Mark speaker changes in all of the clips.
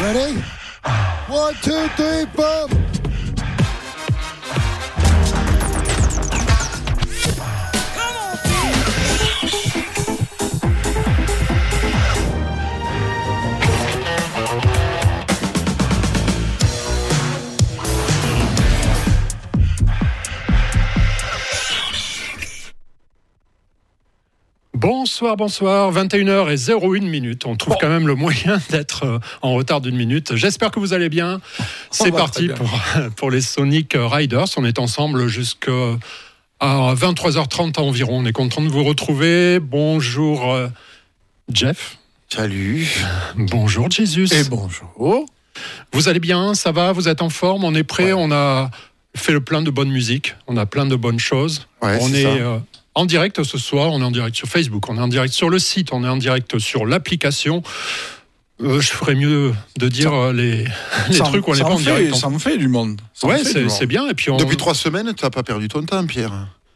Speaker 1: Ready? One, two, three, four.
Speaker 2: Bonsoir, bonsoir. 21h et 01 minute. On trouve quand même le moyen d'être euh, en retard d'une minute. J'espère que vous allez bien. C'est parti
Speaker 3: bien.
Speaker 2: pour, pour les Sonic Riders. On est ensemble jusqu'à 23h30 environ. On est content de vous retrouver. Bonjour euh, Jeff.
Speaker 4: Salut.
Speaker 2: Bonjour Jésus.
Speaker 3: Et bonjour.
Speaker 2: Vous allez bien? Ça va? Vous êtes en forme? On est prêt? On a fait le plein de bonne musique. On a plein de bonnes choses.
Speaker 4: Ouais,
Speaker 2: on est
Speaker 4: ça.
Speaker 2: euh, en direct ce soir. On est en direct sur Facebook. On est en direct sur le site. On est en direct sur l'application. Euh, je ferais mieux de dire euh, les, les
Speaker 3: Ça-
Speaker 2: trucs où on n'est
Speaker 3: ça
Speaker 2: pas
Speaker 3: en
Speaker 2: en
Speaker 3: fait,
Speaker 2: direct.
Speaker 3: Ça me fait du monde. Ça
Speaker 2: Ouais, c'est bien. Et puis on...
Speaker 4: Depuis trois semaines, tu n'as pas perdu ton temps, Pierre.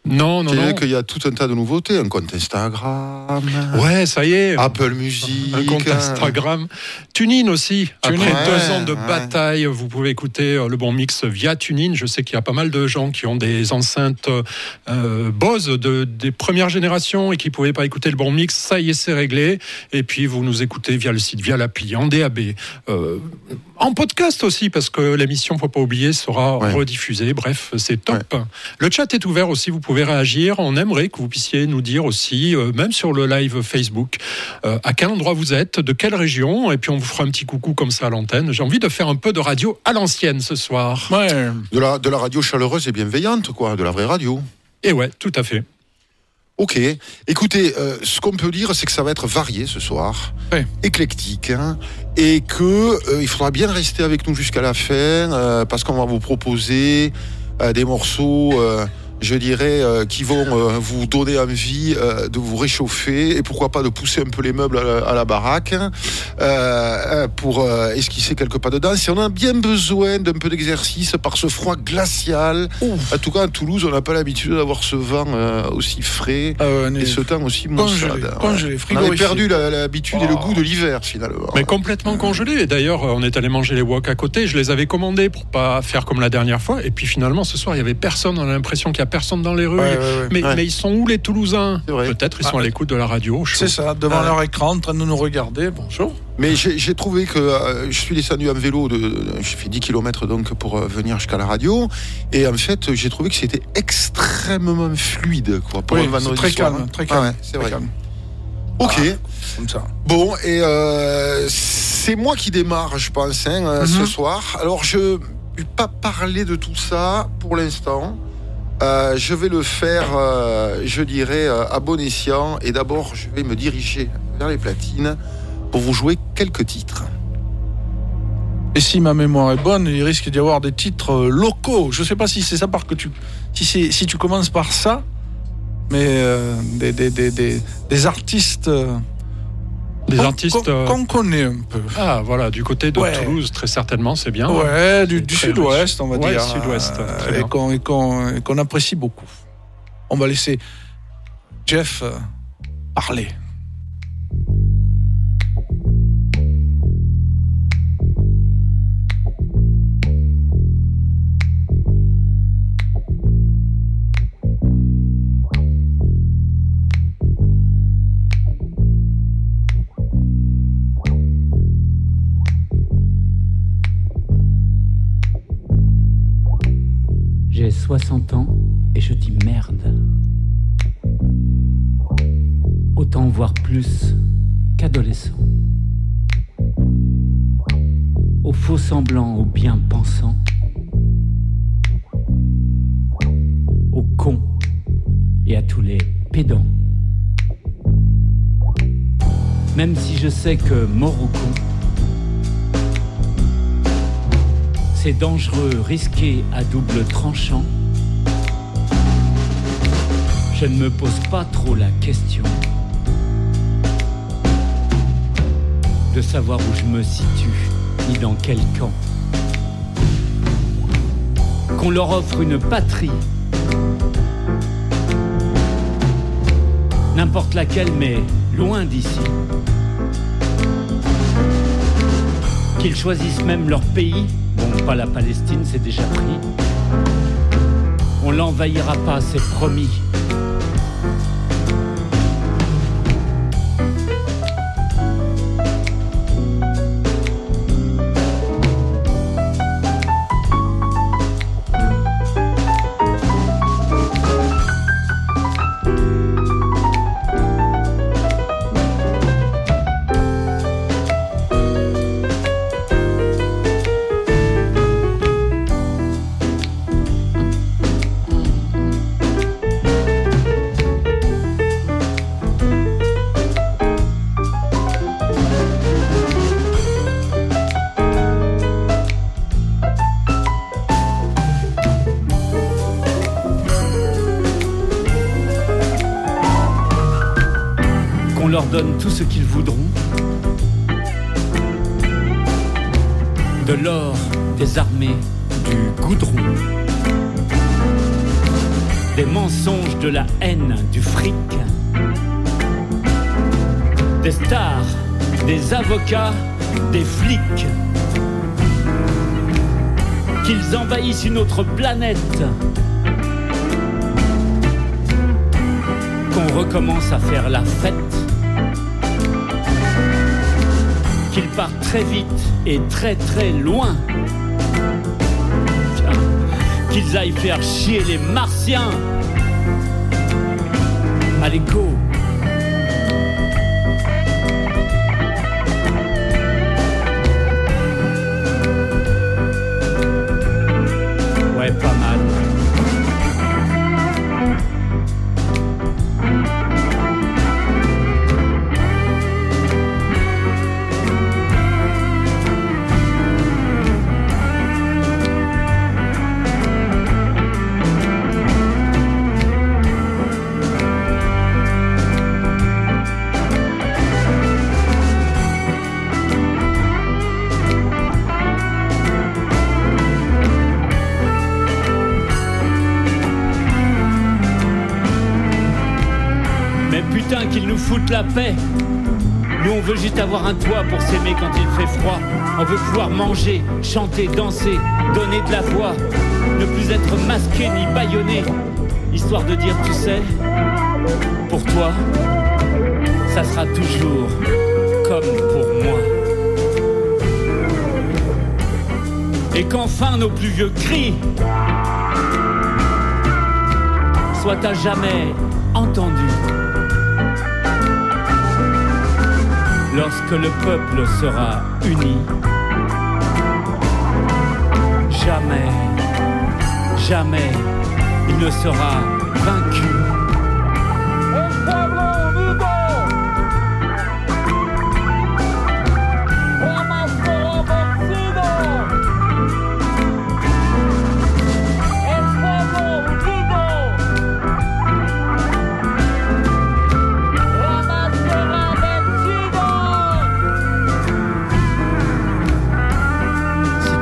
Speaker 2: Non, non, non.
Speaker 4: qu'il y a tout un tas de nouveautés. Un compte Instagram,
Speaker 2: Ouais, ça y est.
Speaker 4: Apple Music.
Speaker 2: Un compte Instagram. TuneIn aussi. Après deux ans de
Speaker 4: ouais.
Speaker 2: bataille, vous pouvez écouter euh, le bon mix via TuneIn. Je sais qu'il y a pas mal de gens qui ont des enceintes euh, Bose de, des premières générations et qui ne pouvaient pas écouter le bon mix. Ça y est, c'est réglé. Et puis, vous nous écoutez via le site, via l'appli, en DAB. euh, en podcast aussi, parce que l'émission, faut pas oublier, sera
Speaker 4: Ouais.
Speaker 2: rediffusée. Bref, c'est top. Le chat est ouvert aussi, vous pouvez réagir. On aimerait que vous puissiez nous dire aussi, euh, même sur le live Facebook, euh, à quel endroit vous êtes, de quelle région, et puis on vous fera un petit coucou comme ça à l'antenne. J'ai envie de faire un peu de radio à l'ancienne ce soir.
Speaker 3: Ouais.
Speaker 4: De la, de la radio chaleureuse et bienveillante, quoi. De la vraie radio.
Speaker 2: Et ouais, tout à fait.
Speaker 4: Ok. Écoutez, euh, ce qu'on peut dire, c'est que ça va être varié ce soir,
Speaker 3: Ouais.
Speaker 4: éclectique, hein, et que euh, il faudra bien rester avec nous jusqu'à la fin, euh, parce qu'on va vous proposer euh, des morceaux, euh, je dirais, euh, qui vont euh, vous donner envie euh, de vous réchauffer et pourquoi pas de pousser un peu les meubles à la, à la baraque hein, euh, pour euh, esquisser quelques pas de danse. Et on a bien besoin d'un peu d'exercice par ce froid glacial. En tout cas, à Toulouse, on n'a pas l'habitude d'avoir ce vent euh, aussi frais.
Speaker 3: Euh, est
Speaker 4: Et ce temps aussi hein,
Speaker 3: congelé,
Speaker 4: On avait
Speaker 3: frigorifié.
Speaker 4: perdu l'habitude et le
Speaker 3: Oh.
Speaker 4: goût de l'hiver finalement.
Speaker 2: Mais complètement congelé. Et d'ailleurs, on est allé manger les wok à côté. Je les avais commandés pour pas faire comme la dernière fois. Et puis finalement, ce soir, il y avait personne. On a l'impression qu'il y a personne dans les rues.
Speaker 3: Ouais, ouais, ouais.
Speaker 2: Mais,
Speaker 4: Ouais.
Speaker 2: mais ils sont où les Toulousains. Peut-être ils sont
Speaker 3: Ah,
Speaker 2: à l'écoute de la radio.
Speaker 3: C'est ça, devant
Speaker 4: Ah.
Speaker 3: leur écran, en train de nous regarder. Bonjour.
Speaker 4: Mais j'ai trouvé que euh, je suis descendu en vélo, de, de- j'ai fait 10 km donc pour euh, venir jusqu'à la radio. Et en fait, j'ai trouvé que c'était extrêmement fluide quoi, pour
Speaker 3: Oui, c'est très
Speaker 4: soir,
Speaker 3: calme,
Speaker 4: hein.
Speaker 3: très calme.
Speaker 4: Ah ouais, c'est
Speaker 3: très
Speaker 4: vrai.
Speaker 3: calme.
Speaker 4: Ok.
Speaker 3: Ah, Comme ça.
Speaker 4: Bon, et euh, c'est moi qui démarre, je pense, hein, ce
Speaker 3: Mhm.
Speaker 4: soir. Alors, je ne vais pas parler de tout ça pour l'instant. Euh, je vais le faire, euh, je dirais, euh, à bon escient. Et d'abord, je vais me diriger vers les platines pour vous jouer quelques titres.
Speaker 3: Et si ma mémoire est bonne, il risque d'y avoir des titres locaux. Je sais pas si c'est ça par que tu, si si tu commences par ça, mais des, des, des, des, artistes,
Speaker 2: Des artistes.
Speaker 3: qu'on,
Speaker 2: euh,
Speaker 3: qu'on connaît un peu.
Speaker 2: Ah, voilà, du côté de
Speaker 3: Ouais.
Speaker 2: Toulouse, très certainement, c'est bien.
Speaker 3: Ouais, du, sud-ouest, on va
Speaker 2: Ouais,
Speaker 3: dire.
Speaker 2: sud-ouest,
Speaker 3: euh,
Speaker 2: très
Speaker 3: et qu'on, et qu'on- et qu'on apprécie beaucoup. On va laisser Jeff euh, parler.
Speaker 5: 60 ans et je dis merde. Autant voir plus qu'adolescent. Aux faux semblants, aux bien pensants. Aux cons et à tous les pédants. Même si je sais que mort au con, c'est dangereux, risqué à double tranchant. Je ne me pose pas trop la question de savoir où je me situe, ni dans quel camp. Qu'on leur offre une patrie, n'importe laquelle, mais loin d'ici. qu'ils choisissent même leur pays. Bon, pas la Palestine, c'est déjà pris. On l'envahira pas, c'est promis. Planète. Qu'on recommence à faire la fête. Qu'ils partent très vite et très très loin. Qu'ils aillent faire chier les martiens. Allez, go! Nous on veut juste avoir un toit pour s'aimer quand il fait froid. On veut pouvoir manger, chanter, danser, donner de la voix. Ne plus être masqué ni bâillonné. Histoire de dire tu sais, pour toi, ça sera toujours comme pour moi. Et qu'enfin nos plus vieux cris soient à jamais entendus. Lorsque le peuple sera uni. Jamais, jamais il ne sera vaincu.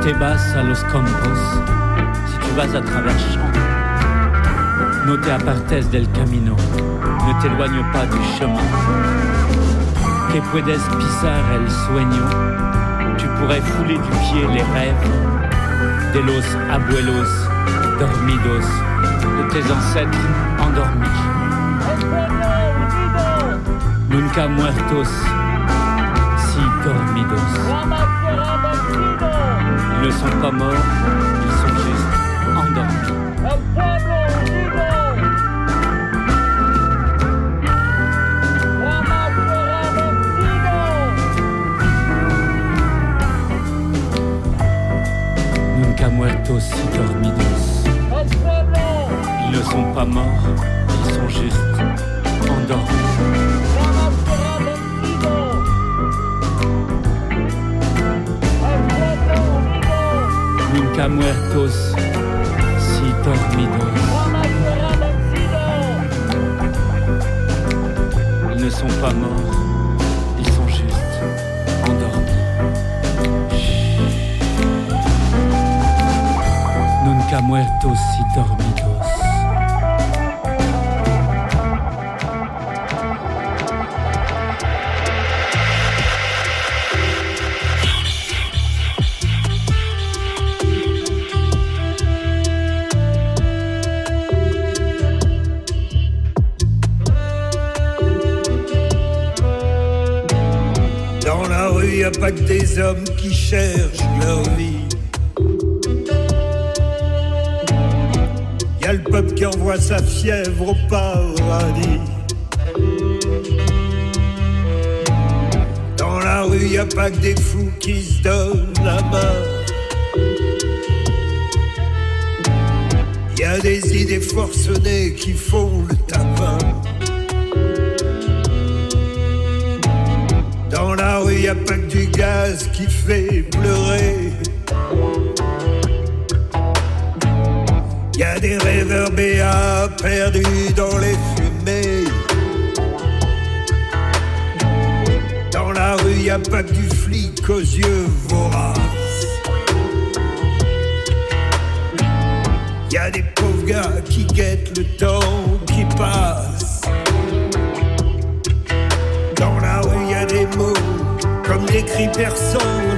Speaker 5: Si te vas a los campos, si tu vas à travers champs, no te apartes del camino, ne t'éloigne pas du chemin. Que puedes pisar el sueño, tu pourrais fouler du pied les rêves de los abuelos dormidos, de tes ancêtres endormis. Nunca muertos, si dormidos. Ils ne sont pas morts, ils sont juste endormis. Nunca muertos y dormidos. Ils ne sont pas morts, ils sont juste endormis. Nunca muertos si dormidos. Ils ne sont pas morts, ils sont juste endormis. Nunca muertos si dormidos.
Speaker 6: Des hommes qui cherchent leur vie. Y a le peuple qui envoie sa fièvre au paradis. Dans la rue, y a pas que des fous qui se donnent la main. Y a des idées forcenées qui font le tapin. A pas que du gaz qui fait pleurer. Y a des rêveurs béats perdus dans les fumées. Dans la rue, y a pas que du flic aux yeux voraces. Y a des pauvres gars qui guettent le temps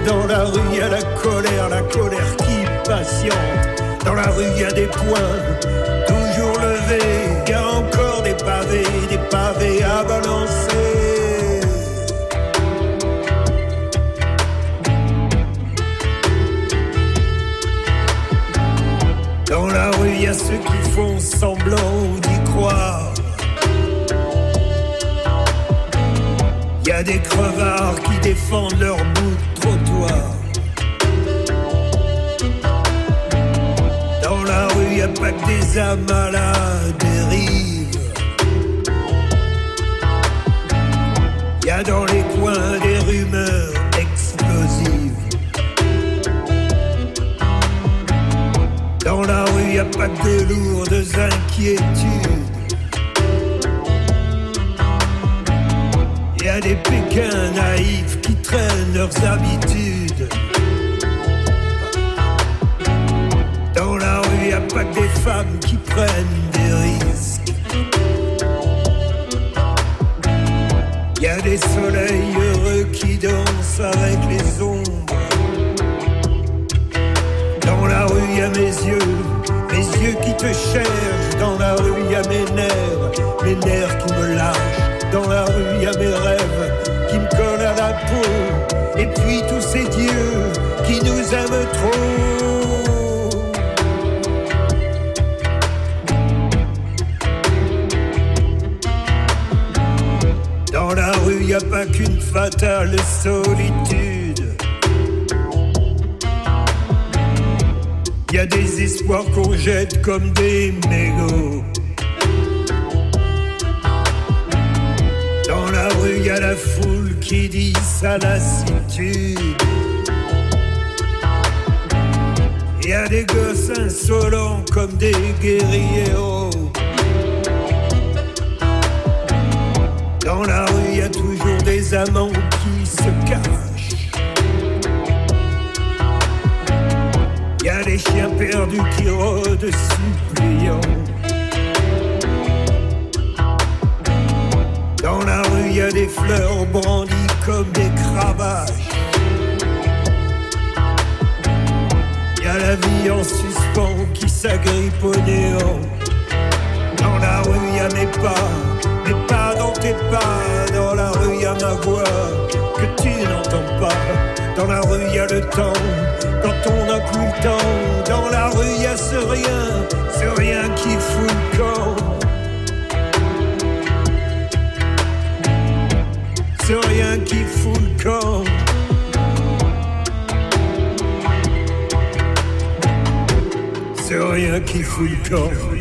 Speaker 6: Dans la rue, y a la colère, la colère qui patiente. Dans la rue, y a des poings toujours levés. Y a encore des pavés, des pavés à balancer. Dans la rue, y a ceux qui font semblant d'y croire. Y a des crevards défendent leur bout de trottoir. Dans la rue, y a pas que des âmes à la dérive. Y a dans les coins des rumeurs explosives. Dans la rue, y a pas que des lourdes inquiétudes. A des Pékins naïfs qui traînent leurs habitudes. Dans la rue, y a pas que des femmes qui prennent des risques. Y a des soleils heureux qui dansent avec les ombres. Dans la rue, y a mes yeux, mes yeux qui te cherchent. Dans la rue, y a mes nerfs, mes nerfs qui me lâchent. Dans la rue, y a mes rêves qui me collent à la peau. Et puis tous ces dieux qui nous aiment trop. Dans la rue, y a pas qu'une fatale solitude. Y a des espoirs qu'on jette comme des mégots. La foule qui dit sa lassitude. Y a des gosses insolents comme des guerrieros. Dans la rue, y a toujours des amants qui se cachent. Y a des chiens perdus qui rôdent suppliants. Dans la rue, y a mes pas, mes pas dans tes pas. Dans la rue, y a ma voix que tu n'entends pas. Dans la rue, y a le temps quand on n'a plus le temps. Dans la rue, y a ce rien, ce rien qui fout le camp. Ce rien qui fout le camp. Ce rien qui fout le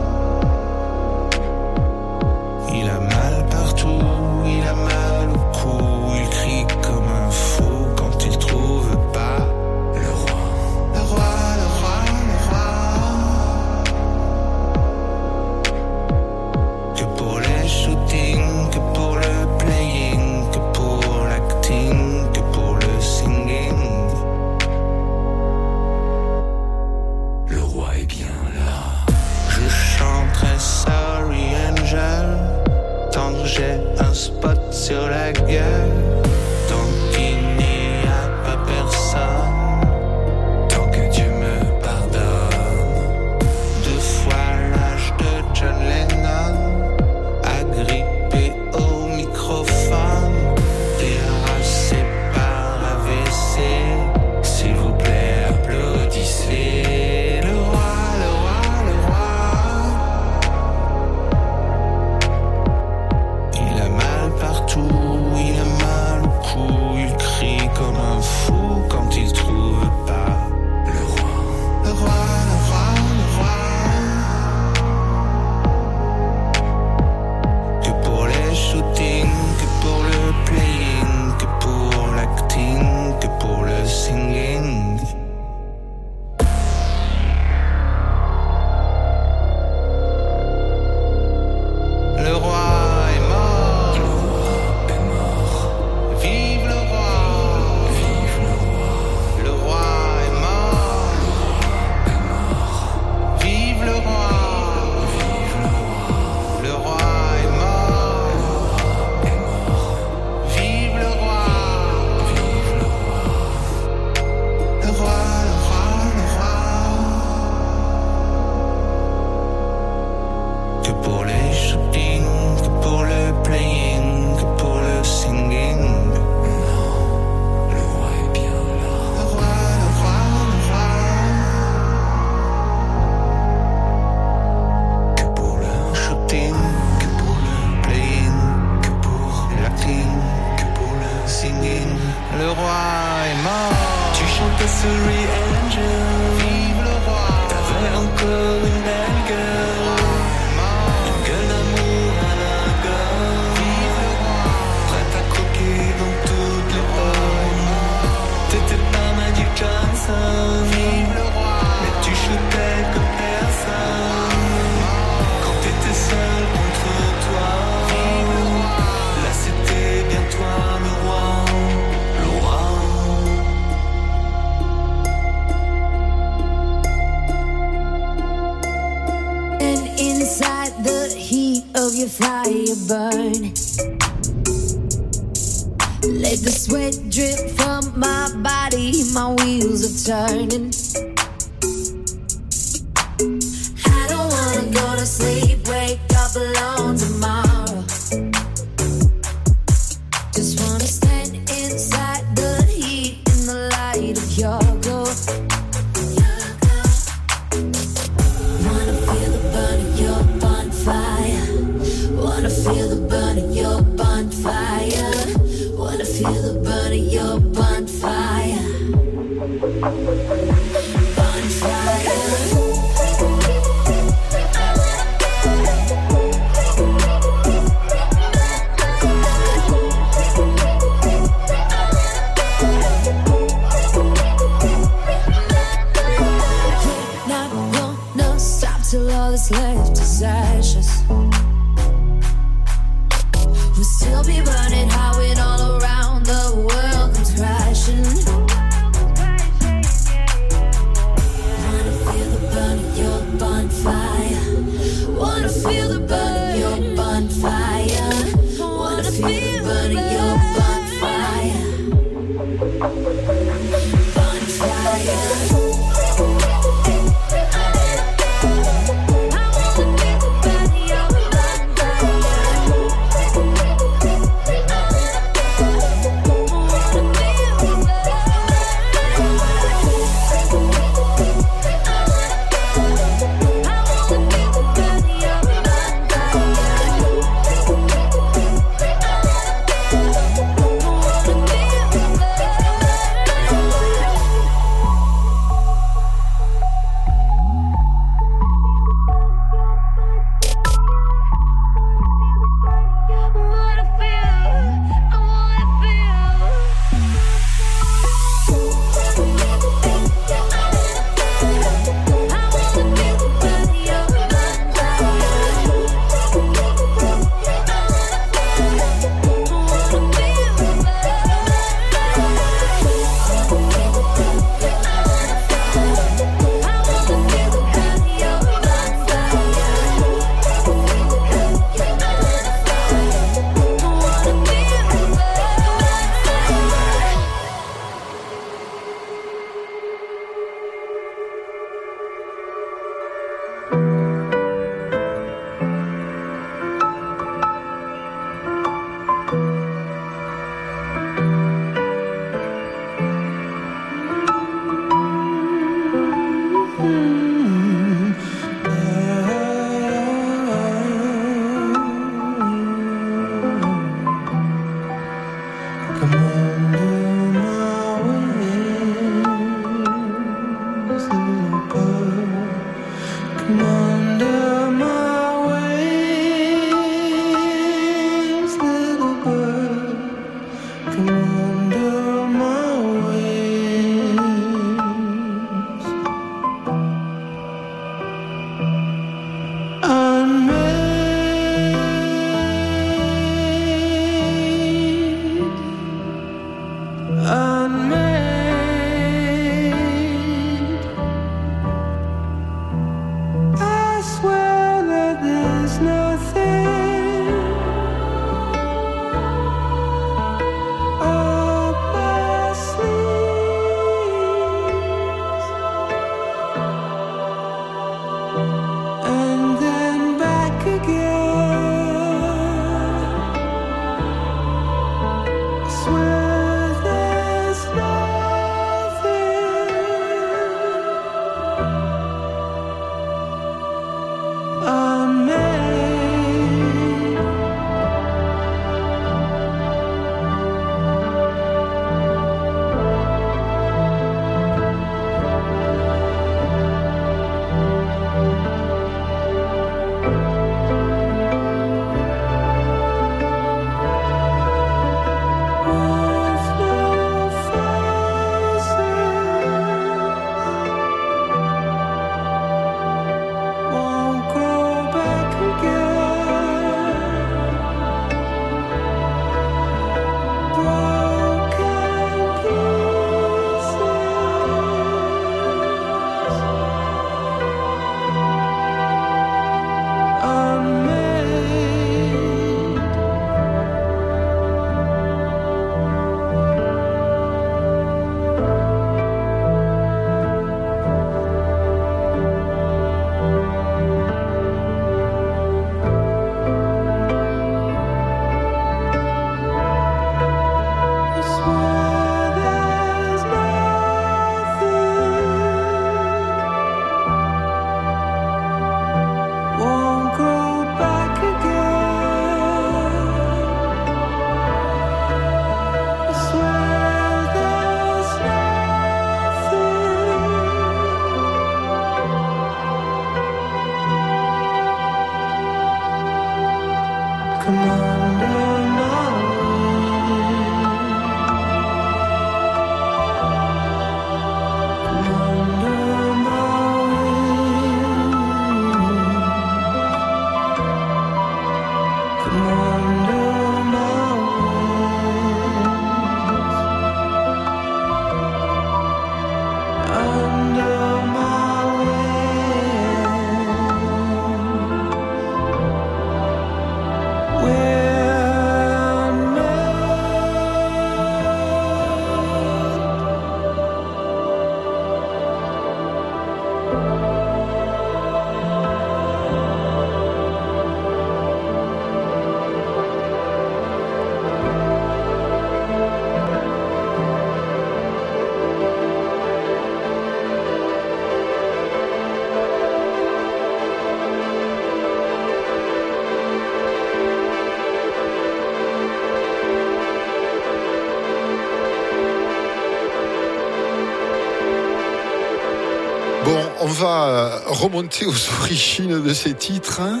Speaker 4: va euh, remonter aux origines de ces titres. hein.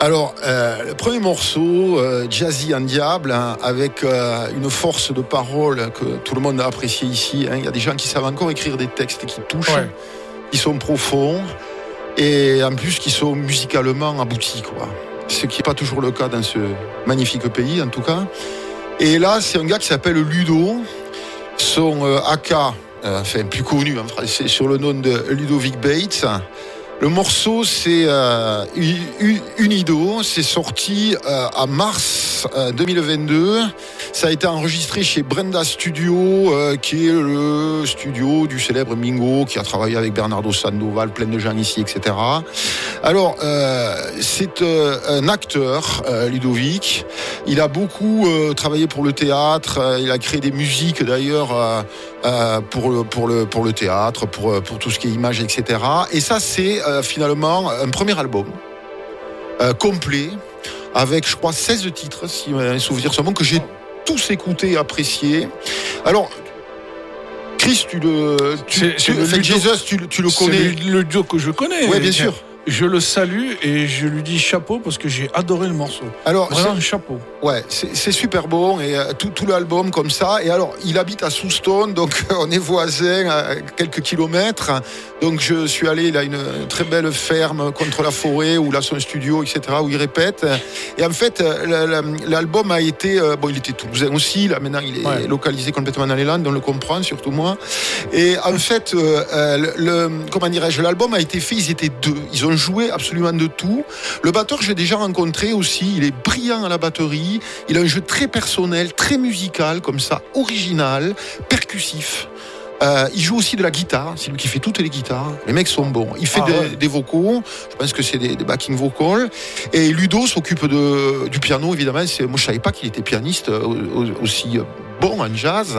Speaker 4: Alors, euh, le premier morceau, euh, Jazzy en Diable, hein, avec euh, une force de parole que tout le monde a apprécié ici. hein. Il y a des gens qui savent encore écrire des textes qui touchent,
Speaker 3: Ouais.
Speaker 4: qui sont profonds et en plus qui sont musicalement aboutis. Quoi. Ce qui n'est pas toujours le cas dans ce magnifique pays, en tout cas. Et là, c'est un gars qui s'appelle Ludo. Son AK, enfin plus connu français, sur le nom de Ludovic Bates. Le morceau, c'est euh, Unido. C'est sorti euh, en mars euh, 2022. Ça a été enregistré chez Brenda Studio, euh, qui est le studio du célèbre Mingo, qui a travaillé avec Bernardo Sandoval, plein de gens ici, etc. Alors, euh, c'est euh, un acteur, euh, Ludovic. Il a beaucoup euh, travaillé pour le théâtre. euh, il a créé des musiques, d'ailleurs, euh, euh, pour, le, pour, le, pour le théâtre, pour, euh, pour tout ce qui est image, etc. Et ça, c'est euh, finalement un premier album euh, complet, avec, je crois, 16 titres, si mes souvenirs sont bons, que j'ai tous écoutés et appréciés. Alors, Chris, tu le. Tu,
Speaker 3: le
Speaker 4: Jesus, tu, le- tu le
Speaker 3: C'est
Speaker 4: connais.
Speaker 3: le, le duo que je connais.
Speaker 4: Oui, bien sûr.
Speaker 3: Je le salue et je lui dis chapeau parce que j'ai adoré le morceau.
Speaker 4: Alors,
Speaker 3: Vraiment, chapeau.
Speaker 4: Ouais, c'est super bon et euh, tout, tout l'album comme ça. Et alors, il habite à Soustone, donc on est voisins à quelques kilomètres. Donc je suis allé, il a une très belle ferme contre la forêt où il a son studio, etc. où il répète. Et en fait, euh, la- la- l'album a été, euh, bon, il était toulousain aussi. Là maintenant, il est
Speaker 3: Ouais.
Speaker 4: localisé complètement dans les Landes, on le comprend, surtout moi. Et en fait, euh, le- comment dirais-je, l'album a été fait. Ils étaient deux. Ils ont joué absolument de tout. Le batteur, je l'ai déjà rencontré aussi. Il est brillant à la batterie. Il a un jeu très personnel, très musical, comme ça, original, percussif. Euh, il joue aussi de la guitare, c'est lui qui fait toutes les guitares. Les mecs sont bons. Il fait
Speaker 3: Ah
Speaker 4: des,
Speaker 3: ouais.
Speaker 4: des vocaux, je pense que c'est des, des backing vocals. Et Ludo s'occupe de, du piano, évidemment. C'est- Moi, je savais pas qu'il était pianiste euh, au- au- aussi bon en jazz.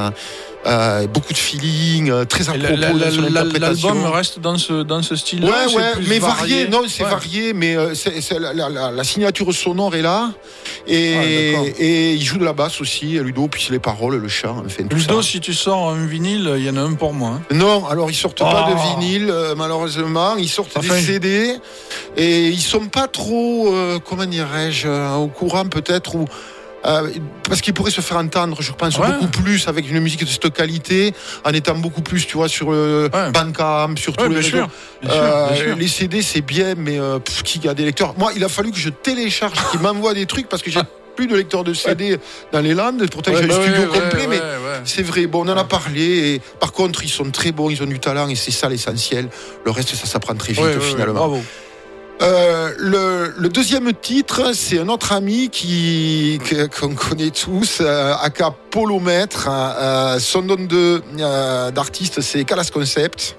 Speaker 4: Euh, beaucoup de feeling, euh, très à propos.
Speaker 3: L'album reste dans ce, dans ce style-là.
Speaker 4: Ouais, ouais, mais varié. Non, c'est
Speaker 3: Ouais.
Speaker 4: varié, mais euh, la, la- la- la signature sonore est là. Et,
Speaker 3: Ouais, d'accord.
Speaker 4: et il joue de la basse aussi, Ludo, puis les paroles, le chant, enfin tout
Speaker 3: Ludo,
Speaker 4: ça.
Speaker 3: si tu sors un vinyle, il y en a un pour moi. hein.
Speaker 4: Non, alors ils sortent pas de
Speaker 3: Oh.
Speaker 4: vinyle, malheureusement. Ils sortent
Speaker 3: Enfin,
Speaker 4: des CD et ils sont pas trop, comment dirais-je, au courant peut-être ou. Euh, parce qu'il pourrait se faire entendre, je pense,
Speaker 3: Ouais.
Speaker 4: beaucoup plus avec une musique de cette qualité, en étant beaucoup plus, tu vois, sur le
Speaker 3: Ouais.
Speaker 4: Bandcamp, sur tous
Speaker 3: Ouais,
Speaker 4: les
Speaker 3: bien
Speaker 4: réseaux.
Speaker 3: sûr. Bien sûr,
Speaker 4: Euh,
Speaker 3: bien sûr.
Speaker 4: les CD, c'est bien, mais euh, pff, qui a des lecteurs? Moi, il a fallu que je télécharge, qu'il m'envoie des trucs parce que j'ai plus de lecteur de CD dans les Landes. Pourtant,
Speaker 3: Ouais,
Speaker 4: j'ai
Speaker 3: bah
Speaker 4: un studio
Speaker 3: ouais,
Speaker 4: complet,
Speaker 3: ouais,
Speaker 4: mais
Speaker 3: ouais, ouais.
Speaker 4: c'est vrai. Bon, on en a parlé. Et, par contre, ils sont très bons, ils ont du talent et c'est ça l'essentiel. Le reste, ça s'apprend très vite
Speaker 3: Ouais, ouais, ouais,
Speaker 4: finalement.
Speaker 3: bravo.
Speaker 4: Euh, le, le deuxième titre, c'est un autre ami qui qu'on connaît tous, euh, aka Polomètre. Euh, son nom de euh, d'artiste, c'est Calas Concept.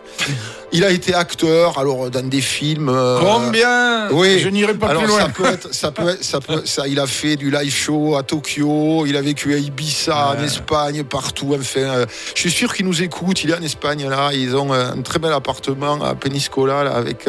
Speaker 4: Il a été acteur, alors dans des films. euh,
Speaker 3: Combien?
Speaker 4: Oui.
Speaker 3: Je n'irai pas
Speaker 4: alors
Speaker 3: plus loin.
Speaker 4: ça peut être, ça peut être, ça peut, ça. Il a fait du live show à Tokyo, il a vécu à Ibiza, en. Espagne, partout. Enfin, je suis sûr qu'il nous écoute. Il est en Espagne là. Ils ont un très bel appartement à Peniscola là, avec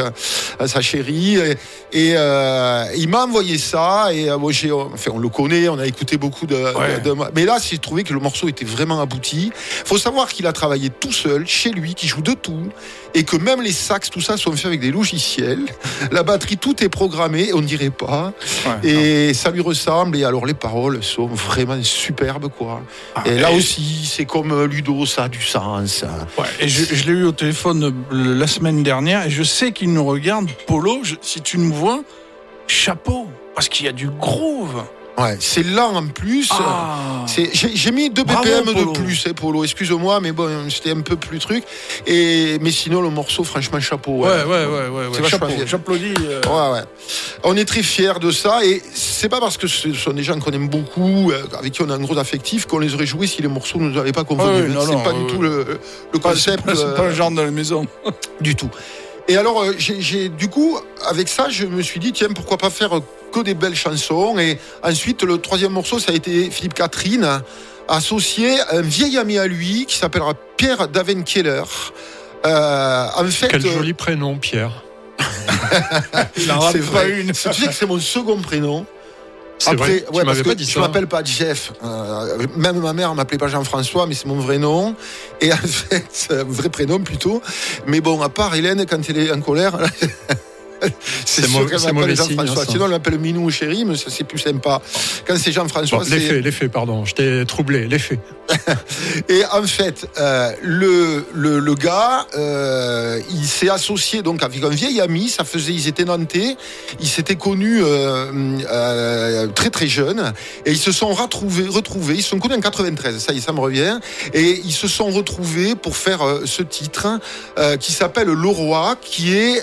Speaker 4: sa chérie. Et, et, euh, il m'a envoyé ça. Et euh, moi, j'ai, enfin, on le connaît, on a écouté beaucoup de.
Speaker 3: Ouais.
Speaker 4: de- de- mais là, j'ai trouvé que le morceau était vraiment abouti. Faut savoir qu'il a travaillé tout seul, chez lui, qui joue de tout, et que même les sax, tout ça, sont faits avec des logiciels. La batterie, tout est programmé, on dirait pas.
Speaker 3: Ouais.
Speaker 4: Et ça lui ressemble. Et alors, les paroles sont vraiment superbes, quoi. et là aussi, c'est comme euh, Ludo, ça a du sens.
Speaker 3: Ouais, et je, je l'ai eu au téléphone euh, la semaine dernière et je sais qu'il nous regarde. Polo, je- si tu nous vois, chapeau, parce qu'il y a du groove.
Speaker 4: Ouais, c'est lent en plus.
Speaker 3: Ah.
Speaker 4: J'ai mis 2
Speaker 3: Bravo,
Speaker 4: BPM de plus, hein, Polo. Excuse-moi, mais bon, c'était un peu plus truc. Et mais sinon, le morceau, franchement, chapeau.
Speaker 3: Ouais, ouais, ouais, ouais. chapeau. J'applaudis. euh,
Speaker 4: Ouais, ouais. On est très fiers de ça et c'est pas parce que ce sont des gens qu'on aime beaucoup, euh, avec qui on a un gros affectif, qu'on les aurait joués si les morceaux ne nous avaient pas convenu.
Speaker 3: Ah oui,
Speaker 4: c'est pas
Speaker 3: euh,
Speaker 4: du tout le, le
Speaker 3: pas- C'est
Speaker 4: concept.
Speaker 3: pas, c'est pas
Speaker 4: euh,
Speaker 3: le genre de la maison.
Speaker 4: du tout. Et alors, euh, j'ai- j'ai du coup, avec ça, je me suis dit, tiens, pourquoi pas faire que des belles chansons. Et ensuite, le troisième morceau, ça a été Philippe Catherine, associé à un vieil ami à lui qui s'appellera Pierre Davenkeller. Euh, en fait,
Speaker 2: Quel
Speaker 4: euh,
Speaker 2: joli prénom, Pierre.
Speaker 3: Il en rate
Speaker 4: c'est
Speaker 3: pas
Speaker 4: vrai.
Speaker 3: une.
Speaker 4: Tu sais que c'est mon second prénom. Après,
Speaker 2: vrai,
Speaker 4: ouais, parce que je m'appelle pas Jeff. Euh, même ma mère m'appelait pas Jean-François, mais c'est mon vrai nom. Et en fait, un vrai prénom plutôt. Mais bon, à part Hélène, quand elle est en colère, c'est sûr qu'elle m'appelle Jean-François. Sinon, elle m'appelle Minou ou Chéri, mais ça c'est plus sympa. Quand c'est Jean-François,
Speaker 2: Bon,
Speaker 4: c'est.
Speaker 2: les faits, les faits, pardon. Je t'ai troublé, les faits.
Speaker 4: Et en fait, euh, le, le, le gars, euh, il s'est associé donc avec un vieil ami. Ça faisait, ils étaient nantais. Ils s'étaient connus euh, très très jeunes et ils se sont retrouvés. retrouvés ils se sont connus en 93. Ça y est, ça me revient. Et ils se sont retrouvés pour faire ce titre qui s'appelle Le Roi, qui est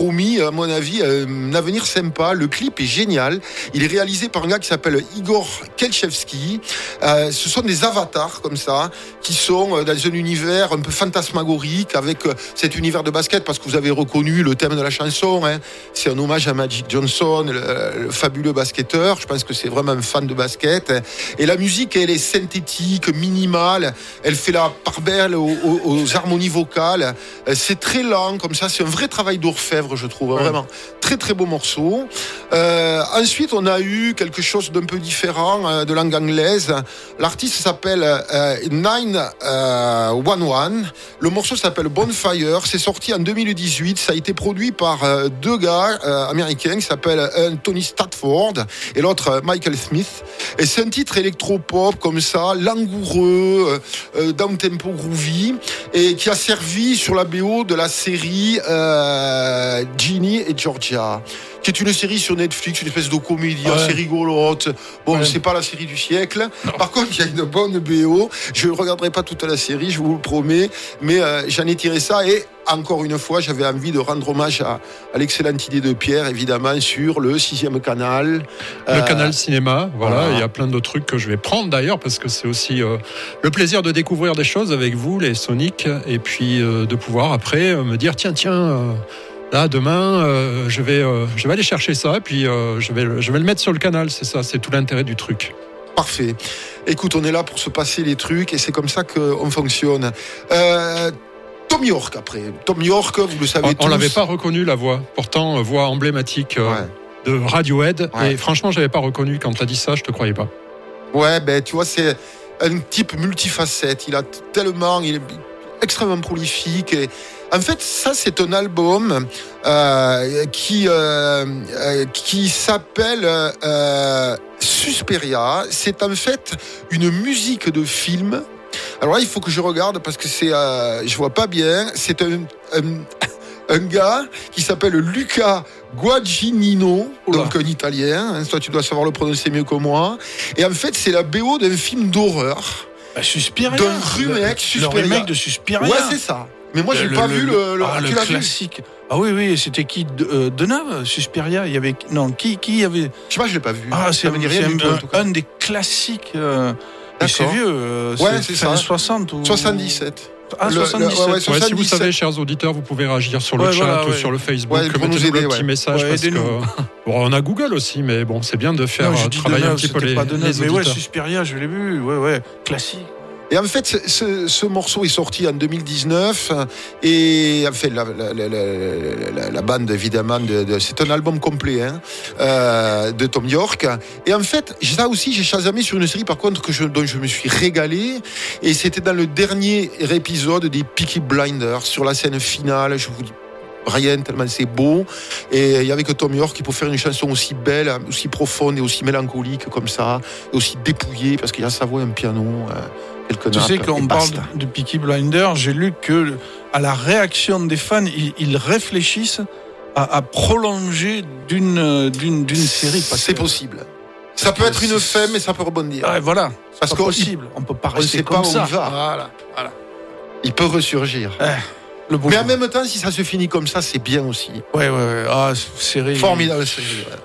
Speaker 4: promis, à mon avis, euh, un avenir sympa. Le clip est génial. Il est réalisé par un gars qui s'appelle Igor Kelchevski. Euh, ce sont des avatars comme ça, qui sont euh, dans un univers un peu fantasmagorique avec cet univers de basket, parce que vous avez reconnu le thème de la chanson. hein. C'est un hommage à Magic Johnson, le, le fabuleux basketteur. Je pense que c'est vraiment un fan de basket. hein. Et la musique, elle est synthétique, minimale. Elle fait la part belle aux, harmonies vocales. C'est très lent comme ça. C'est un vrai travail d'orfèvre, je trouve. Vraiment très très beau morceau. Euh, ensuite, on a eu quelque chose d'un peu différent euh, de langue anglaise. L'artiste s'appelle euh, 911. Le morceau s'appelle Bonfire. C'est sorti en 2018. Ça a été produit par euh, deux gars euh, américains qui s'appellent un Tony Statford et l'autre euh, Michael Smith. Et c'est un titre électropop comme ça, langoureux, euh, euh, down tempo groovy, et qui a servi sur la BO de la série euh, Ginny et Georgia, qui est une série sur Netflix, une espèce de comédie
Speaker 3: Ouais.
Speaker 4: assez rigolote. Bon,
Speaker 3: Ouais.
Speaker 4: c'est pas la série du siècle. Par contre, il y a une bonne BO. Je ne regarderai pas toute la série, je vous le promets, mais euh, j'en ai tiré ça et encore une fois, j'avais envie de rendre hommage à, à l'excellente idée de Pierre, évidemment, sur le sixième canal.
Speaker 2: Le
Speaker 4: Euh,
Speaker 2: canal cinéma, voilà,
Speaker 4: voilà.
Speaker 2: il y a plein de trucs que je vais prendre d'ailleurs parce que c'est aussi euh, le plaisir de découvrir des choses avec vous, les Sonic, et puis euh, de pouvoir après euh, me dire tiens tiens euh, là demain euh, je vais euh, je vais aller chercher ça et puis euh, je vais le- je vais le mettre sur le canal, c'est ça, c'est tout l'intérêt du truc.
Speaker 4: Parfait. Écoute, on est là pour se passer les trucs et c'est comme ça qu'on fonctionne. Tom York après. Tom York, vous le savez
Speaker 2: On, on l'avait pas reconnu la voix, pourtant voix emblématique
Speaker 4: Ouais.
Speaker 2: de Radiohead
Speaker 4: Ouais.
Speaker 2: et franchement j'avais pas reconnu quand t'as dit ça, je te croyais pas.
Speaker 4: Ouais, ben tu vois, c'est un type multifacette. Il a tellement, il extrêmement prolifique. Et en fait, ça, c'est un album euh, qui euh, euh, qui s'appelle euh, Susperia. C'est en fait une musique de film. Alors là, il faut que je regarde parce que c'est, je vois pas bien. C'est un, un un gars qui s'appelle Luca Guadagnino,
Speaker 3: Oula.
Speaker 4: donc un italien. hein, toi, tu dois savoir le prononcer mieux que moi. Et en fait, c'est la BO d'un film d'horreur.
Speaker 3: Bah, Suspiria.
Speaker 4: D'un remake,
Speaker 3: Le
Speaker 4: Suspiria.
Speaker 3: remake de Suspiria.
Speaker 4: Ouais, c'est ça. Mais moi, j'ai
Speaker 3: Le-
Speaker 4: pas
Speaker 3: le-
Speaker 4: vu le. le-
Speaker 3: ah, le classique. Ah oui, oui, c'était qui de, euh, Deneuve, Suspiria. Il y avait non qui qui y avait?
Speaker 4: Je sais pas, je l'ai pas vu.
Speaker 3: Ah, c'est un, des classiques. euh, c'est vieux. euh,
Speaker 4: Ouais, c'est ça.
Speaker 3: 60 ou
Speaker 4: 77.
Speaker 3: Ah,
Speaker 4: Le- le-
Speaker 3: 77.
Speaker 4: ouais, ouais,
Speaker 2: Ouais, si vous
Speaker 4: 77.
Speaker 2: savez, chers auditeurs, vous pouvez réagir sur le
Speaker 3: Ouais,
Speaker 2: chat
Speaker 3: voilà,
Speaker 2: ou sur le Facebook, mettez-nous
Speaker 4: aider,
Speaker 2: le petit
Speaker 4: ouais.
Speaker 2: message
Speaker 3: Ouais,
Speaker 2: parce que
Speaker 3: aidez-nous.
Speaker 2: bon, on a Google aussi, mais bon, c'est bien de faire
Speaker 3: non, je
Speaker 2: euh, travailler un petit peu les,
Speaker 3: pas
Speaker 2: les
Speaker 3: mais ouais. Suspiria, je l'ai vu. Ouais, ouais, classique.
Speaker 4: Et en fait, ce, ce- ce morceau est sorti en 2019 et enfin la, la- la- la- la- bande évidemment, de, de- c'est un album complet hein, euh, de Tom York. Et en fait, ça aussi, j'ai chasamé sur une série par contre que je, dont je me suis régalé et c'était dans le dernier épisode des Peaky Blinders sur la scène finale. Je vous dis rien tellement c'est beau et il y avait que Tom York qui peut faire une chanson aussi belle, aussi profonde et aussi mélancolique comme ça, et aussi dépouillée parce qu'il y a sa voix, un piano. euh, quelques
Speaker 3: Tu sais, quand on parle de, Peaky Blinder, j'ai lu que à la réaction des fans, ils, ils réfléchissent à, à prolonger d'une d'une série.
Speaker 4: C'est
Speaker 3: que-
Speaker 4: possible. Ça peut
Speaker 3: que
Speaker 4: être une fin, mais ça peut rebondir.
Speaker 3: Ah, voilà,
Speaker 4: Parce
Speaker 3: pas possible. On peut pas
Speaker 4: on
Speaker 3: rester
Speaker 4: pas
Speaker 3: comme
Speaker 4: où
Speaker 3: ça.
Speaker 4: il va.
Speaker 3: Voilà, voilà.
Speaker 4: Il peut ressurgir.
Speaker 3: Le beau
Speaker 4: Mais en même temps, si ça se finit comme ça, c'est bien aussi.
Speaker 3: Ouais, ouais, ouais. Ah, série.
Speaker 4: Formidable série. ouais.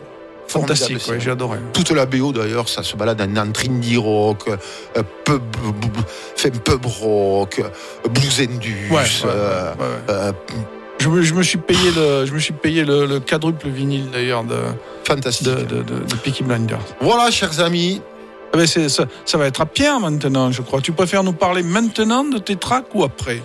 Speaker 3: Fantastique, ouais,
Speaker 4: série.
Speaker 3: j'ai adoré.
Speaker 4: Toute la BO d'ailleurs, ça se balade en entre indie rock, euh, pub, pub rock, euh, blues indus.
Speaker 3: Ouais,
Speaker 4: euh,
Speaker 3: ouais,
Speaker 4: euh,
Speaker 3: Je, me, je me suis payé le, je me suis payé le, le quadruple vinyle d'ailleurs de,
Speaker 4: fantastique.
Speaker 3: de, de, de, de Peaky Blinders.
Speaker 4: Voilà, chers amis.
Speaker 3: Ah ben, ça, ça va être à Pierre maintenant, je crois. Tu préfères nous parler maintenant de tes tracks ou après?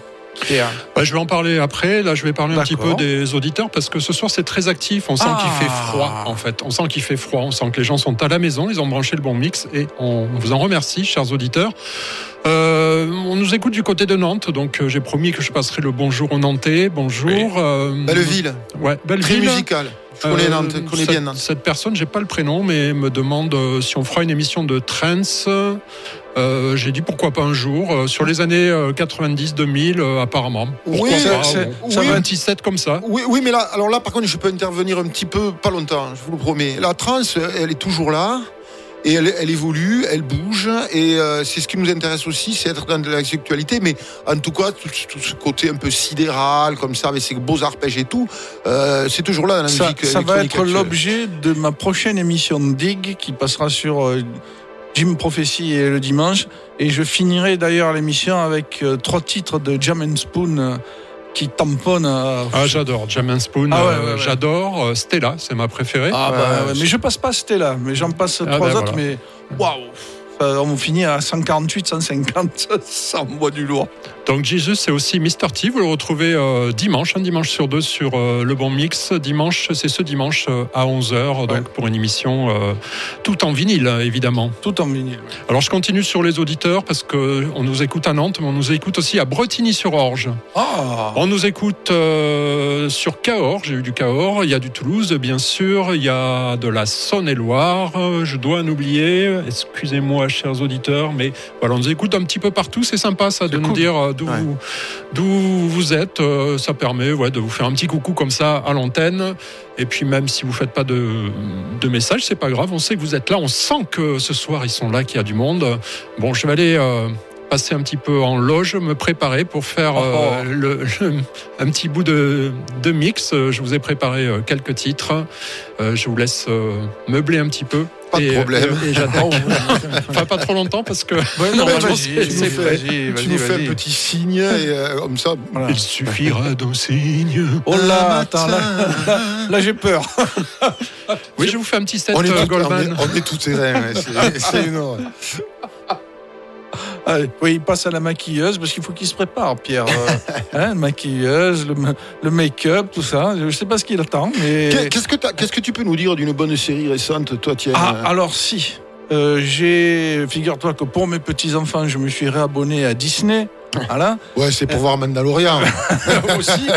Speaker 2: Bah, je vais en parler après. Là, je vais parler un petit peu des auditeurs parce que ce soir c'est très actif. On sent
Speaker 3: Ah.
Speaker 2: qu'il fait froid en fait. On sent qu'il fait froid. On sent que les gens sont à la maison. Ils ont branché le bon mix et on vous en remercie, chers auditeurs. Euh, on nous écoute du côté de Nantes, donc euh, j'ai promis que je passerai le bonjour aux Nantais. Bonjour.
Speaker 3: Oui.
Speaker 2: euh,
Speaker 4: Belleville,
Speaker 2: Ouais,
Speaker 4: très
Speaker 2: Belleville.
Speaker 4: musical. Je connais
Speaker 2: Euh,
Speaker 4: Nantes, je connais
Speaker 2: cette,
Speaker 4: bien Nantes.
Speaker 2: Cette personne, j'ai pas le prénom, mais me demande euh, si on fera une émission de trance. Euh, j'ai dit pourquoi pas un jour euh, sur les années 90-2000 euh, apparemment. Pourquoi
Speaker 4: Oui,
Speaker 2: pas,
Speaker 3: ça
Speaker 2: Oui,
Speaker 3: va
Speaker 2: un petit set comme ça.
Speaker 4: Oui, oui, mais là, alors là, par contre, je peux intervenir un petit peu, pas longtemps, je vous le promets. La trance, elle est toujours là. Et elle, elle évolue, elle bouge, et euh, c'est ce qui nous intéresse aussi, c'est être dans de la sexualité, mais en tout cas, tout, tout ce côté un peu sidéral, comme ça, avec ces beaux arpèges et tout, euh, c'est toujours là dans la
Speaker 3: Ça,
Speaker 4: musique.
Speaker 3: ça va être l'objet de ma prochaine émission de Dig qui passera sur euh, Jim Prophecy et le dimanche. Et je finirai d'ailleurs l'émission avec euh, trois titres de Jam and Spoon euh, qui tamponnent. euh,
Speaker 2: Ah, j'adore. Jam and Spoon,
Speaker 3: Ah ouais,
Speaker 2: euh,
Speaker 3: ouais, ouais.
Speaker 2: j'adore. Euh, Stella, c'est ma préférée.
Speaker 3: Ah, bah, mais je passe pas Stella, mais j'en passe
Speaker 2: Ah,
Speaker 3: trois
Speaker 2: ben
Speaker 3: autres,
Speaker 2: voilà.
Speaker 3: mais waouh! Ça, On finit à 148, 150, ça envoie du lourd.
Speaker 2: Donc Jesus, c'est aussi Mr. T. Vous le retrouvez euh, dimanche, un dimanche sur deux sur euh, Le Bon Mix. Dimanche, c'est ce dimanche euh, à 11h, donc pour une émission euh, tout en vinyle, évidemment.
Speaker 3: Tout en vinyle.
Speaker 2: Alors je continue sur les auditeurs parce que on nous écoute à Nantes, mais on nous écoute aussi à Bretigny-sur-Orge.
Speaker 3: Ah!
Speaker 2: On nous écoute euh, sur Cahors, j'ai eu du Cahors, il y a du Toulouse bien sûr, il y a de la Saône-et-Loire, euh, je dois en oublier, excusez-moi chers auditeurs, mais voilà, on nous écoute un petit peu partout, c'est sympa ça de nous dire euh, d'où
Speaker 4: Ouais.
Speaker 2: vous, êtes, euh, ça permet ouais, de vous faire un petit coucou comme ça à l'antenne, et puis même si vous faites pas de, de messages, c'est pas grave, on sait que vous êtes là, on sent que ce soir ils sont là, qu'il y a du monde. Bon, je vais aller... euh, passer un petit peu en loge, me préparer pour faire euh,
Speaker 3: Oh.
Speaker 2: le, le- un petit bout de, de mix. Je vous ai préparé quelques titres. Je vous laisse meubler un petit peu.
Speaker 4: Pas de problème.
Speaker 2: euh, Et, j'attends. enfin, pas trop longtemps parce que
Speaker 3: Ouais, non, vas-y,
Speaker 2: c'est-
Speaker 3: tu nous fais-
Speaker 4: Tu nous un petit signe, et euh, comme ça.
Speaker 3: Voilà.
Speaker 2: il suffira d'un signe.
Speaker 3: Oh là, attends, là, j'ai peur.
Speaker 2: Oui, je vous fais un petit set
Speaker 4: On est,
Speaker 2: euh,
Speaker 4: tout, on, est,
Speaker 2: Goldman.
Speaker 4: on est tout terrain, ouais, c'est- horreur.
Speaker 3: Allez, oui, il passe à la maquilleuse parce qu'il faut qu'il se prépare, Pierre. Euh, hein, maquilleuse, le, ma- le make-up, tout ça. Je sais pas ce qu'il attend, mais.
Speaker 4: Qu'est- Qu'est-ce que, t'as- qu'est-ce que tu peux nous dire d'une bonne série récente, toi, Thierry?
Speaker 3: Ah, alors si. Euh, j'ai, figure-toi que pour mes petits enfants, je me suis réabonné à Disney, voilà,
Speaker 4: Ouais, c'est pour voir Mandalorian.
Speaker 3: aussi,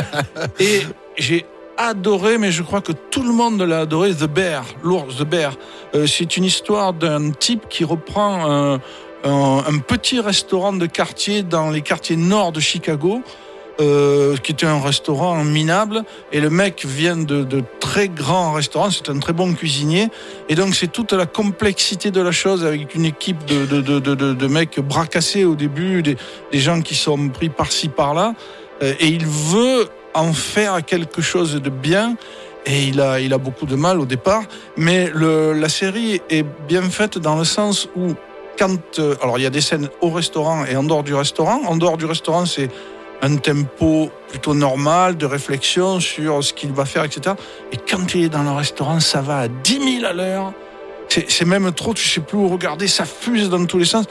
Speaker 3: et j'ai adoré, mais je crois que tout le monde l'a adoré, The Bear, l'ours, The Bear. Euh, c'est une histoire d'un type qui reprend un, un- petit restaurant de quartier dans les quartiers nord de Chicago. euh, qui était un restaurant minable. Et le mec vient de, de très grands restaurants, c'est un très bon cuisinier. Et donc c'est toute la complexité de la chose avec une équipe de, de, de, mecs bras cassés au début, des, des gens qui sont pris par-ci par-là. Euh, et il veut en faire quelque chose de bien. Et il a, il a beaucoup de mal au départ. Mais le, la série est bien faite dans le sens où quand euh, alors il y a des scènes au restaurant et en dehors du restaurant en dehors du restaurant c'est un tempo plutôt normal de réflexion sur ce qu'il va faire, etc. Et quand il est dans le restaurant, ça va à 10 000 à l'heure. C'est même trop, tu sais plus où regarder, ça fuse dans tous les sens.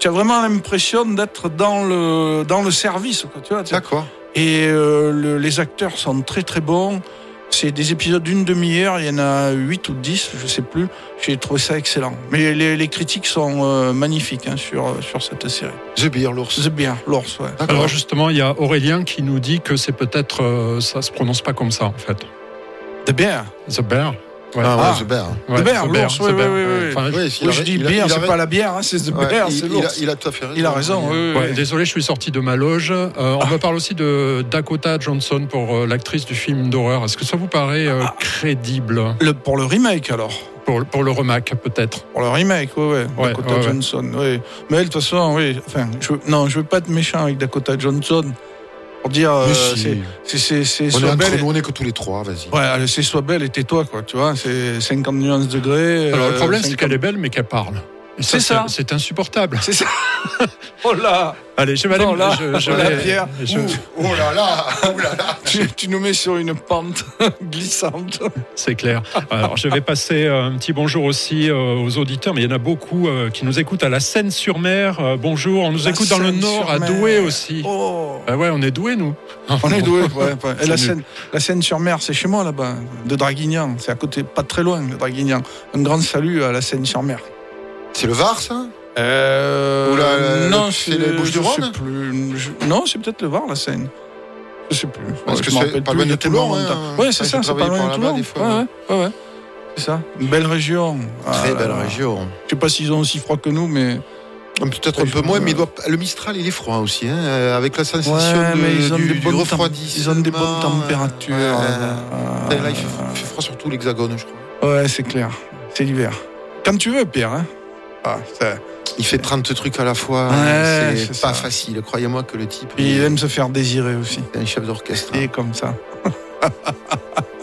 Speaker 3: Tu as vraiment l'impression d'être dans le, dans le service. Quoi, tu vois, tu sais.
Speaker 4: D'accord.
Speaker 3: Et euh, le- les acteurs sont très très bons. C'est des épisodes d'une demi-heure, il y en a 8 ou 10, je sais plus. J'ai trouvé ça excellent. Mais les, les critiques sont euh, magnifiques hein, sur, sur cette série.
Speaker 4: The Beer, l'ours.
Speaker 3: C'est bien, l'ours, ouais.
Speaker 4: D'accord.
Speaker 2: Alors justement, il y a Aurélien qui nous dit que c'est peut-être euh, ça se prononce pas comme ça en fait.
Speaker 3: The Bear.
Speaker 2: The Bear. Ouais.
Speaker 4: Ah, ouais,
Speaker 3: Ah.
Speaker 4: The Bear.
Speaker 2: Ouais,
Speaker 3: The Bear,
Speaker 2: The
Speaker 3: oui,
Speaker 2: Bear.
Speaker 3: oui, oui, oui.
Speaker 2: Enfin,
Speaker 4: Ouais, il
Speaker 3: Oui,
Speaker 4: a-
Speaker 3: je dis
Speaker 4: il
Speaker 3: bière,
Speaker 4: il a-
Speaker 3: c'est pas la bière, hein, c'est The
Speaker 4: Ouais,
Speaker 3: Bear,
Speaker 4: il,
Speaker 3: c'est
Speaker 4: a,
Speaker 3: l'ours.
Speaker 4: il a tout à fait raison.
Speaker 3: Il a raison, oui,
Speaker 2: Ouais,
Speaker 3: oui.
Speaker 2: désolé, je suis sorti de ma loge. Euh, on me parle aussi de Dakota Johnson pour euh, l'actrice du film d'horreur. Est-ce que ça vous paraît euh,
Speaker 3: Ah.
Speaker 2: crédible?
Speaker 3: Le- pour le remake, alors.
Speaker 2: pour, pour le remake peut-être
Speaker 3: Pour le remake, oui, oui.
Speaker 2: Ouais,
Speaker 3: Dakota
Speaker 2: ouais, ouais.
Speaker 3: Johnson, oui. Mais de toute façon, oui. Enfin, je, non, je veux pas être méchant avec Dakota Johnson. Pour dire, euh,
Speaker 4: si.
Speaker 3: c'est- c'est,
Speaker 4: On est entre nous, on est que tous les trois, vas-y.
Speaker 3: Ouais, allez, c'est sois belle et tais-toi, quoi, tu vois. C'est 50 nuances degrés.
Speaker 2: Alors le
Speaker 3: euh,
Speaker 2: problème c'est
Speaker 3: 50
Speaker 2: qu'elle est belle mais qu'elle parle.
Speaker 3: C'est ça.
Speaker 2: C'est insupportable.
Speaker 3: C'est ça. oh là
Speaker 2: Allez, je vais aller.
Speaker 3: Non, là,
Speaker 2: je, je
Speaker 3: voilà,
Speaker 2: vais-
Speaker 3: Pierre.
Speaker 2: je-
Speaker 4: oh là là, oh là là.
Speaker 3: tu, tu nous mets sur une pente glissante.
Speaker 2: C'est clair. Alors, je vais passer euh, un petit bonjour aussi euh, aux auditeurs, mais il y en a beaucoup euh, qui nous écoutent à la Seine-sur-Mer. Bonjour, on nous
Speaker 3: La
Speaker 2: écoute dans le Nord, à
Speaker 3: Seine-sur-Mer.
Speaker 2: Douai aussi.
Speaker 3: Oh
Speaker 2: Ah ouais, on est doués, nous.
Speaker 3: On est doué, ouais, ouais. Et la Seine, la Seine sur mer, c'est chez moi là-bas, de Draguignan. C'est à côté, pas très loin de Draguignan. Un grand salut à la Seine sur mer.
Speaker 4: C'est le Var, ça
Speaker 3: Euh,
Speaker 4: Ou la-
Speaker 3: non,
Speaker 4: c'est les
Speaker 3: sais plus. Je- non, c'est peut-être le Var, la Seine. Je sais plus.
Speaker 4: Parce
Speaker 3: Ouais,
Speaker 4: que
Speaker 3: je m'en
Speaker 4: c'est pas loin de Toulon, hein.
Speaker 3: Ouais, c'est ça, c'est pas loin de Toulon.
Speaker 4: des fois,
Speaker 3: Ouais, ouais, ouais. C'est ça. Une belle région. Ah
Speaker 4: Très
Speaker 3: là
Speaker 4: belle
Speaker 3: là.
Speaker 4: région.
Speaker 3: Je sais pas s'ils ont aussi froid que nous, mais.
Speaker 4: Peut-être un peu moins, mais il doit- le Mistral, il est froid aussi, hein, euh, avec la sensation
Speaker 3: Ouais,
Speaker 4: de,
Speaker 3: mais ils ont
Speaker 4: du,
Speaker 3: des
Speaker 4: du refroidissement.
Speaker 3: Ils ont des bonnes températures.
Speaker 4: Ouais,
Speaker 3: euh.
Speaker 4: Là, il fait, froid sur tout l'hexagone, je crois.
Speaker 3: Ouais, c'est clair. C'est l'hiver. Quand tu veux, Pierre. Hein ça-
Speaker 4: Il fait 30 trucs à la fois.
Speaker 3: Ouais,
Speaker 4: c'est
Speaker 3: c'est
Speaker 4: pas
Speaker 3: ça.
Speaker 4: facile. Croyez-moi que le type
Speaker 3: Et il aime se faire désirer aussi.
Speaker 4: un chef d'orchestre.
Speaker 3: Et comme ça.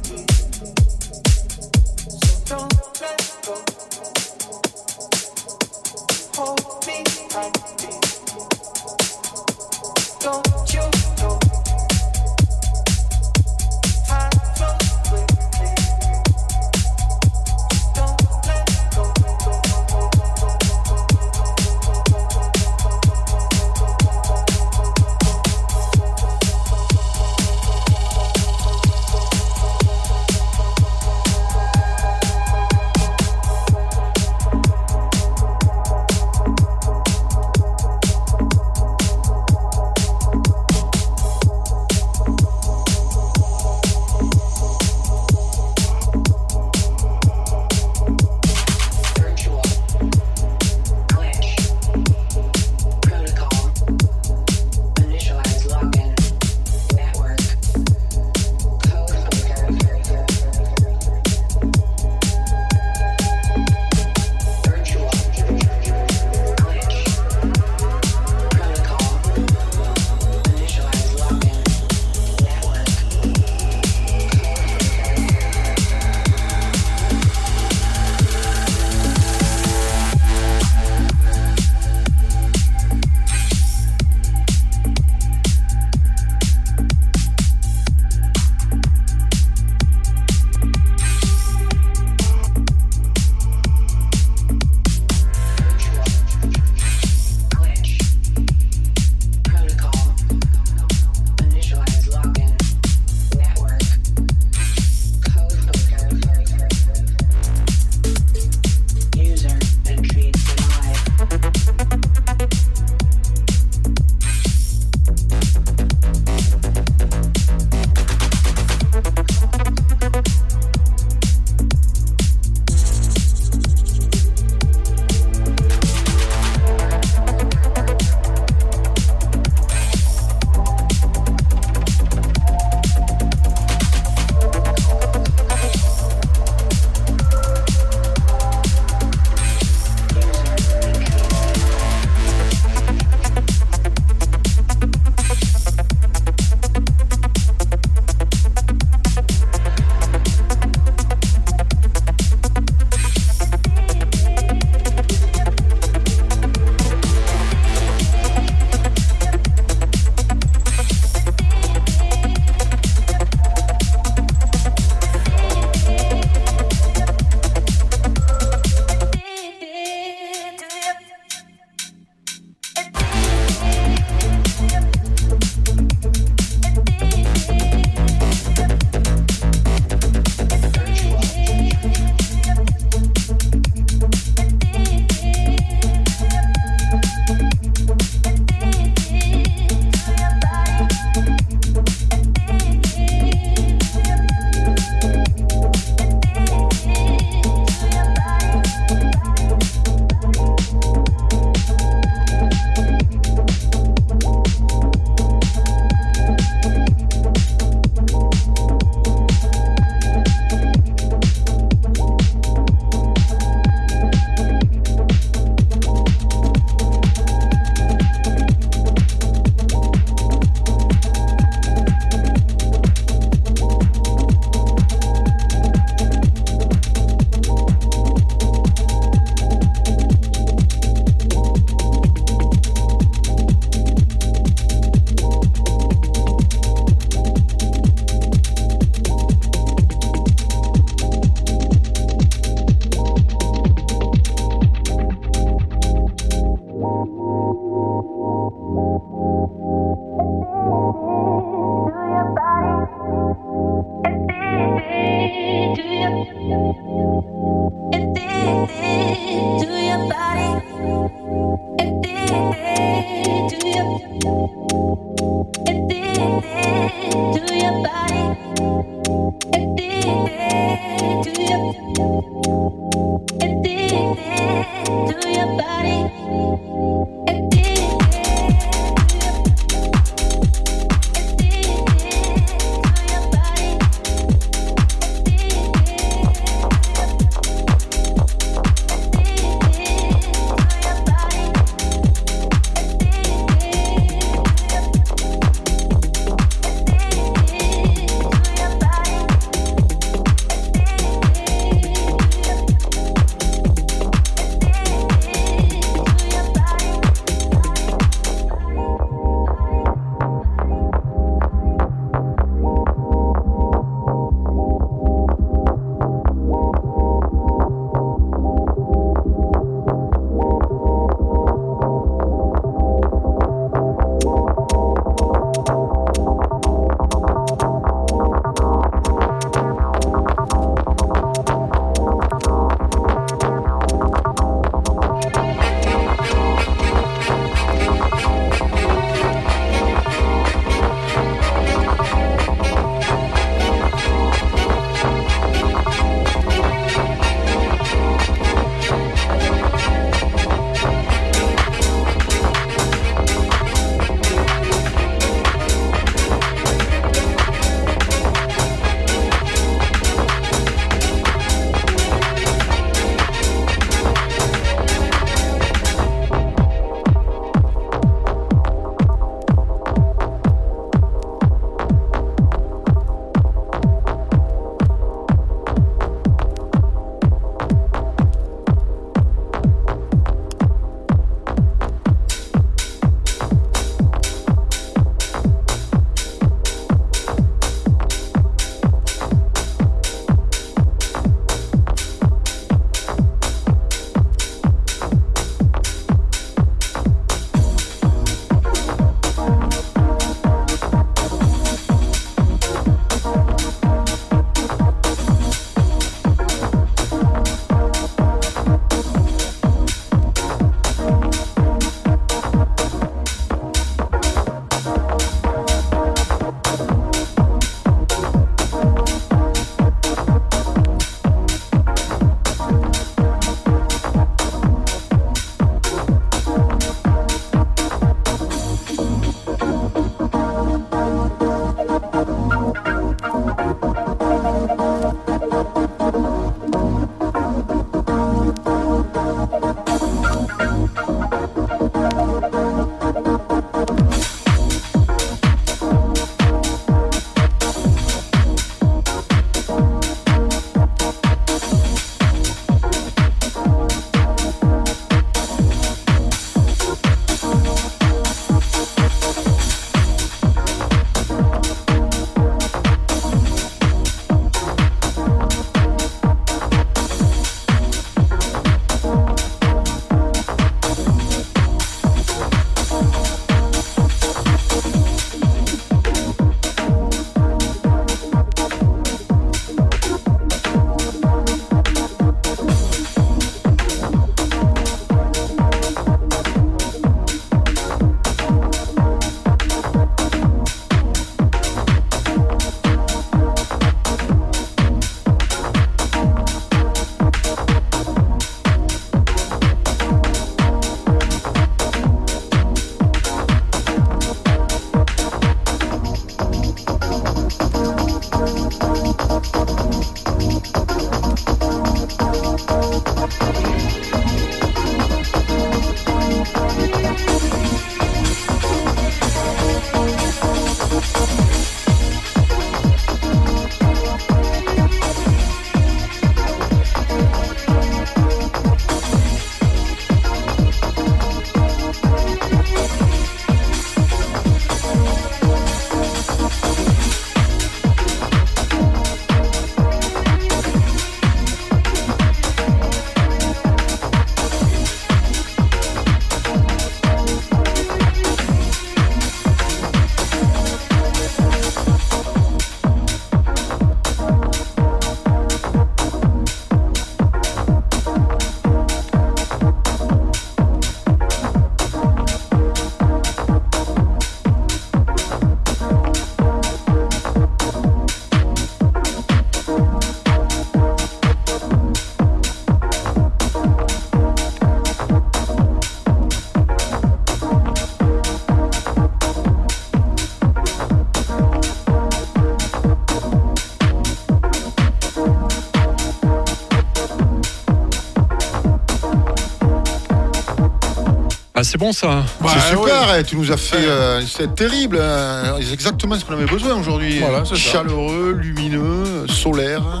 Speaker 2: c'est bon ça.
Speaker 3: Bah,
Speaker 4: c'est super,
Speaker 3: ouais.
Speaker 4: hein, tu nous as fait. euh, c'est terrible. hein. C'est exactement ce qu'on avait besoin aujourd'hui.
Speaker 3: Voilà, ça.
Speaker 4: Chaleureux, lumineux, solaire.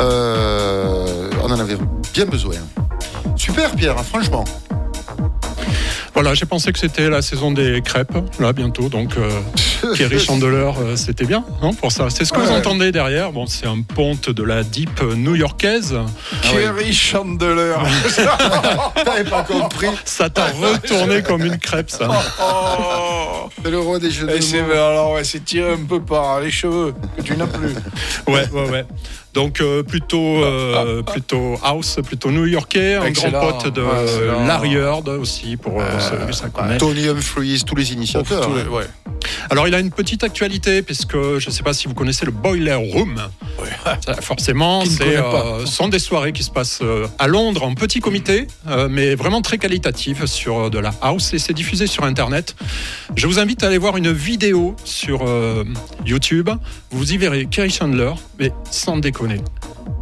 Speaker 4: Euh, on en avait bien besoin. Super, Pierre, hein, franchement.
Speaker 2: Voilà, j'ai pensé que c'était la saison des crêpes, là, bientôt. Donc, euh, Kerry Chandler, euh, c'était bien, non, pour ça. C'est ce que vous entendez derrière. Bon, c'est un ponte de la deep new-yorkaise.
Speaker 3: Kerry Chandler.
Speaker 4: T'avais pas compris.
Speaker 2: Ça t'a retourné comme une crêpe, ça.
Speaker 3: Oh.
Speaker 4: C'est le roi des
Speaker 3: Et c'est
Speaker 4: mots.
Speaker 3: alors ouais, c'est tiré un peu par les cheveux que tu n'as plus.
Speaker 2: Ouais, ouais, ouais. Donc euh, plutôt, euh, plutôt house, plutôt new-yorkais, un grand pote de
Speaker 3: Ouais.
Speaker 2: Larry Heard aussi pour euh, celui ça connaît.
Speaker 4: Tony Humphries, tous les initiateurs.
Speaker 3: Tous les-
Speaker 4: hein.
Speaker 3: ouais.
Speaker 2: Alors il a une petite actualité puisque je ne sais pas si vous connaissez le Boiler Room. Forcément, euh, sont des soirées qui se passent euh, à Londres en petit comité, euh, mais vraiment très qualitatives sur de la house et c'est diffusé sur Internet. Je vous invite à aller voir une vidéo sur YouTube. Vous y verrez Kerry Chandler, mais sans déconner.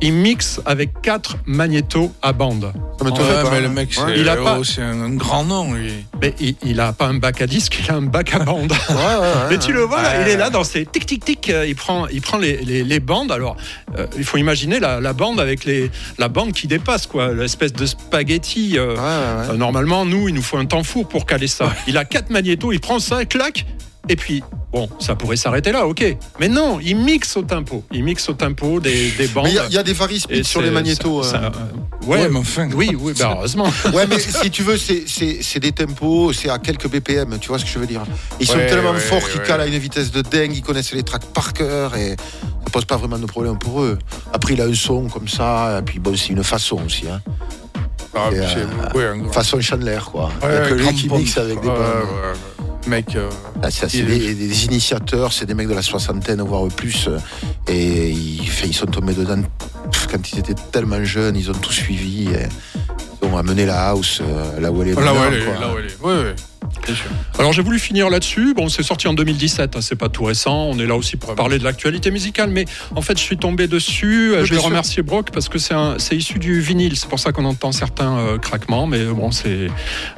Speaker 2: Il mixe avec quatre magnétos à bande.
Speaker 3: Ouais,
Speaker 4: pas,
Speaker 3: mais
Speaker 4: hein.
Speaker 3: le mec, c'est.
Speaker 2: Il a
Speaker 3: oh,
Speaker 2: pas-
Speaker 3: c'est un, grand nom, lui.
Speaker 2: Mais il, il a pas un bac à disque, il a un bac à bande.
Speaker 4: Ouais, ouais, ouais,
Speaker 2: Mais tu le vois, là, il est là dans ses tic tic tic, euh, il prend, il prend les, les- les bandes. Alors, euh, il faut imaginer la, la bande avec les, la bande qui dépasse, quoi, l'espèce de spaghetti. euh, euh, normalement, nous, il nous faut un temps fou pour caler ça. Il a quatre magnétos, il prend ça, clac, et puis, bon, ça pourrait s'arrêter là, ok. Mais non, il mixe au tempo. Il mixe au tempo des, des bandes.
Speaker 4: Mais il y a- il y, a des vari
Speaker 2: Et
Speaker 4: speed sur les magnétos.
Speaker 2: ça-
Speaker 4: euh.
Speaker 2: ça, ouais,
Speaker 3: Ouais, mais enfin.
Speaker 2: oui, oui, bah, heureusement.
Speaker 4: Ouais, mais si tu veux, c'est- c'est c'est des tempos, c'est à quelques BPM, tu vois ce que je veux dire. Ils sont
Speaker 3: Ouais,
Speaker 4: tellement
Speaker 3: ouais,
Speaker 4: forts qu'ils
Speaker 3: ouais.
Speaker 4: calent à une vitesse de dingue, ils connaissent les tracks par cœur et ça pose pas vraiment de problème pour eux. Après, il a un son comme ça, et puis bon, c'est une façon aussi. Hein.
Speaker 3: Ah,
Speaker 4: Et, euh,
Speaker 3: grand-
Speaker 4: Façon Chandler, quoi. Il y a
Speaker 3: Ouais,
Speaker 4: que lui qui mixe avec des
Speaker 3: Ouais,
Speaker 4: bandes.
Speaker 3: Ouais, ouais. Mec, euh,
Speaker 4: Ah, c'est des, des initiateurs, c'est des mecs de la soixantaine, voire plus. euh, Et ils, fait, ils sont tombés dedans quand ils étaient tellement jeunes, ils ont tout suivi. Et ils ont amené la house euh, là où elle est
Speaker 3: là où elle est,
Speaker 4: quoi.
Speaker 3: là où elle est. Ouais, ouais. Sûr.
Speaker 2: Alors j'ai voulu finir là-dessus. Bon, c'est sorti en 2017, hein, c'est pas tout récent. On est là aussi pour parler de l'actualité musicale, mais en fait, je suis tombé dessus. Euh,
Speaker 4: Oui,
Speaker 2: je vais
Speaker 4: sûr.
Speaker 2: remercier Brock parce que c'est issu du vinyle. C'est pour ça qu'on entend certains euh, craquements, mais bon, c'est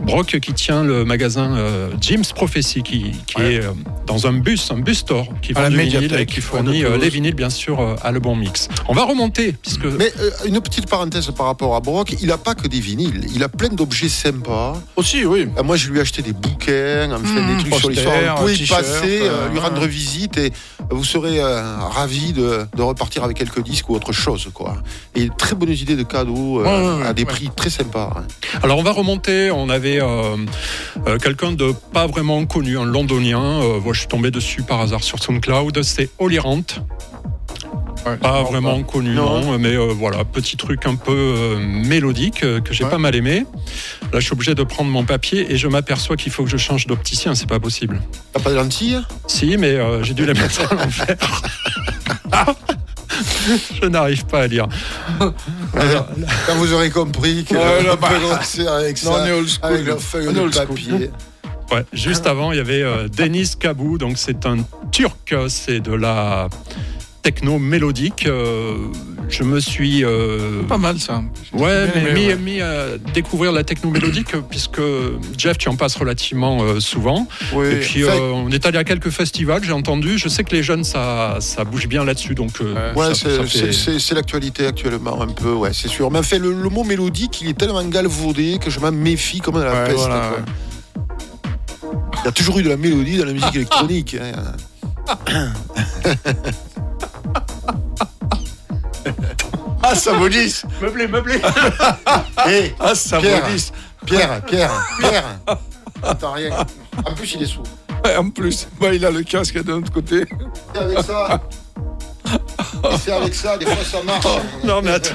Speaker 2: Brock qui tient le magasin euh, Jim's Prophecy, qui, qui
Speaker 3: Ouais.
Speaker 2: est euh, dans un bus, un bus store, qui vend du vinyle et qui fournit euh, les vinyles, bien sûr, euh, à Le Bon Mix. On va remonter puisque
Speaker 4: Mais euh, une petite parenthèse par rapport à Brock, il a pas que des vinyles, il a plein d'objets sympas.
Speaker 3: Aussi, oui.
Speaker 4: Euh, Moi, je lui ai acheté des bouquins, enfin,
Speaker 3: Mmh,
Speaker 4: des trucs sur l'histoire. Vous pouvez y passer, euh,
Speaker 3: euh,
Speaker 4: lui rendre visite et vous serez euh, ravis de, de repartir avec quelques disques ou autre chose. Quoi. Et très bonnes idées de cadeaux euh,
Speaker 3: Ouais,
Speaker 4: à des
Speaker 3: ouais.
Speaker 4: prix très sympas. hein.
Speaker 2: Alors on va remonter, on avait euh, quelqu'un de pas vraiment connu, un londonien, moi je suis tombé dessus par hasard sur SoundCloud, c'est Holly Rant.
Speaker 3: Ouais,
Speaker 2: Pas
Speaker 3: non,
Speaker 2: vraiment connu,
Speaker 4: Non.
Speaker 2: non, mais euh, voilà, petit truc un peu euh, mélodique euh, que j'ai
Speaker 3: Ouais.
Speaker 2: pas mal aimé. Là, je suis obligé de prendre mon papier et je m'aperçois qu'il faut que je change d'opticien, c'est pas possible.
Speaker 4: T'as pas de lentilles
Speaker 2: Si, mais j'ai dû les mettre à l'envers. je n'arrive pas à lire. Alors,
Speaker 4: Quand vous aurez compris que
Speaker 3: Ouais, là, bah.
Speaker 4: avec
Speaker 3: Non,
Speaker 4: ça,
Speaker 3: on est old school.
Speaker 4: avec la feuille de papier.
Speaker 2: Ouais, juste avant, il y avait Denis Kabou, donc c'est un turc, c'est de la techno mélodique. euh, je me suis euh,
Speaker 3: Pas mal, ça.
Speaker 2: ouais, mais
Speaker 3: aimé,
Speaker 2: mis,
Speaker 3: ouais.
Speaker 2: mis à découvrir la techno mélodique puisque Jeff, tu en passes relativement euh, souvent.
Speaker 4: Oui.
Speaker 2: Et puis euh, on est allé à quelques festivals, j'ai entendu. Je sais que les jeunes ça, ça bouge bien là-dessus, donc euh,
Speaker 4: Ouais, c'est
Speaker 2: fait-
Speaker 4: l'actualité actuellement un peu, ouais, c'est sûr. Mais enfin, le, le mot mélodique, il est tellement galvaudé que je m'en méfie comme de la
Speaker 3: Ouais,
Speaker 4: peste.
Speaker 3: voilà.
Speaker 4: Il y a toujours eu de la mélodie dans la musique électronique.
Speaker 3: Ah, ça vaudisse
Speaker 2: Meublé, meublé.
Speaker 4: Hé,
Speaker 3: Ah, ça
Speaker 4: Pierre.
Speaker 3: vaudisse
Speaker 4: Pierre, Pierre, Pierre. Attends, rien. En plus, il est sourd.
Speaker 3: Ouais, En plus, bah, il a le casque de l'autre côté.
Speaker 4: C'est avec ça. Et c'est avec ça, des fois ça marche.
Speaker 2: non mais attends,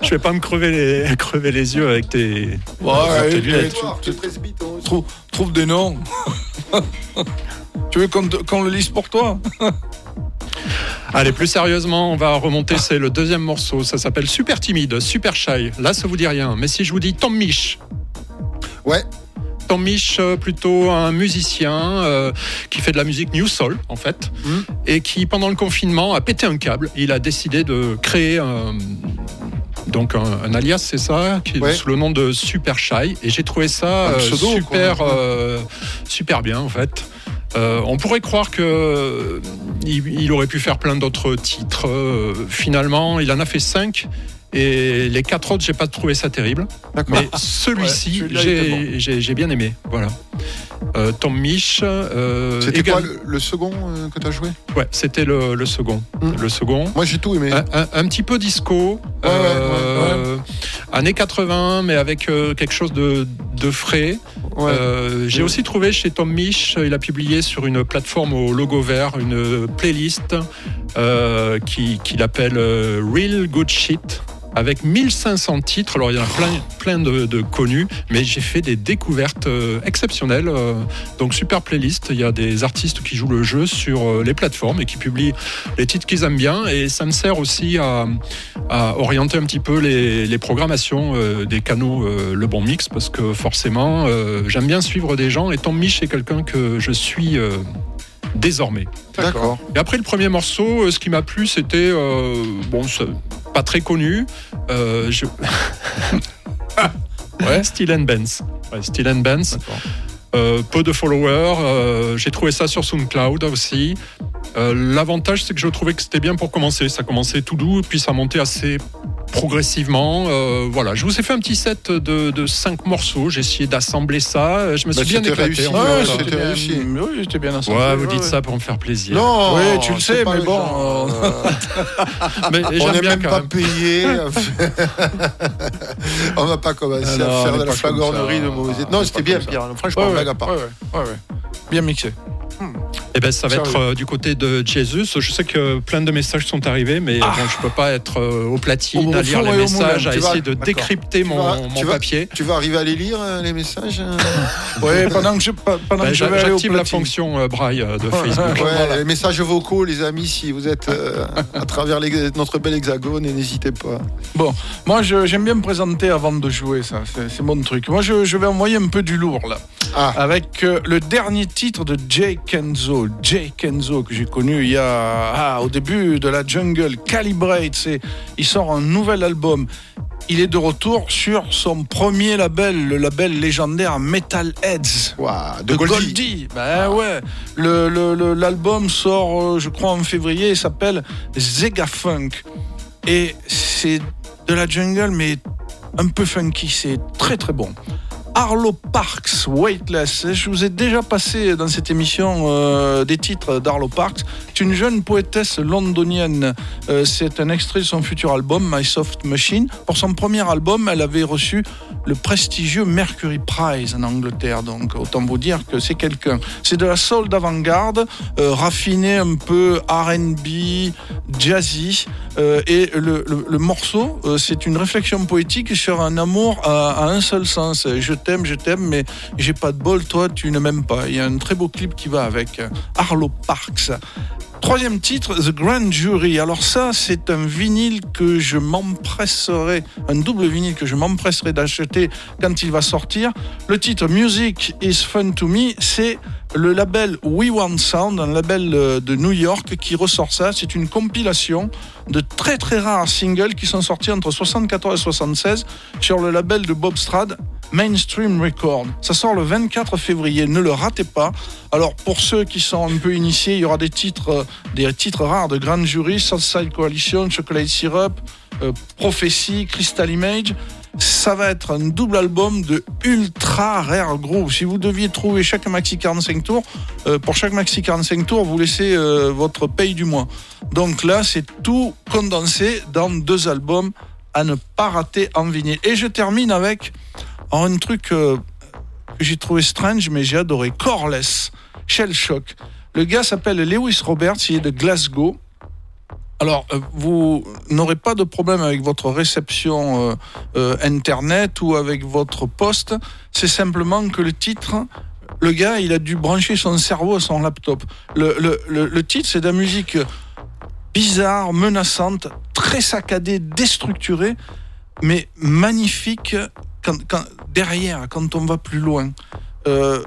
Speaker 2: je vais pas me crever les, crever les yeux avec tes.
Speaker 3: Ouais,
Speaker 2: tes
Speaker 3: et-
Speaker 2: lunettes.
Speaker 3: et tu-
Speaker 4: Tu le presbyte, aussi.
Speaker 3: Trouve, trouve des noms. Tu veux qu'on le lise pour toi
Speaker 2: Allez, plus sérieusement, on va remonter. C'est le deuxième morceau. Ça s'appelle Super Timide, Super Shy. Là, ça vous dit rien. Mais si je vous dis Tom Mich,
Speaker 4: Ouais,
Speaker 2: Tom Mich, euh, plutôt un musicien euh, qui fait de la musique New Soul, en fait,
Speaker 4: Mhm.
Speaker 2: et qui, pendant le confinement, a pété un câble. Il a décidé de créer un donc un, un alias, c'est ça, qui est
Speaker 4: Ouais.
Speaker 2: sous le nom de Super Shy. Et j'ai trouvé ça euh,
Speaker 4: pseudo,
Speaker 2: super, euh, super bien en fait. Euh, on pourrait croire que euh, il, il aurait pu faire plein d'autres titres. Euh, finalement, il en a fait cinq. Et les quatre autres, j'ai pas trouvé ça terrible. Mais celui-ci, j'ai
Speaker 3: était
Speaker 2: j'ai- j'ai bien aimé. Voilà. Euh, Tom Mich. euh,
Speaker 4: C'était
Speaker 2: égal-
Speaker 4: quoi le, le second euh, que tu as joué?
Speaker 2: Ouais, c'était le, le second.
Speaker 4: Mm.
Speaker 2: Le second.
Speaker 4: Moi j'ai tout aimé.
Speaker 2: Un, un- un petit peu disco,
Speaker 4: Ouais, ouais,
Speaker 2: années 80, mais avec euh, quelque chose de, de frais.
Speaker 4: Ouais.
Speaker 2: Euh, J'ai
Speaker 4: Ouais.
Speaker 2: aussi trouvé chez Tom Mich, il a publié sur une plateforme au logo vert une playlist euh, qui- qu'il appelle euh, Real Good Shit. Avec 1500 titres, alors il y en a plein, plein de, de connus, mais j'ai fait des découvertes euh, exceptionnelles. euh, donc super playlist, il y a des artistes qui jouent le jeu sur euh, les plateformes et qui publient les titres qu'ils aiment bien, et ça me sert aussi à, à orienter un petit peu les, les programmations des canaux Le Bon Mix, parce que forcément, j'aime bien suivre des gens, et Tom Mich est quelqu'un que je suis désormais.
Speaker 4: D'accord.
Speaker 2: Et après le premier morceau, ce qui m'a plu, c'était euh, bon, pas très connu. Euh, je... ouais, Steel and Benz. Ouais, Steel and Benz. Euh, peu de followers. euh, J'ai trouvé ça sur SoundCloud aussi. Euh, L'avantage, c'est que je trouvais que c'était bien pour commencer. Ça commençait tout doux, puis ça montait assez progressivement. Euh, voilà, je vous ai fait un petit set de, de cinq morceaux. J'ai essayé d'assembler ça. Je me
Speaker 4: Bah,
Speaker 2: suis bien
Speaker 4: c'était
Speaker 2: éclaté.
Speaker 4: réussi.
Speaker 2: en
Speaker 4: Ouais, c'était
Speaker 3: bien-
Speaker 4: réussi.
Speaker 3: Oui, c'était bien assemblé.
Speaker 2: Ouais, vous dites
Speaker 3: ouais.
Speaker 2: ça pour me faire plaisir.
Speaker 4: Non,
Speaker 3: Oui, tu le sais, mais bon, euh,
Speaker 2: Mais
Speaker 4: on n'est
Speaker 2: bien
Speaker 4: même pas
Speaker 2: même.
Speaker 4: payé. on va pas commencer
Speaker 3: Ah non,
Speaker 4: à faire de la flagornerie de mauvais.
Speaker 3: On
Speaker 4: Non, c'était bien. Pierre. Franchement, blague à part.
Speaker 3: Bien mixé.
Speaker 2: Eh ben, ça va être euh, du côté de Jesus. Je sais que plein de messages sont arrivés, mais bon, je peux pas être euh, aux platines,
Speaker 3: Au
Speaker 2: à lire les
Speaker 3: au
Speaker 2: messages, à
Speaker 4: vas-
Speaker 2: essayer de décrypter mon,
Speaker 4: vas-
Speaker 2: mon
Speaker 4: tu vas-
Speaker 2: papier.
Speaker 4: Tu vas arriver à les lire, euh, les messages euh
Speaker 3: Ouais, pendant que je, pendant
Speaker 2: Ben,
Speaker 3: que je
Speaker 2: j'a-
Speaker 3: vais aller au
Speaker 2: la
Speaker 3: platine.
Speaker 2: fonction euh, braille de Facebook.
Speaker 4: Ouais,
Speaker 3: Voilà.
Speaker 4: les messages vocaux, les amis, si vous êtes euh, à travers les- notre bel hexagone, n'hésitez pas.
Speaker 3: Moi, je- j'aime bien me présenter avant de jouer, ça. C'est c'est mon truc. Moi, je, je vais envoyer un peu du lourd, là.
Speaker 4: Ah.
Speaker 3: Avec euh, le dernier titre de Jay Kenzo. Jay Kenzo, que j'ai connu il y a. ah, au début de la jungle. Calibrate. c'est- Il sort un nouvel album. Il est de retour sur son premier label, le label légendaire Metal Heads.
Speaker 4: Ouah, de,
Speaker 3: De
Speaker 4: Goldie.
Speaker 3: Goldie. Ben ouais. Le- le- le- L'album sort, euh, je crois, en février. Il s'appelle Zega Funk. Et c'est de la jungle, mais un peu funky. C'est très très bon. Arlo Parks, Weightless. Je vous ai déjà passé dans cette émission euh, des titres d'Arlo Parks. C'est une jeune poétesse londonienne. Euh, c'est un extrait de son futur album, My Soft Machine. Pour son premier album, elle avait reçu le prestigieux Mercury Prize en Angleterre. Donc autant vous dire que c'est quelqu'un. C'est de la soul d'avant-garde, euh, raffiné un peu R&B, jazzy. Euh, et le, morceau, c'est une réflexion poétique sur un amour à, un seul sens. T'aime, je t'aime, mais j'ai pas de bol, toi tu ne m'aimes pas. Il y a un très beau clip qui va avec Arlo Parks. Troisième titre, The Grand Jury. Alors ça, c'est un vinyle que je m'empresserai, un double vinyle que je m'empresserai d'acheter quand il va sortir. Le titre Music is Fun to Me, c'est le label We Want Sound, un label euh, de New York qui ressort ça. C'est une compilation de très très rares singles qui sont sortis entre 74 et 76 sur le label de Bob Strad, Mainstream Record. Ça sort le 24 février, ne le ratez pas. Alors pour ceux qui sont un peu initiés, il y aura des titres, euh, des titres rares de Grand Jury, Southside Coalition, Chocolate Syrup, euh, Prophecy, Crystal Image. Ça va être un double album de ultra rare groove. Si vous deviez trouver chaque maxi 45 tours, euh, pour chaque maxi 45 tours, vous laissez euh, votre paye du mois. Donc là, c'est tout condensé dans deux albums à ne pas rater en vinyle. Et je termine avec alors, un truc euh, que j'ai trouvé strange, mais j'ai adoré. Coreless, Shell Shock. Le gars s'appelle Lewis Roberts, il est de Glasgow. Alors, euh, vous n'aurez pas de problème avec votre réception euh, Internet ou avec votre poste. C'est simplement que le titre, le gars, il a dû brancher son cerveau à son laptop. Le, le- le- le titre, c'est de la musique bizarre, menaçante, très saccadée, déstructurée, mais magnifique quand, quand- derrière, quand on va plus loin. Euh,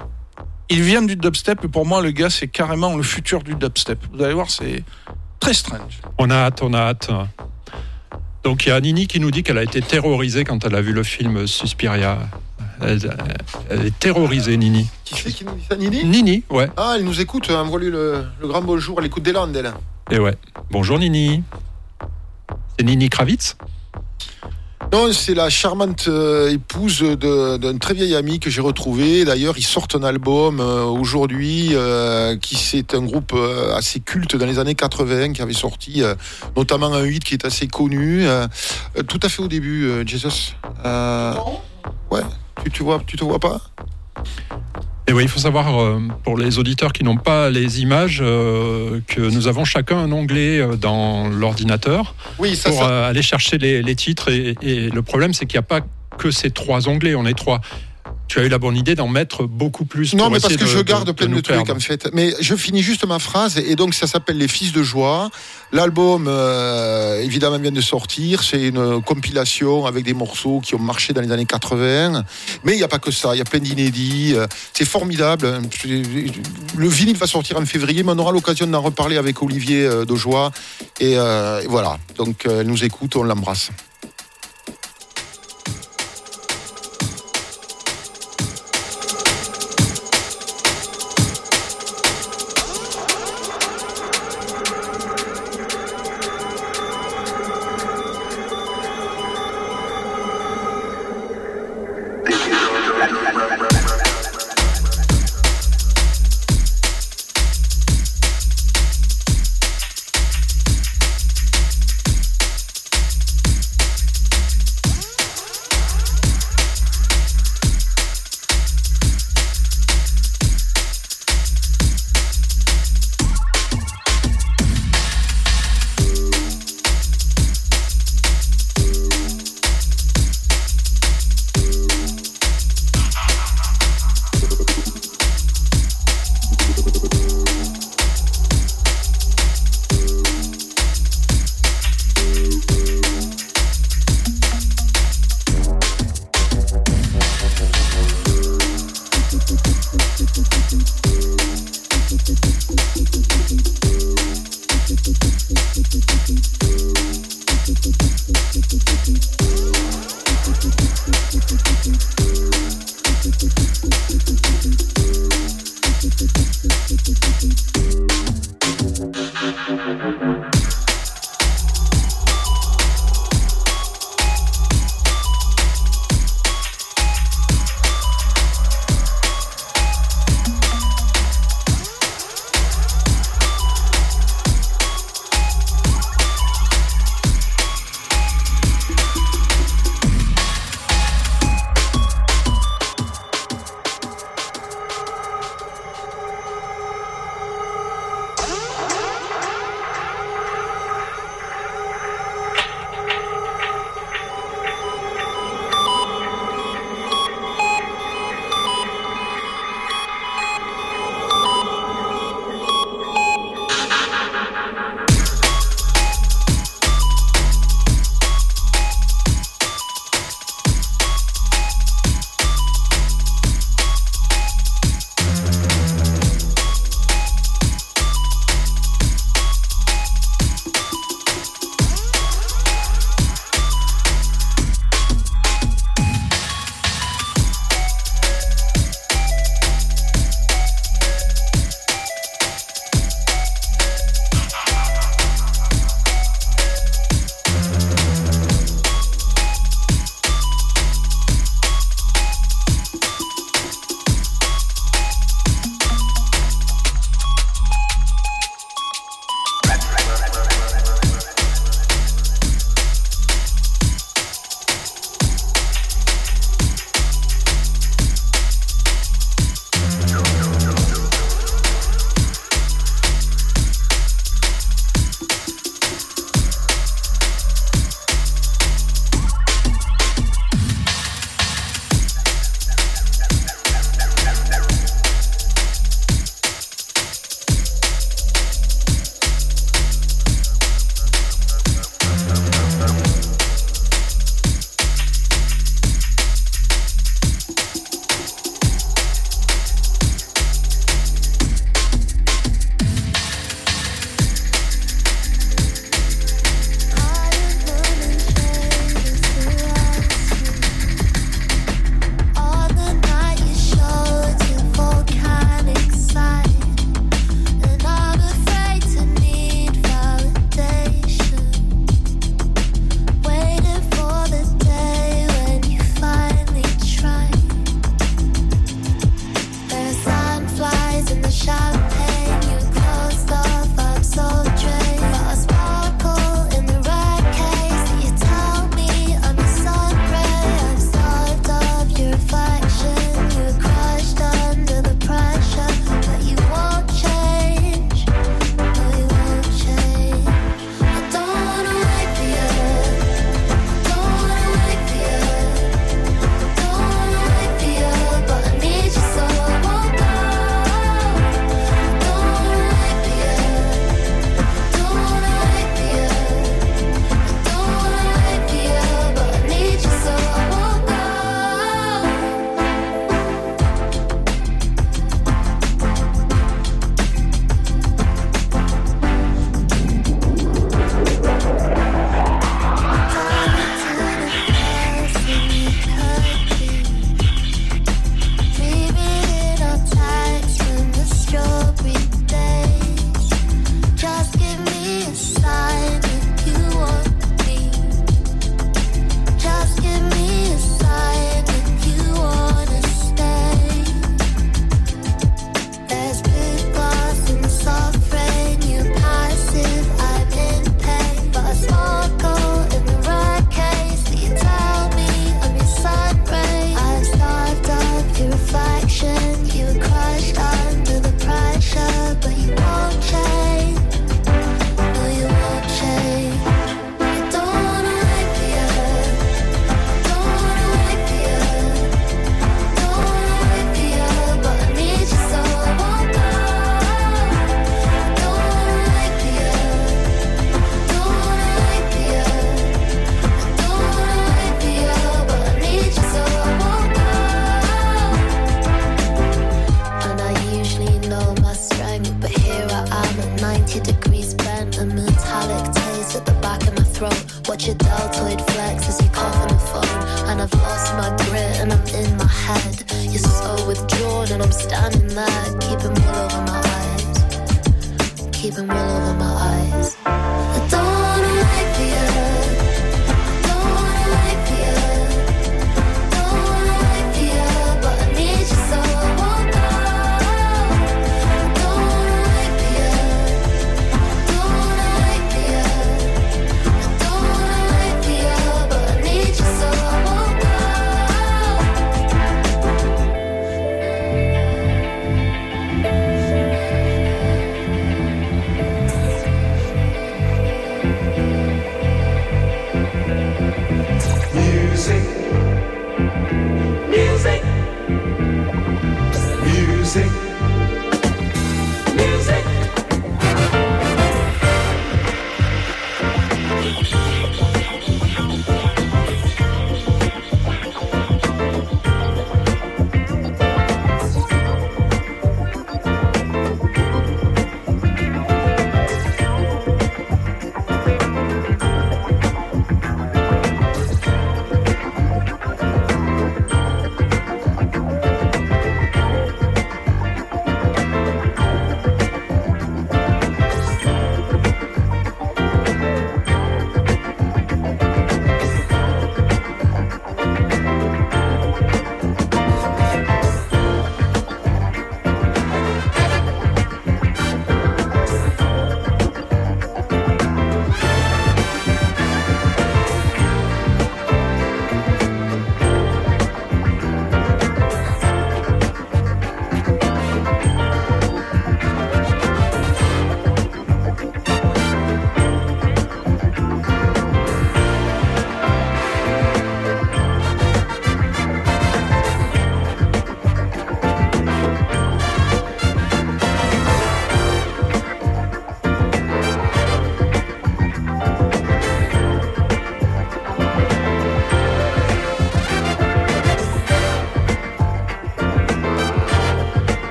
Speaker 3: il vient du dubstep et pour moi, le gars, c'est carrément le futur du dubstep. Vous allez voir, c'est très strange.
Speaker 2: On a hâte, on a hâte. Donc il y a Nini qui nous dit qu'elle a été terrorisée quand elle a vu le film Suspiria. Elle, elle est terrorisée, Nini.
Speaker 4: Qui c'est qui nous dit ça, Nini?
Speaker 2: Nini, ouais.
Speaker 4: Ah, elle nous écoute, envoie-lui le, le grand bonjour, elle écoute des Landes, elle.
Speaker 2: Et ouais. Bonjour Nini. C'est Nini Kravitz?
Speaker 4: Non, c'est la charmante euh, épouse d'un très vieil ami que j'ai retrouvé. D'ailleurs, ils sortent un album euh, aujourd'hui, euh, qui c'est un groupe euh, assez culte dans les années 80, qui avait sorti euh, notamment un hit qui est assez connu, tout à fait au début, euh, Jesus. Euh, ouais, tu, tu vois, tu te vois pas?
Speaker 2: Et oui, il faut savoir, euh, pour les auditeurs qui n'ont pas les images, euh, que nous avons chacun un onglet euh, dans l'ordinateur
Speaker 4: Oui, ça,
Speaker 2: pour
Speaker 4: ça.
Speaker 2: aller chercher les, les titres. Et, et le problème, c'est qu'il n'y a pas que ces trois onglets, on est trois. Tu as eu la bonne idée d'en mettre beaucoup plus.
Speaker 4: Non, mais parce que
Speaker 2: de-
Speaker 4: je garde
Speaker 2: de-
Speaker 4: plein de, trucs
Speaker 2: perdre.
Speaker 4: en fait. Mais je finis juste ma phrase et donc ça s'appelle Les Fils de Joie. L'album euh, évidemment vient de sortir. C'est une compilation avec des morceaux qui ont marché dans les années 80. Mais il n'y a pas que ça. Il y a plein d'inédits. Euh, C'est formidable. Le vinyle va sortir en février, mais on aura l'occasion d'en reparler avec Olivier euh, de Joie. Et, euh, et voilà. Donc elle nous écoute, on l'embrasse.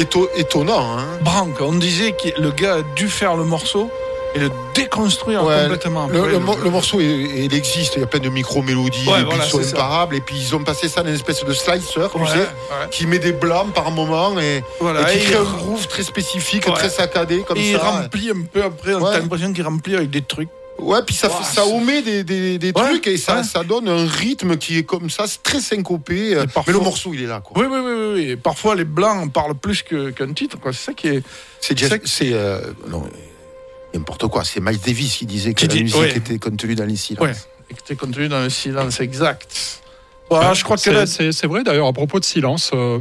Speaker 4: Éto- étonnant, hein.
Speaker 3: Branque, on disait que le gars a dû faire le morceau et le déconstruire
Speaker 4: Ouais,
Speaker 3: complètement.
Speaker 4: Le, le mo- le morceau, il, il existe, il y a plein de micro-mélodies,
Speaker 3: Ouais, voilà,
Speaker 4: sont imparables, et puis ils ont passé ça dans une espèce de slicer, tu
Speaker 3: Ouais,
Speaker 4: sais,
Speaker 3: ouais.
Speaker 4: qui met des blancs par moment, et,
Speaker 3: Voilà,
Speaker 4: et qui
Speaker 3: et
Speaker 4: crée
Speaker 3: il-
Speaker 4: un groove très spécifique, très saccadé, comme
Speaker 3: Et il
Speaker 4: ça.
Speaker 3: remplit un peu après, on a l'impression qu'il remplit avec des trucs.
Speaker 4: Ouais, puis ça, ça omet des, des, des
Speaker 3: Ouais,
Speaker 4: trucs, et ça,
Speaker 3: ouais.
Speaker 4: ça donne un rythme qui est comme ça, c'est très syncopé, mais le morceau, il est là, quoi.
Speaker 3: Oui, oui, oui, Et parfois, les blancs en parlent plus qu'un titre, quoi. C'est ça qui est.
Speaker 4: C'est
Speaker 3: C'est-
Speaker 4: euh, n'importe quoi. C'est Miles Davis qui disait que
Speaker 3: Qui
Speaker 4: la
Speaker 3: dit-
Speaker 4: musique
Speaker 3: ouais.
Speaker 4: était contenue dans les silences.
Speaker 3: Ouais. Et que t'es contenu dans le silence exact. Voilà, je crois que
Speaker 2: C'est- vrai d'ailleurs à propos de silence, euh,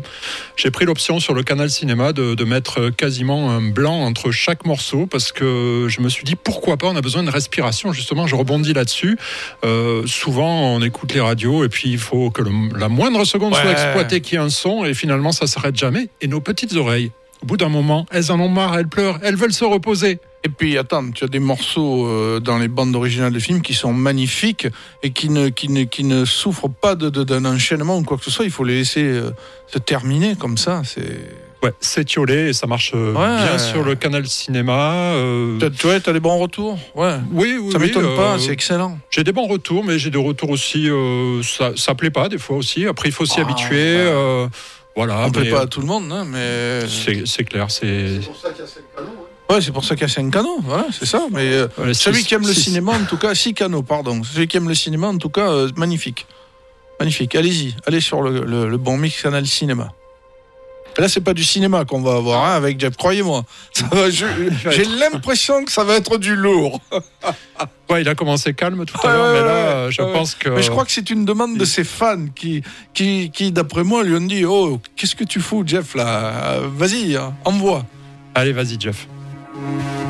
Speaker 2: j'ai pris l'option sur le canal cinéma de, de mettre quasiment un blanc entre chaque morceau parce que je me suis dit pourquoi pas, on a besoin de respiration justement, je rebondis là-dessus. Euh, souvent on écoute les radios et puis il faut que le- la moindre seconde soit exploitée qu'il y ait un son et finalement ça s'arrête jamais. Et nos petites oreilles, au bout d'un moment, elles en ont marre, elles pleurent, elles veulent se reposer.
Speaker 3: Et puis, attends, tu as des morceaux euh, dans les bandes originales de films qui sont magnifiques et qui ne, qui ne, qui ne souffrent pas de- de- d'un enchaînement ou quoi que ce soit. Il faut les laisser euh, se terminer comme ça. C'est.
Speaker 2: Ouais, c'est tiolé et ça marche euh,
Speaker 3: Ouais.
Speaker 2: bien sur le canal cinéma. euh,
Speaker 3: Tu t'as des bons retours? Ouais.
Speaker 2: oui, oui,
Speaker 3: Ça
Speaker 2: oui,
Speaker 3: m'étonne
Speaker 2: euh,
Speaker 3: pas, c'est excellent.
Speaker 2: J'ai des bons retours, mais j'ai des retours aussi. euh, ça, ça plaît pas des fois aussi. Après, il faut s'y
Speaker 3: Ah,
Speaker 2: habituer.
Speaker 3: ouais.
Speaker 2: euh, voilà.
Speaker 3: On plaît
Speaker 2: mais,
Speaker 3: pas à tout le monde, hein, mais.
Speaker 2: C'est c'est clair. C'est
Speaker 4: pour ça qu'il y a cinq canaux.
Speaker 3: Ouais, c'est pour ça qu'il y a cinq canaux, voilà, c'est ça. Mais euh,
Speaker 2: Voilà,
Speaker 3: celui
Speaker 2: six-
Speaker 3: qui aime le cinéma, en tout cas, six canaux, pardon. Celui qui aime le cinéma, en tout cas, euh, magnifique. Magnifique. Allez-y, allez sur le, le- le bon mix canal cinéma. Là, c'est pas du cinéma qu'on va avoir hein, avec Jeff, croyez-moi. J'ai l'impression que ça va être du lourd.
Speaker 2: Ouais, il a commencé calme tout à l'heure,
Speaker 3: ouais,
Speaker 2: mais là,
Speaker 3: ouais,
Speaker 2: je
Speaker 3: ouais.
Speaker 2: pense que.
Speaker 3: Mais je crois que c'est une demande de ses fans qui, qui, qui d'après moi, lui ont dit Oh, qu'est-ce que tu fous, Jeff, là? Vas-y, hein, envoie.
Speaker 2: Allez, vas-y, Jeff.
Speaker 7: Le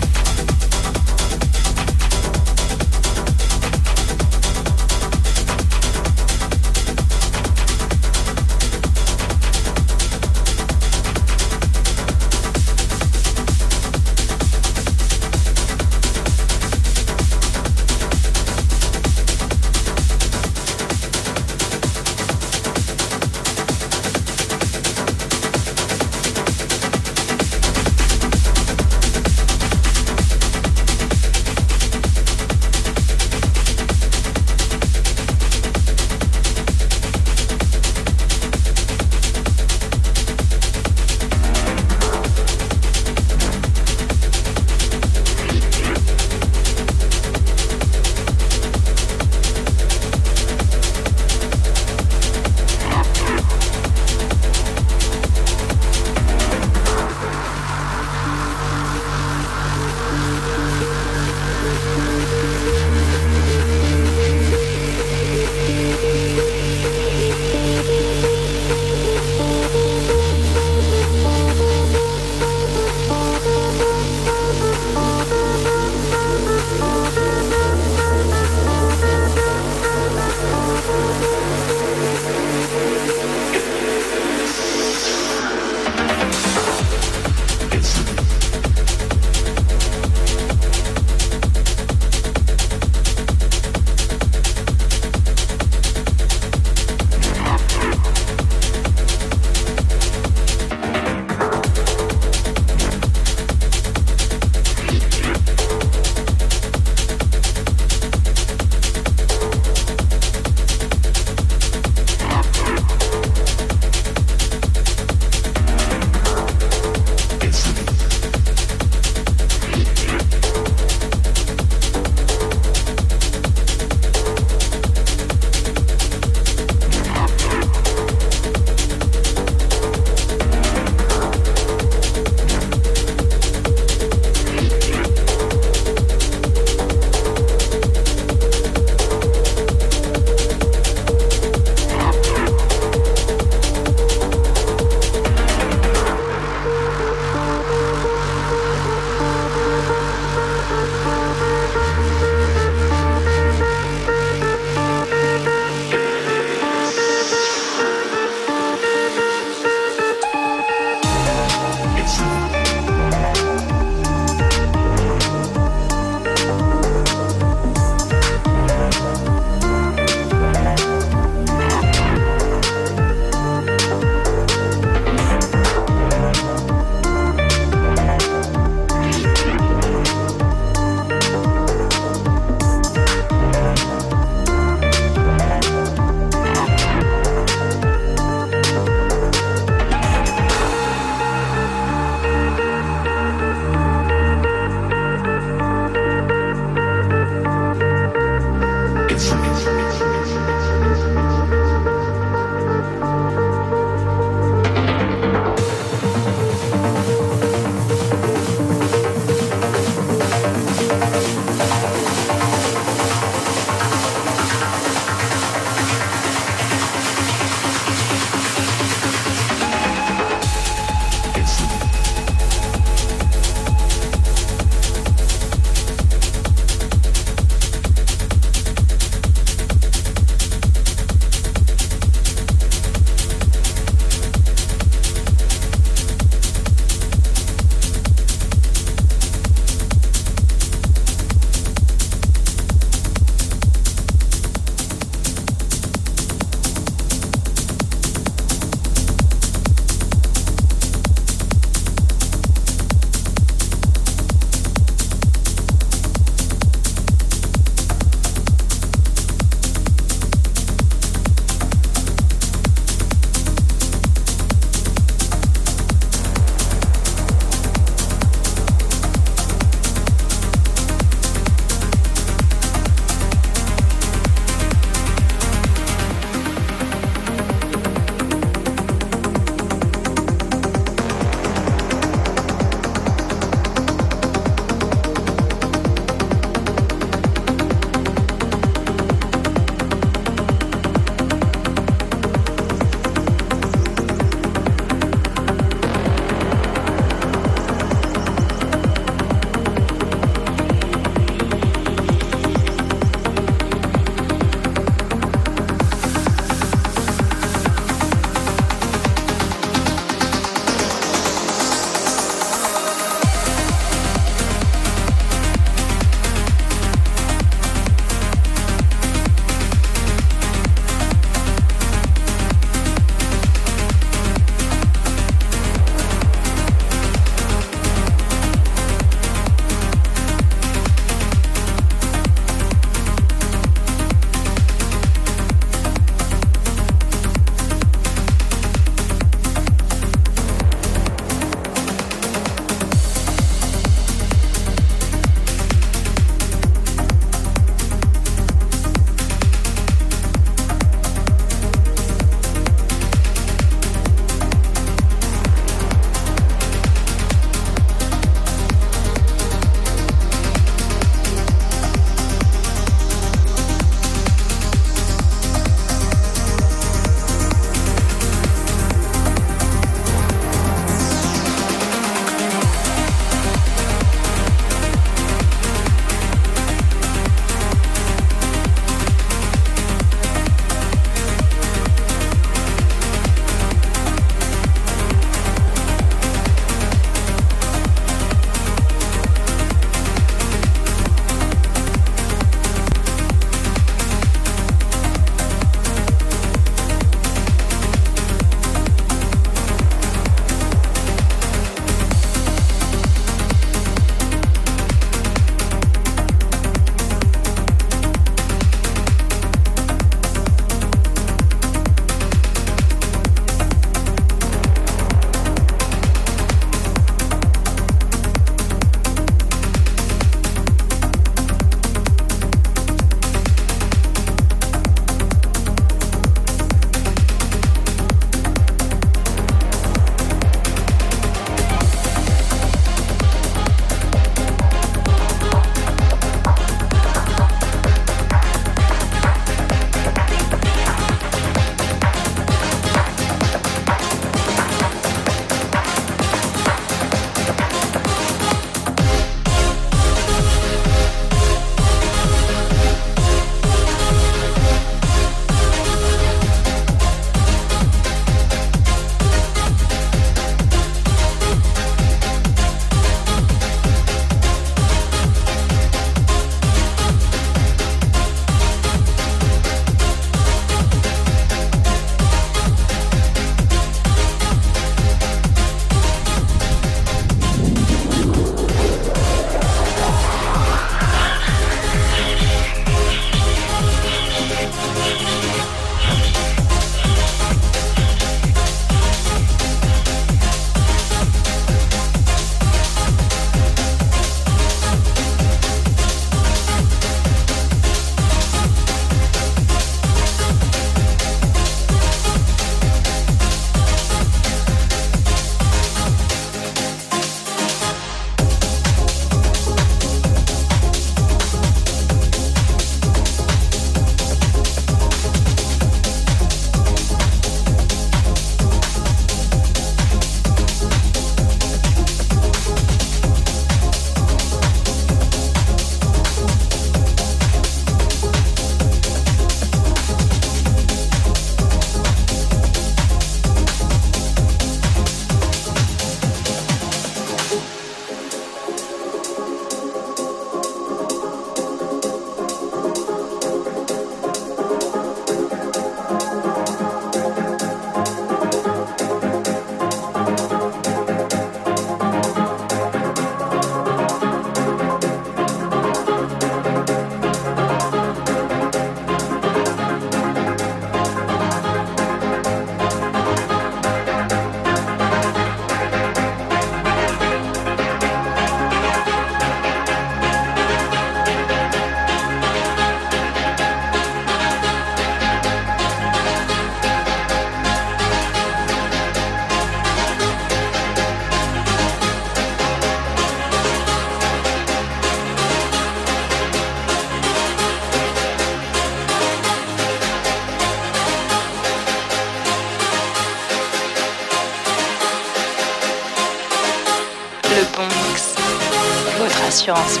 Speaker 7: assurance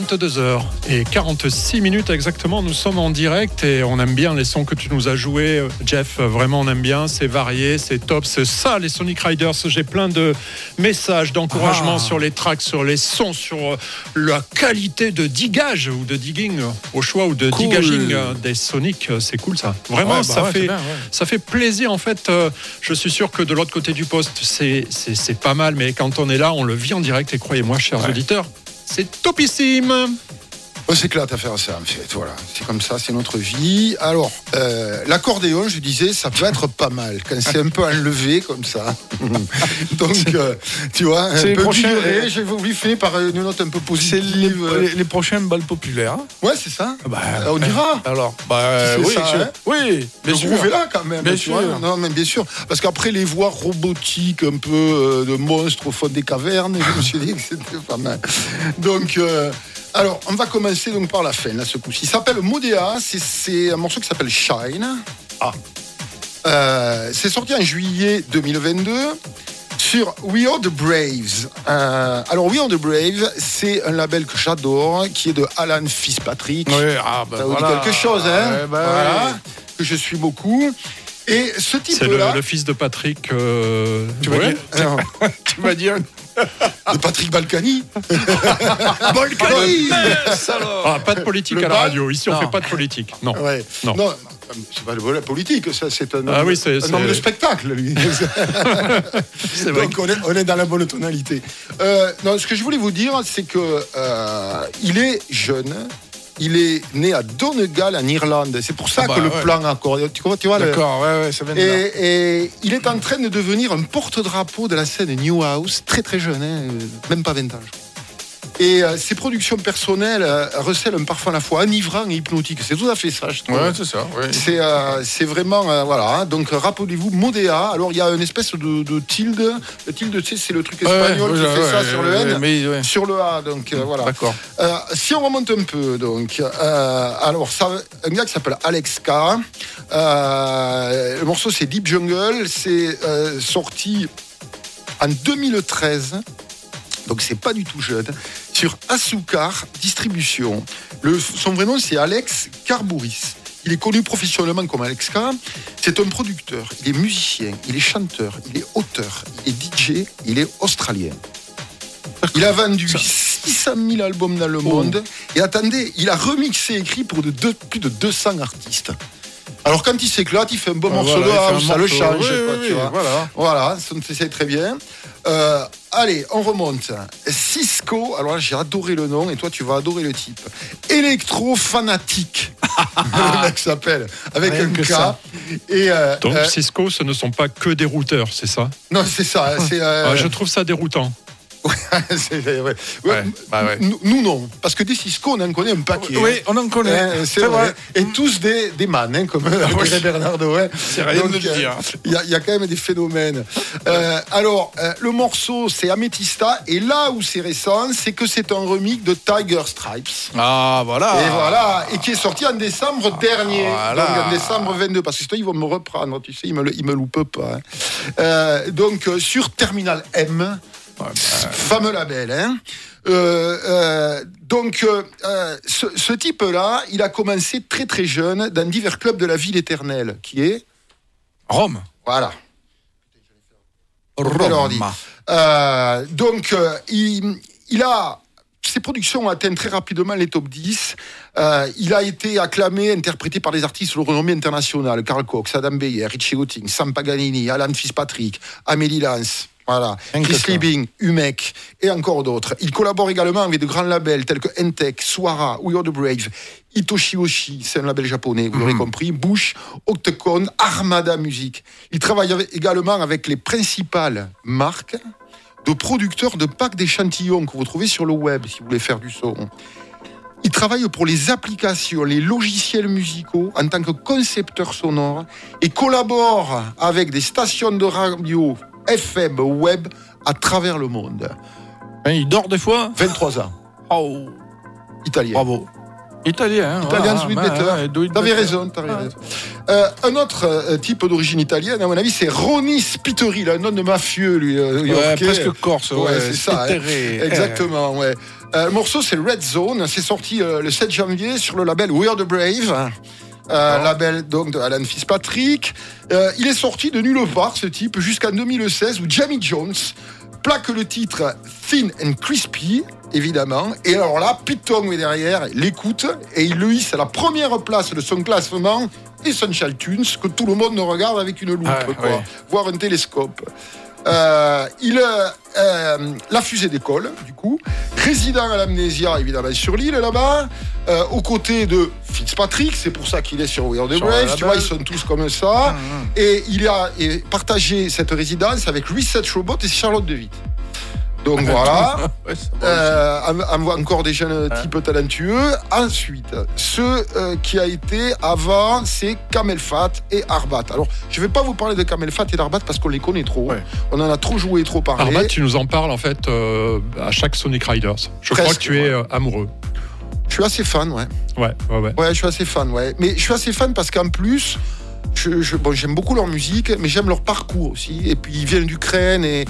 Speaker 7: musique.
Speaker 2: – 22h et 46 minutes exactement. Nous sommes en direct et on aime bien les sons que tu nous as joués, Jeff. Vraiment, on aime bien. C'est varié, c'est top. C'est ça, les Sonic Riders. J'ai plein de messages d'encouragement
Speaker 3: Ah.
Speaker 2: sur les tracks, sur les sons, sur euh, la qualité de digage ou de digging au choix ou de
Speaker 3: Cool.
Speaker 2: digaging euh, des Sonic. C'est cool ça. Vraiment,
Speaker 3: Ouais, bah
Speaker 2: ça
Speaker 3: ouais, c'est
Speaker 2: fait.
Speaker 3: bien, ouais.
Speaker 2: Ça fait plaisir en fait. euh, je suis sûr que de l'autre côté du poste, c'est pas mal, mais quand on est là, on le vit en direct. Et croyez-moi, chers auditeurs, c'est topissime.
Speaker 4: On s'éclate à faire ça, en fait. Voilà, c'est comme ça, c'est notre vie. Alors, euh, l'accordéon, je disais, ça peut être pas mal quand c'est un peu enlevé comme ça. Donc, euh, tu vois, un peu
Speaker 3: prochains-
Speaker 4: figuré. J'ai voulu finir par une note un peu
Speaker 3: C'est les,
Speaker 4: positive.
Speaker 3: les, les prochaines balles populaires. hein.
Speaker 4: Ouais, c'est ça.
Speaker 3: Bah,
Speaker 4: on ira.
Speaker 3: Alors, bah, oui,
Speaker 4: ça, hein
Speaker 3: oui,
Speaker 4: Le
Speaker 3: bien sûr.
Speaker 4: est là quand même.
Speaker 3: Bien sûr.
Speaker 4: vois. Non, mais bien sûr. Parce qu'après les voix robotiques, un peu euh, de monstres au fond des cavernes, je me suis dit que c'était pas mal. Donc, euh, alors, on va commencer donc par la fin, là, ce coup-ci. Il s'appelle Modea. C'est- un morceau qui s'appelle Shine. Ah. Euh, c'est sorti en juillet 2022 sur We Are the Braves. Euh, alors, We Are the Braves, c'est un label que j'adore, qui est de Alan Fitzpatrick.
Speaker 3: Oui, ah, bah,
Speaker 4: Ça vous dit quelque chose, hein
Speaker 3: Ouais, bah,
Speaker 4: Voilà,
Speaker 3: ouais.
Speaker 4: que je suis beaucoup. Et ce
Speaker 2: C'est le,
Speaker 4: type-là,
Speaker 2: le fils de Patrick. euh,
Speaker 3: Tu vas
Speaker 2: ouais.
Speaker 3: dire, tu vas dire.
Speaker 4: de Patrick Balkany. Balkany
Speaker 2: Ah, pas de politique
Speaker 4: Le
Speaker 2: à la radio. Ici, on
Speaker 3: Non.
Speaker 2: fait pas de politique. Non.
Speaker 4: Ouais.
Speaker 2: Non.
Speaker 4: c'est pas de la politique, ça, c'est un,
Speaker 2: Ah
Speaker 4: homme-
Speaker 2: oui, c'est-
Speaker 4: un
Speaker 2: c'est-
Speaker 4: homme de spectacle, lui.
Speaker 2: Vrai.
Speaker 4: Donc on est, on est dans la bonne tonalité. Euh, non, ce que je voulais vous dire, c'est que euh, il est jeune. Il est né à Donegal en Irlande. C'est pour ça
Speaker 3: Ah bah,
Speaker 4: que le
Speaker 3: ouais.
Speaker 4: plan accordéon. Tu vois, tu vois le-
Speaker 3: D'accord, ouais, ouais, ça vient de là.
Speaker 4: Et, et il est en train de devenir un porte-drapeau de la scène New House, très très jeune, hein, même pas 20 ans. Et euh, ses productions personnelles euh, recèlent un parfum à la fois enivrant et hypnotique. C'est tout à fait ça, je trouve.
Speaker 3: Ouais, c'est ça.
Speaker 4: C'est euh, c'est vraiment euh, voilà hein. donc rappelez-vous Modéa alors il y a une espèce de, de tilde le tilde tu sais c'est le truc
Speaker 3: Ouais,
Speaker 4: espagnol
Speaker 3: ouais,
Speaker 4: qui
Speaker 3: ouais,
Speaker 4: fait ça
Speaker 3: ouais,
Speaker 4: sur le
Speaker 3: ouais,
Speaker 4: N
Speaker 3: mais, ouais.
Speaker 4: sur le A donc euh, voilà
Speaker 3: D'accord.
Speaker 4: euh, si on remonte un peu, donc, euh, alors, ça, un gars qui s'appelle Alex K. Euh, le morceau, c'est Deep Jungle. C'est euh, sorti en 2013. Donc, c'est pas du tout jeune. Sur Asukar Distribution. Le, son vrai nom, c'est Alex Carbouris. Il est connu professionnellement comme Alex K. C'est un producteur, il est musicien, il est chanteur, il est auteur, il est DJ, il est australien. Il a vendu 600 000 albums dans le monde. Et attendez, il a remixé et écrit pour de deux- plus de 200 artistes. Alors quand il s'éclate, il fait un bon
Speaker 3: Ouais,
Speaker 4: morceau
Speaker 3: voilà,
Speaker 4: de house, ça le change.
Speaker 3: Oui,
Speaker 4: quoi,
Speaker 3: oui,
Speaker 4: tu vois.
Speaker 3: voilà.
Speaker 4: Voilà, c'est très bien. Euh, allez, on remonte. Cisco, alors là j'ai adoré le nom et toi tu vas adorer le type. Électro fanatique. le mec s'appelle avec
Speaker 3: Rien
Speaker 4: un K.
Speaker 3: ça.
Speaker 4: Et euh,
Speaker 2: Donc,
Speaker 4: euh,
Speaker 2: Cisco, ce ne sont pas que des routeurs, c'est ça?
Speaker 4: Non, c'est ça. Euh,
Speaker 2: Ah, Je trouve ça déroutant.
Speaker 4: Ouais. Ouais,
Speaker 3: bah ouais.
Speaker 4: Nous, nous, non, parce que des Cisco on en connaît un paquet.
Speaker 3: Oui, on en connaît.
Speaker 4: Hein, c'est vrai. Et tous des, des man, hein, comme dirait Bernardo. hein.
Speaker 3: C'est rien
Speaker 4: Donc,
Speaker 3: de le
Speaker 4: euh,
Speaker 3: dire.
Speaker 4: Il y, a- il y a quand même des phénomènes. Euh, alors, euh, le morceau, c'est Amethysta. Et là où c'est récent, c'est que c'est un remix de Tiger Stripes.
Speaker 3: Ah, voilà.
Speaker 4: Et voilà, et qui est sorti en décembre dernier.
Speaker 3: voilà.
Speaker 4: Donc en décembre 22, parce que sinon ils vont me reprendre, tu sais, ils me, ils me loupent pas. hein. Euh, donc sur Terminal M, fameux label. Hein. Euh, euh, donc euh, ce, ce type-là, il a commencé très très jeune dans divers clubs de la ville éternelle, qui est
Speaker 3: Rome.
Speaker 4: voilà.
Speaker 3: Rome.
Speaker 4: donc, il, il a ses productions ont atteint très rapidement les top 10. Euh, il a été acclamé, interprété par des artistes de renommée internationale. Karl Cox, Adam Beyer, Richie Houghton, Sam Paganini, Alan Fitzpatrick, Amélie Lance. Voilà, Chris. Liebing, Humek et encore d'autres. Il collabore également avec de grands labels tels que Entech, Swara, We Are the Brave, Hitoshi Oshi, c'est un label japonais, vous l'aurez compris, Bush, Octocon, Armada Music. Il travaille avec- également avec les principales marques de producteurs de packs d'échantillons que vous trouvez sur le web si vous voulez faire du son. Il travaille pour les applications, les logiciels musicaux en tant que concepteur sonore et collabore avec des stations de radio FM web à travers le monde.
Speaker 3: Hein, il dort des fois
Speaker 4: 23 ans,
Speaker 3: Oh,
Speaker 4: italien.
Speaker 3: bravo. Italien, hein,
Speaker 4: Italien
Speaker 3: ouais, do it
Speaker 4: T'avais raison, t'avais raison. Euh, un autre euh, type d'origine italienne, à mon avis, c'est Ronnie Spiteri, là, un nom de mafieux, lui. euh,
Speaker 3: Ouais, presque corse, ouais,
Speaker 4: Ouais, c'est ça, hein. Exactement, ouais. Euh, le morceau, c'est Red Zone. C'est sorti le 7 janvier sur le label We Are the Brave. Euh, label donc de Alan Fitzpatrick. Euh, il est sorti de nulle part, ce type, jusqu'en 2016 où Jamie Jones plaque le titre Thin and Crispy, évidemment. Et alors là, Pete Tong est derrière, l'écoute et il le hisse à la première place de son classement Essential Tunes que tout le monde regarde avec une loupe,
Speaker 3: Ah,
Speaker 4: quoi, voire un télescope. Euh, il, euh, euh, la fusée d'école, du coup, résident à l'amnésia, évidemment, sur l'île là-bas, euh, aux côtés de Fitzpatrick, c'est pour ça qu'il est sur We Are the Brave, tu vois, ils sont tous comme ça. Et il a et partagé cette résidence avec Reset Robot et Charlotte DeWitt. Donc voilà.
Speaker 3: Ouais,
Speaker 4: Euh, encore des jeunes types talentueux. Ensuite, ceux euh, qui a été avant, c'est Kamel Fat et Arbat. Alors, je vais pas vous parler de Kamel Fat et d'Arbat parce qu'on les connaît trop.
Speaker 3: Ouais.
Speaker 4: On en a trop joué, trop parlé.
Speaker 2: Arbat, tu nous en parles en fait euh, à chaque Sonic Riders. Je crois que tu es euh, amoureux.
Speaker 4: Je suis assez fan, ouais.
Speaker 2: Ouais, ouais, ouais.
Speaker 4: Ouais, je suis assez fan, ouais. Mais je suis assez fan parce qu'en plus, je, je- bon, j'aime beaucoup leur musique, mais j'aime leur parcours aussi. Et puis ils viennent d'Ukraine et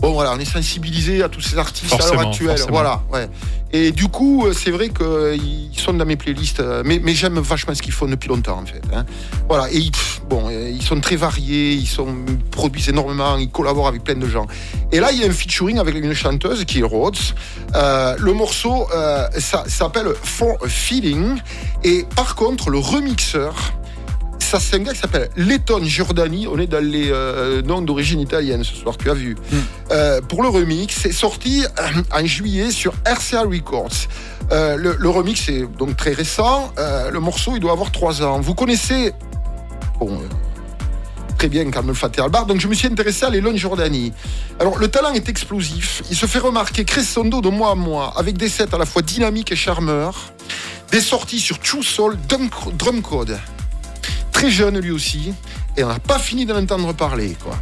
Speaker 4: bon, voilà, on est sensibilisé à tous ces artistes à l'heure actuelle.
Speaker 2: forcément.
Speaker 4: Voilà, ouais. Et du coup, euh, c'est vrai qu'ils sont dans mes playlists, euh, mais, mais j'aime vachement ce qu'ils font depuis longtemps en fait. hein. Voilà, et ils, bon, euh, ils sont très variés, ils, sont, ils produisent énormément, ils collaborent avec plein de gens. Et là, il y a un featuring avec une chanteuse qui est Rhodes. Euh, le morceau, euh, ça, ça s'appelle For a Feeling. Et par contre, le remixeur, ça c'est un gars qui s'appelle Letton Giordani. On est dans les euh, noms d'origine italienne ce soir, tu as vu. Euh, pour le remix, c'est sorti euh, en juillet sur RCA Records. Euh, le, le remix est donc très récent. Le morceau, il doit avoir trois ans. Vous connaissez bon, très bien Carmel Fateh Albar, donc je me suis intéressé à Lelon Giordani. Alors le talent est explosif, il se fait remarquer crescendo de mois à mois, avec des sets à la fois dynamiques et charmeurs, des sorties sur True Soul, Drum Code. Très jeune lui aussi, et on n'a pas fini d'en entendre parler, quoi.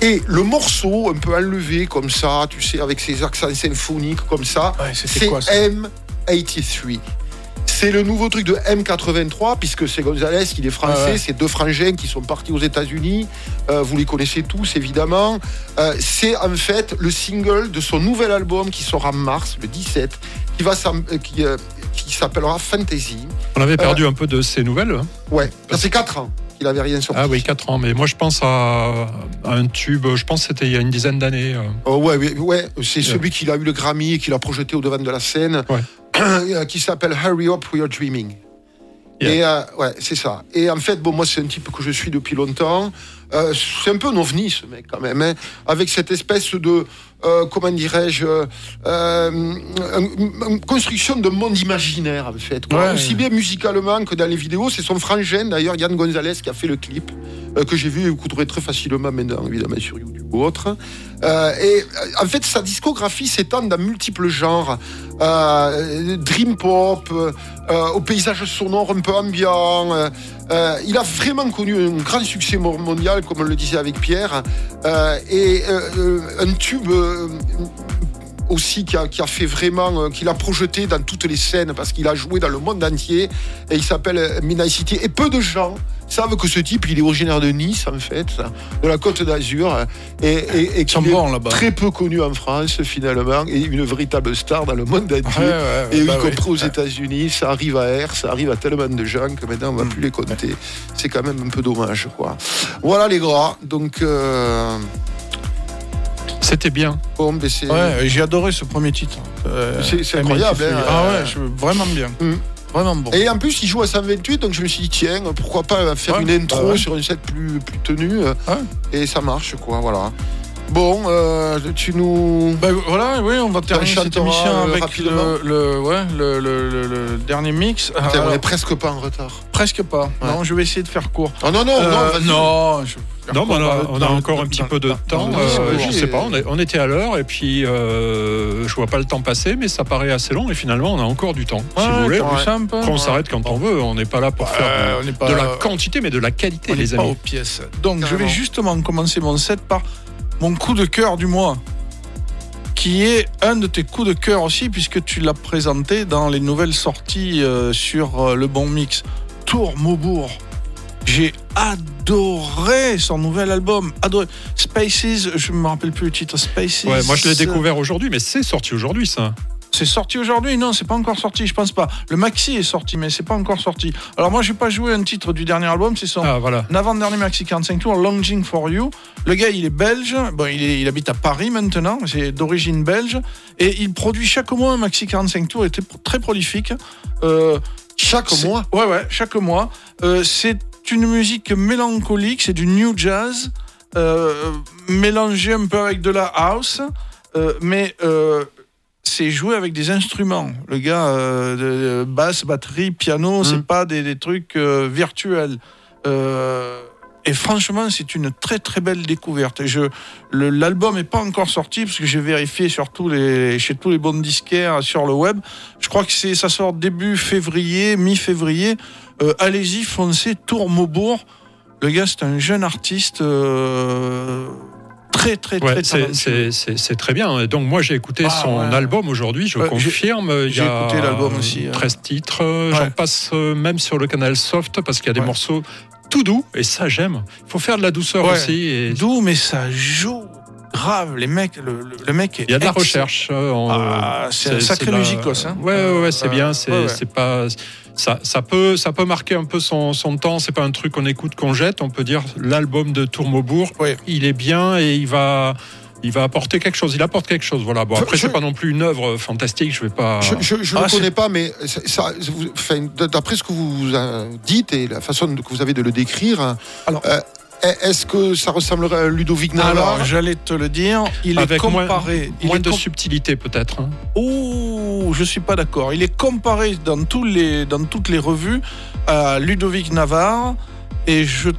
Speaker 4: Et le morceau, un peu enlevé comme ça, tu sais, avec ses accents symphoniques comme ça,
Speaker 3: Ouais,
Speaker 4: c'est
Speaker 3: quoi, ça?
Speaker 4: M83. C'est le nouveau truc de M83, puisque c'est Gonzalez, il est français,
Speaker 3: ouais.
Speaker 4: c'est deux frangins qui sont partis aux États-Unis. Euh, vous les connaissez tous, évidemment. Euh, c'est en fait le single de son nouvel album qui sort en mars, le 17, qui, va euh, qui, euh, qui s'appellera Fantasy.
Speaker 2: On avait perdu un peu de ses nouvelles. hein.
Speaker 4: Ouais, ça fait 4 ans qu'il avait rien sorti.
Speaker 2: Ah oui, 4 ans. Mais moi, je pense à, à un tube, je pense que c'était il y a une dizaine d'années. euh.
Speaker 4: Oh, ouais, ouais, ouais, c'est celui qui a eu le Grammy et qui l'a projeté au devant de la scène,
Speaker 2: Ouais.
Speaker 4: euh, qui s'appelle Hurry Up, We Are Dreaming.
Speaker 2: Yeah.
Speaker 4: Et euh, ouais, c'est ça. Et en fait, bon, moi, c'est un type que je suis depuis longtemps. Euh, c'est un peu un ovni, ce mec, quand même, hein, avec cette espèce de, euh, comment dirais-je, une, construction de monde imaginaire, en fait. quoi.
Speaker 3: Ouais.
Speaker 4: Aussi bien musicalement que dans les vidéos. C'est son frangin, d'ailleurs, Yann Gonzalez, qui a fait le clip, que j'ai vu, vous trouverez très facilement maintenant, évidemment, sur YouTube ou autre. Euh, et euh, en fait, sa discographie s'étend dans multiples genres. Euh, dream pop, au paysage sonore un peu ambiant. il a vraiment connu un grand succès mo- mondial, comme on le disait avec Pierre, et un tube aussi qui a, fait vraiment, euh, qu'il a projeté dans toutes les scènes parce qu'il a joué dans le monde entier. Et il s'appelle Midnight City. Et peu de gens savent que ce type, il est originaire de Nice en fait, de la Côte d'Azur, et, et, qu'il est très peu connu en France finalement, et une véritable star dans le monde entier.
Speaker 3: Ouais, ouais, ouais,
Speaker 4: Et
Speaker 3: bah
Speaker 4: y
Speaker 3: oui.
Speaker 4: compris aux États-Unis, ça arrive à R, ça arrive à tellement de gens que maintenant on va
Speaker 3: Mm.
Speaker 4: plus les compter. C'est quand même un peu dommage, quoi. Voilà les gras. Donc, euh,
Speaker 2: C'était bien.
Speaker 4: Bon.
Speaker 3: Ouais, et j'ai adoré ce premier titre. Euh,
Speaker 4: C'est- incroyable, hein,
Speaker 3: Ah
Speaker 4: euh,
Speaker 3: ouais, je- vraiment bien.
Speaker 4: Mm.
Speaker 3: Vraiment bon.
Speaker 4: Et en plus, il joue à 128, donc je me suis dit, tiens, pourquoi pas faire
Speaker 3: Ouais,
Speaker 4: une intro
Speaker 3: bah ouais.
Speaker 4: sur une set plus, plus tenue. euh,
Speaker 3: Ouais.
Speaker 4: Et ça marche, quoi, voilà. Bon, euh, tu nous.
Speaker 3: Ben voilà, oui, on va terminer cette émission
Speaker 4: euh,
Speaker 3: avec
Speaker 4: rapidement
Speaker 3: le, le, ouais, le, dernier mix.
Speaker 4: On est presque pas en retard.
Speaker 3: presque pas. Non, je vais essayer de faire court.
Speaker 4: Oh non, non,
Speaker 3: Euh,
Speaker 4: non, vas-y.
Speaker 3: non, je
Speaker 2: Non,
Speaker 3: court
Speaker 2: on a, on encore un petit peu de temps. euh, je sais pas, on, était à l'heure et puis euh, je vois pas le temps passer, mais ça paraît assez long et finalement on a encore du temps. si vous voulez, on s'arrête quand on veut. On n'est pas là pour faire de,
Speaker 3: n'est pas-
Speaker 2: de la quantité, mais de la qualité,
Speaker 3: On
Speaker 2: les
Speaker 3: pas
Speaker 2: amis.
Speaker 3: aux pièces. Donc, je vais justement commencer mon set par mon coup de cœur du mois, qui est un de tes coups de cœur aussi, puisque tu l'as présenté dans les nouvelles sorties euh, sur euh, le bon mix. Tour Maubourg. J'ai adoré son nouvel album. Adoré. Spaces, je me rappelle plus le titre. Spaces.
Speaker 2: Ouais, moi, je l'ai découvert aujourd'hui, mais c'est sorti aujourd'hui, ça.
Speaker 3: C'est sorti aujourd'hui? Non, c'est pas encore sorti, je pense pas. Le maxi est sorti, mais c'est pas encore sorti. Alors moi, j'ai pas joué un titre du dernier album, c'est son
Speaker 2: Ah, voilà.
Speaker 3: avant-dernier maxi 45 tours, Longing for You. Le gars, il est belge. Bon, il, est- il habite à Paris maintenant. C'est d'origine belge. Et il produit chaque mois un maxi 45 tours. Il était très prolifique. Euh,
Speaker 4: Chaque mois?
Speaker 3: Ouais, ouais, chaque mois. Euh, c'est une musique mélancolique. C'est du new jazz. euh, mélangé un peu avec de la house. euh, mais euh, c'est joué avec des instruments. Le gars, de- basse, batterie, piano, c'est pas des, des trucs virtuels. Et franchement, c'est une très très belle découverte. Et Je, le- l'album n'est pas encore sorti parce que j'ai vérifié sur tous les, chez tous les bons disquaires sur le web. Je crois que c'est, ça sort début février, mi-février. Euh, allez-y, foncez, Tour Maubourg. Le gars, c'est un jeune artiste euh, très très
Speaker 2: Ouais,
Speaker 3: très
Speaker 2: c'est- très bien. Donc, moi, j'ai écouté
Speaker 3: Ah,
Speaker 2: son
Speaker 3: ouais.
Speaker 2: album aujourd'hui, je
Speaker 3: Ouais, j'ai-
Speaker 2: confirme.
Speaker 3: J'ai écouté l'album aussi, hein.
Speaker 2: 13 titres. euh, J'en passe euh, même sur le canal Soft parce qu'il y a des morceaux tout doux. Et ça, j'aime. Il faut faire de la douceur aussi. Et
Speaker 3: D'où, mais ça joue grave. Les mecs, le, le- le mec est
Speaker 2: il y a de la recherche. euh, en-
Speaker 3: Ah, c'est un sacré
Speaker 2: la-
Speaker 3: musicos, hein.
Speaker 2: Ouais, ouais, ouais, c'est
Speaker 3: Euh,
Speaker 2: bien. C'est
Speaker 3: ouais, ouais.
Speaker 2: c'est pas. Ça, ça, peut, ça peut marquer un peu son, son temps. C'est pas un truc qu'on écoute, qu'on jette. On peut dire l'album de Tourmaubourg,
Speaker 3: Ouais.
Speaker 2: il est bien et il va, il va apporter quelque chose. Il apporte quelque chose. Voilà. Bon, après,
Speaker 4: je-
Speaker 2: c'est pas non plus une œuvre fantastique. Je vais pas.
Speaker 4: Je je, je
Speaker 3: Ah,
Speaker 4: le
Speaker 3: c'est-
Speaker 4: connais pas, mais ça, ça- vous- enfin, d'après ce que vous euh, dites et la façon que vous avez de le décrire,
Speaker 3: Alors-
Speaker 4: euh, est-ce que ça ressemblerait à Ludovic Navarre
Speaker 3: Alors, j'allais te le dire, il
Speaker 2: Avec
Speaker 3: est
Speaker 2: moins-
Speaker 3: comparé. il
Speaker 2: Moins
Speaker 3: est
Speaker 2: de
Speaker 3: com-
Speaker 2: subtilité, peut-être. hein.
Speaker 3: Ouh, je suis pas d'accord. Il est comparé dans, tous les, dans toutes les revues à Ludovic Navarre et je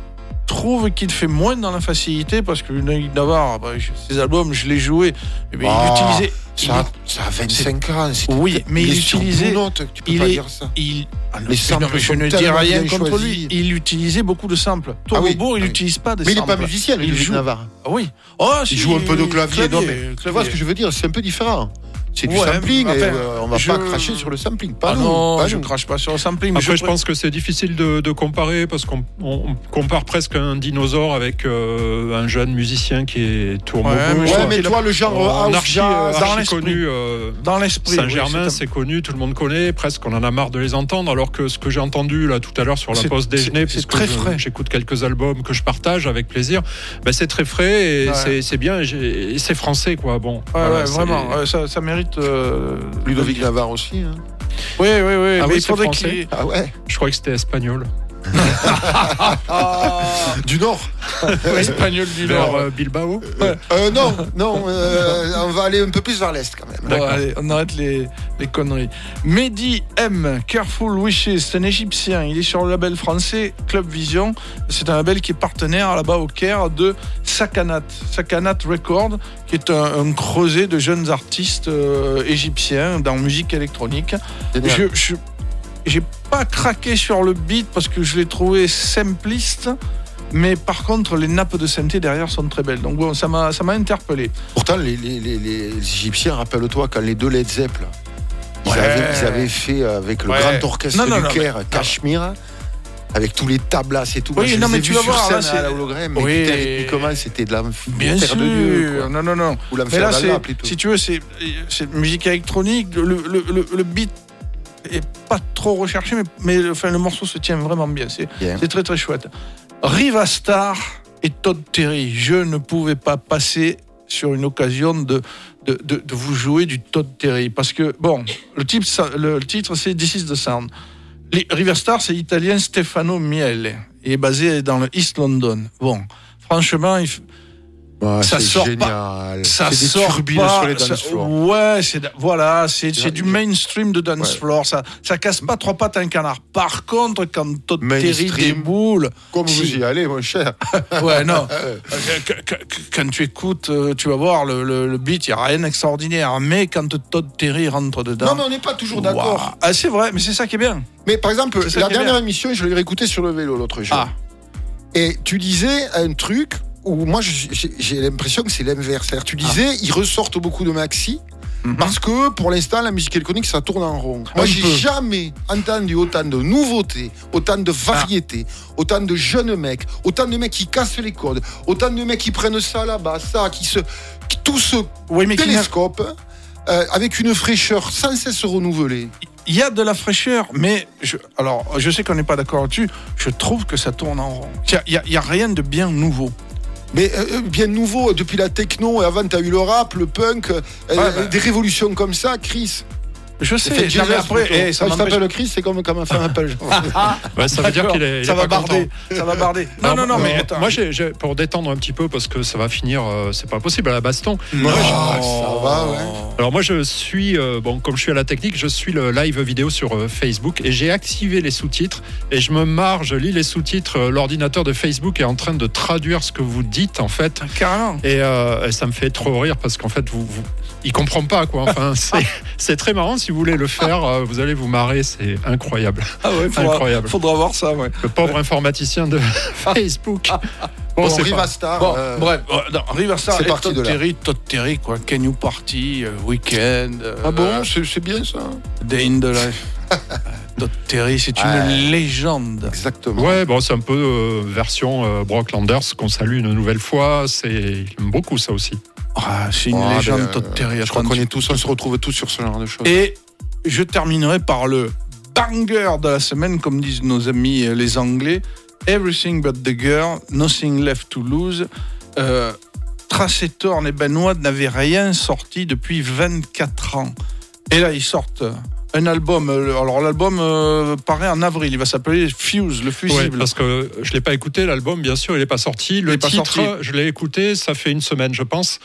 Speaker 3: trouve qu'il fait moins dans la facilité parce que Ludovic Navarre, bah, je- ses albums, je l'ai joué. eh bien,
Speaker 4: Ah,
Speaker 3: il utilisait.
Speaker 4: ça, ça a 25 ans. c'est-
Speaker 3: Oui, mais il utilisait-
Speaker 4: tu peux
Speaker 3: il
Speaker 4: pas
Speaker 3: est-
Speaker 4: dire ça.
Speaker 3: Il, ah non,
Speaker 4: Les
Speaker 3: je-
Speaker 4: samples
Speaker 3: non, mais je ne dis rien contre lui. Il utilisait beaucoup de samples.
Speaker 4: Ah
Speaker 3: Tour
Speaker 4: oui,
Speaker 3: Maubourg, il
Speaker 4: ah oui.
Speaker 3: n'utilise pas des
Speaker 4: Mais il n'est
Speaker 3: samples.
Speaker 4: pas musicien,
Speaker 3: Il joue.
Speaker 4: Navarre.
Speaker 3: Ah oui. Oh,
Speaker 4: Il joue un peu de clavier. non, mais
Speaker 3: clavier,
Speaker 4: tu vois ce que je veux dire C'est un peu différent. C'est du
Speaker 3: Ouais,
Speaker 4: sampling.
Speaker 3: mais
Speaker 4: et, euh, on va
Speaker 3: je-
Speaker 4: pas cracher sur le sampling. Pas
Speaker 3: Ah
Speaker 4: nous,
Speaker 3: non,
Speaker 4: pas
Speaker 3: je
Speaker 4: nous.
Speaker 3: crache pas sur le sampling. mais
Speaker 2: Après, je pense que c'est difficile de, de comparer parce qu'on on- on compare presque un dinosaure avec euh, un jeune musicien qui est Tourmaubourg.
Speaker 3: Ouais, mais
Speaker 4: Ouais, toi, le genre
Speaker 2: en
Speaker 4: house,
Speaker 2: archi,
Speaker 4: jazz,
Speaker 2: euh,
Speaker 3: dans
Speaker 2: connu. euh,
Speaker 3: dans l'esprit.
Speaker 2: Saint-Germain,
Speaker 3: oui,
Speaker 2: c'est connu, tout le monde connaît, presque on en a marre de les entendre, alors que ce que j'ai entendu là tout à l'heure sur la pause déjeuner,
Speaker 3: c'est- très
Speaker 2: je-
Speaker 3: frais.
Speaker 2: j'écoute quelques albums que je partage avec plaisir, ben, c'est très frais et c'est- bien, c'est français quoi. Bon,
Speaker 3: vraiment, ça, ça mérite. euh,
Speaker 4: Ludovic Navarre aussi. hein.
Speaker 3: Oui, oui, oui.
Speaker 2: Ah
Speaker 3: mais
Speaker 2: oui,
Speaker 3: il
Speaker 2: c'est
Speaker 3: faudrait
Speaker 2: français.
Speaker 3: qu'il.
Speaker 4: Ah ouais
Speaker 2: Je crois que c'était espagnol.
Speaker 4: Du Nord
Speaker 3: Espagnol du Nord.
Speaker 2: euh, Bilbao.
Speaker 4: Euh, Non, non, euh, on va aller un peu plus vers l'Est quand même.
Speaker 3: Bon, allez, on arrête les, les conneries. Mehdi M, Careful Wishes, c'est un Égyptien. Il est sur le label français Club Vision. C'est un label qui est partenaire là-bas au Caire de Sakanat. Sakanat Record, qui est un, un creuset de jeunes artistes euh, égyptiens dans musique électronique. Je, je j'ai pas craqué sur le beat parce que je l'ai trouvé simpliste. Mais par contre, les nappes de synthé derrière sont très belles. Donc bon, ça m'a ça m'a interpellé.
Speaker 4: Pourtant, les, les- les- les Égyptiens, rappelle-toi, quand les deux Led Zeppelin, ils,
Speaker 3: Ouais.
Speaker 4: avaient, ils avaient fait avec le
Speaker 3: Ouais.
Speaker 4: grand orchestre
Speaker 3: Non, non,
Speaker 4: du
Speaker 3: non,
Speaker 4: Caire,
Speaker 3: mais-
Speaker 4: Cachemire, avec tous les tablasses et tout.
Speaker 3: Oui,
Speaker 4: Moi,
Speaker 3: non, mais
Speaker 4: ai
Speaker 3: tu vas voir, là,
Speaker 4: à
Speaker 3: c'est-
Speaker 4: l'hologramme, mais
Speaker 3: Oui.
Speaker 4: putain, rythmiquement, c'était de la
Speaker 3: Bien sûr.
Speaker 4: de Dieu. quoi.
Speaker 3: non, non, non.
Speaker 4: Ou
Speaker 3: Mais là, c'est, si tu veux, c'est, c'est musique électronique. Le, le, le, le beat est pas trop recherché, mais, mais enfin, le morceau se tient vraiment bien. C'est, très très chouette. Riva Star et Todd Terry. Je ne pouvais pas passer sur une occasion de, de, de- de vous jouer du Todd Terry. Parce que, bon, le, type, ça- le, le titre, c'est This is the Sound. Les- Riverstar, c'est l'italien Stefano Miele. Il est basé dans le East London. Bon, franchement, il,
Speaker 4: Ouais,
Speaker 3: Ça sort pas-
Speaker 4: génial.
Speaker 3: ça
Speaker 4: C'est des
Speaker 3: sort pas.
Speaker 4: sur les
Speaker 3: ça-
Speaker 4: dance floors.
Speaker 3: ouais, c'est voilà, c'est c'est du mainstream de dance
Speaker 4: Ouais.
Speaker 3: floor. Ça, ça casse pas trois pattes à un canard. Par contre, quand Todd Terry
Speaker 4: Mainstream.
Speaker 3: déboule,
Speaker 4: Comme
Speaker 3: si-
Speaker 4: vous y allez, mon cher.
Speaker 3: Ouais, non. Quand tu écoutes, euh, tu vas voir le, le, le beat, il n'y a rien d'extraordinaire. Mais quand Todd Terry rentre dedans.
Speaker 4: Non, mais on n'est pas toujours d'accord.
Speaker 3: Ah, c'est vrai, mais c'est ça qui est bien.
Speaker 4: Mais par exemple,
Speaker 3: ça
Speaker 4: la dernière
Speaker 3: bien.
Speaker 4: émission, je l'ai réécouté sur le vélo l'autre jour.
Speaker 3: Ah.
Speaker 4: Et tu disais un truc où moi j'ai l'impression que c'est l'inverse. C'est-à-dire, Tu disais, ils ressortent beaucoup de maxi.
Speaker 3: Mhm.
Speaker 4: Parce que pour l'instant, la musique électronique, ça tourne en rond. Moi, j'ai jamais entendu autant de nouveautés, autant de variétés, autant de jeunes mecs, autant de mecs qui cassent les codes, autant de mecs qui prennent ça là-bas, ça, qui se. qui tout se
Speaker 3: Oui, mais a-
Speaker 4: télescope, euh, avec une fraîcheur sans cesse renouvelée.
Speaker 3: il y a de la fraîcheur, mais je, alors je sais qu'on n'est pas d'accord là-dessus. Je trouve que ça tourne en rond. Il n'y a, il y a rien de bien nouveau.
Speaker 4: Mais euh, bien nouveau, depuis la techno, et avant, tu as eu le rap, le punk, euh,
Speaker 3: bah.
Speaker 4: des révolutions comme ça, Chris.
Speaker 3: Je sais.
Speaker 4: Fait
Speaker 3: mais après,
Speaker 4: plutôt.
Speaker 3: eh, ça
Speaker 4: Quand je
Speaker 3: m'empêche-
Speaker 4: t'appelle Chris, c'est comme quand ma femme m'appelle Jean.
Speaker 2: Ouais, ça veut dire qu'il est, il
Speaker 3: ça
Speaker 2: est
Speaker 3: va
Speaker 2: pas
Speaker 3: barder. Ça va barder. Non, non, non, mais
Speaker 2: euh,
Speaker 3: attends.
Speaker 2: moi, pour détendre un petit peu, parce que ça va finir, euh, c'est pas possible à la baston.
Speaker 3: Non,
Speaker 4: Ah, ça va, ouais.
Speaker 2: Alors moi, je suis, euh, bon, comme je suis à la technique, je suis le live vidéo sur euh, Facebook et j'ai activé les sous-titres et je me marre, je lis les sous-titres. euh, L'ordinateur de Facebook est en train de traduire ce que vous dites en fait.
Speaker 3: Carrément.
Speaker 2: Et, euh, et ça me fait trop rire parce qu'en fait, vous, vous, il comprend pas quoi. Enfin, c'est- très marrant. Si vous voulez le faire, euh, vous allez vous marrer. C'est incroyable.
Speaker 3: Ah ouais, faudra,
Speaker 2: Incroyable.
Speaker 3: faudra voir ça, ouais.
Speaker 2: Le pauvre informaticien de Facebook. Bon,
Speaker 4: Bon,
Speaker 2: pas-
Speaker 4: Rivastar.
Speaker 3: Bon,
Speaker 4: euh,
Speaker 3: bref, euh, non, Riverstar
Speaker 4: c'est parti
Speaker 3: Todd
Speaker 4: de.
Speaker 3: Terry, Todd Terry, quoi. Can You Party, euh, Weekend, euh,
Speaker 4: Ah bon, c'est c'est bien ça.
Speaker 3: Day in the Life. Euh, Todd Terry, c'est une
Speaker 4: Ouais.
Speaker 3: légende.
Speaker 4: Exactement.
Speaker 2: Ouais, bon, c'est un peu euh, version euh, Brock Landers qu'on salue une nouvelle fois. C'est, il aime beaucoup ça aussi.
Speaker 3: Ah, c'est une
Speaker 4: Ah,
Speaker 3: légende,
Speaker 4: ben,
Speaker 3: Todd Terry.
Speaker 4: Je crois qu'on est tous, on se retrouve tous sur ce genre de choses.
Speaker 3: Et je terminerai par le banger de la semaine, comme disent nos amis euh, les Anglais. Everything but the girl, nothing left to lose. Euh, Tracetorn et Benoît n'avaient rien sorti depuis 24 ans. Et là, ils sortent un album. euh, Alors, l'album euh, paraît en avril. Il va s'appeler Fuse, le
Speaker 2: Ouais,
Speaker 3: fusible.
Speaker 2: parce que je l'ai pas écouté l'album, bien sûr, il est pas sorti. Le
Speaker 3: est pas
Speaker 2: titre,
Speaker 3: sorti.
Speaker 2: je l'ai écouté, ça fait une semaine, je pense.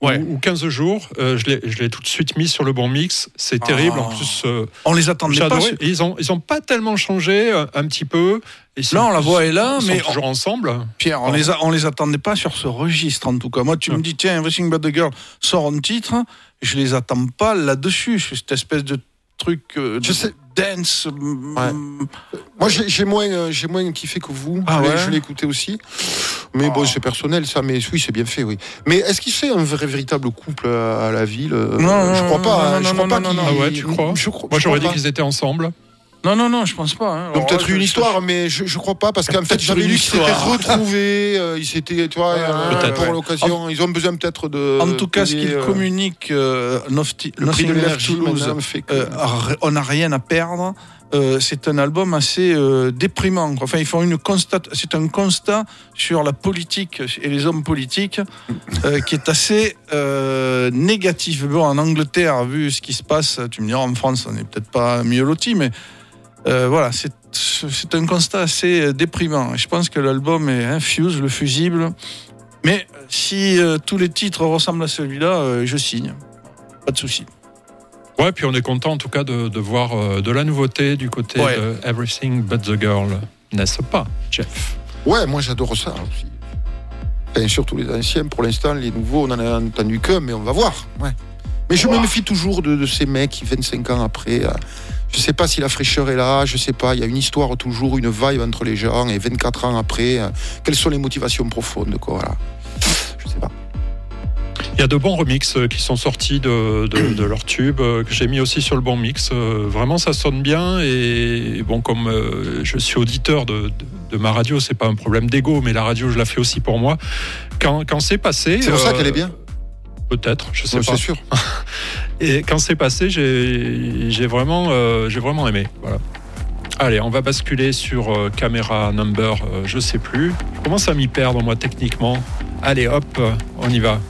Speaker 3: Ouais.
Speaker 2: Ou, ou 15 jours, Euh, je l'ai- tout de suite mis sur le bon mix. C'est terrible.
Speaker 3: Ah.
Speaker 2: En plus, euh,
Speaker 3: On les attendait pas.
Speaker 2: ils ont, ils ont pas tellement changé euh, un petit peu. Sont-
Speaker 3: Non, la voix est là,
Speaker 2: ils sont
Speaker 3: mais
Speaker 2: toujours ensemble.
Speaker 3: Pierre, on les, a- on les attendait pas sur ce registre en tout cas. Moi, tu me dis, tiens, Everything But the Girl sort un titre, je les attends pas là-dessus. Cette espèce de truc euh,
Speaker 4: Je sais.
Speaker 3: dance. mm,
Speaker 4: Moi, j'ai moins, euh, j'ai moins kiffé que vous.
Speaker 3: Ah
Speaker 4: Je l'ai-
Speaker 3: ouais
Speaker 4: je l'ai écouté aussi. Mais bon,
Speaker 3: Oh.
Speaker 4: c'est personnel, ça. Mais oui, c'est bien fait, oui. Mais est-ce qu'il fait un vrai véritable couple à, à la ville Euh,
Speaker 3: Non,
Speaker 4: je crois pas.
Speaker 3: non,
Speaker 4: hein,
Speaker 3: non,
Speaker 4: je
Speaker 3: non,
Speaker 4: crois pas
Speaker 3: non,
Speaker 4: qu'il-
Speaker 3: non,
Speaker 2: Ah ouais, tu crois
Speaker 4: je crois-
Speaker 2: Moi, j'aurais dit
Speaker 4: pas.
Speaker 2: qu'ils étaient ensemble.
Speaker 3: Non, non, non, je pense pas. hein.
Speaker 4: Ils ont
Speaker 3: Alors
Speaker 4: peut-être une
Speaker 3: je-
Speaker 4: histoire, mais je, je crois pas, parce qu'en fait, j'avais lu qu'ils s'étaient retrouvés, euh, ils s'étaient, tu vois,
Speaker 3: Ouais,
Speaker 4: euh, pour
Speaker 3: ouais.
Speaker 4: l'occasion, ils ont besoin peut-être de.
Speaker 3: En tout cas, ce
Speaker 4: payer,
Speaker 3: qu'il
Speaker 4: euh,
Speaker 3: communique, euh, Nofti-
Speaker 4: le prix de
Speaker 3: Nothing Left
Speaker 4: l'énergie
Speaker 3: to Lose,
Speaker 4: maintenant fait que-
Speaker 3: euh, ar- on n'a rien à perdre. Euh, c'est un album assez euh, déprimant. quoi. Enfin, ils font une constat. C'est un constat sur la politique et les hommes politiques euh, qui est assez euh, négatif. Bon, en Angleterre, vu ce qui se passe, tu me diras en France, on n'est peut-être pas mieux loti, mais euh, voilà, c'est c'est un constat assez euh, déprimant. Je pense que l'album est infuse, le fusible. Mais euh, si euh, tous les titres ressemblent à celui-là, euh, je signe. Pas de souci.
Speaker 2: Ouais, puis on est content en tout cas de, de voir euh, de la nouveauté du côté
Speaker 3: Ouais.
Speaker 2: de Everything But the Girl, n'est-ce pas, Jeff?
Speaker 4: Ouais, moi j'adore ça aussi. Enfin, surtout les anciens, pour l'instant, les nouveaux, on en a entendu que, mais on va voir. Ouais. Mais je me méfie toujours de, de ces mecs qui, 25 ans après, euh, je sais pas si la fraîcheur est là, je sais pas, il y a une histoire toujours, une vibe entre les gens, et 24 ans après, euh, quelles sont les motivations profondes, quoi, voilà. Je sais pas.
Speaker 2: Il y a de bons remixes euh, qui sont sortis de, de, de leur tube, euh, que j'ai mis aussi sur le bon mix. Vraiment, ça sonne bien. Et bon, comme je suis auditeur de, de, ma radio, c'est pas un problème d'ego, mais la radio, je la fais aussi pour moi. Quand, quand c'est passé.
Speaker 4: C'est pour ça qu'elle est bien
Speaker 2: Peut-être, je sais
Speaker 4: Ouais,
Speaker 2: pas.
Speaker 4: C'est sûr.
Speaker 2: Et quand c'est passé, j'ai j'ai vraiment, euh, j'ai vraiment aimé. Voilà. Allez, on va basculer sur euh, caméra number, euh, je sais plus. Je commence à m'y perdre moi techniquement? Allez, hop, on y va.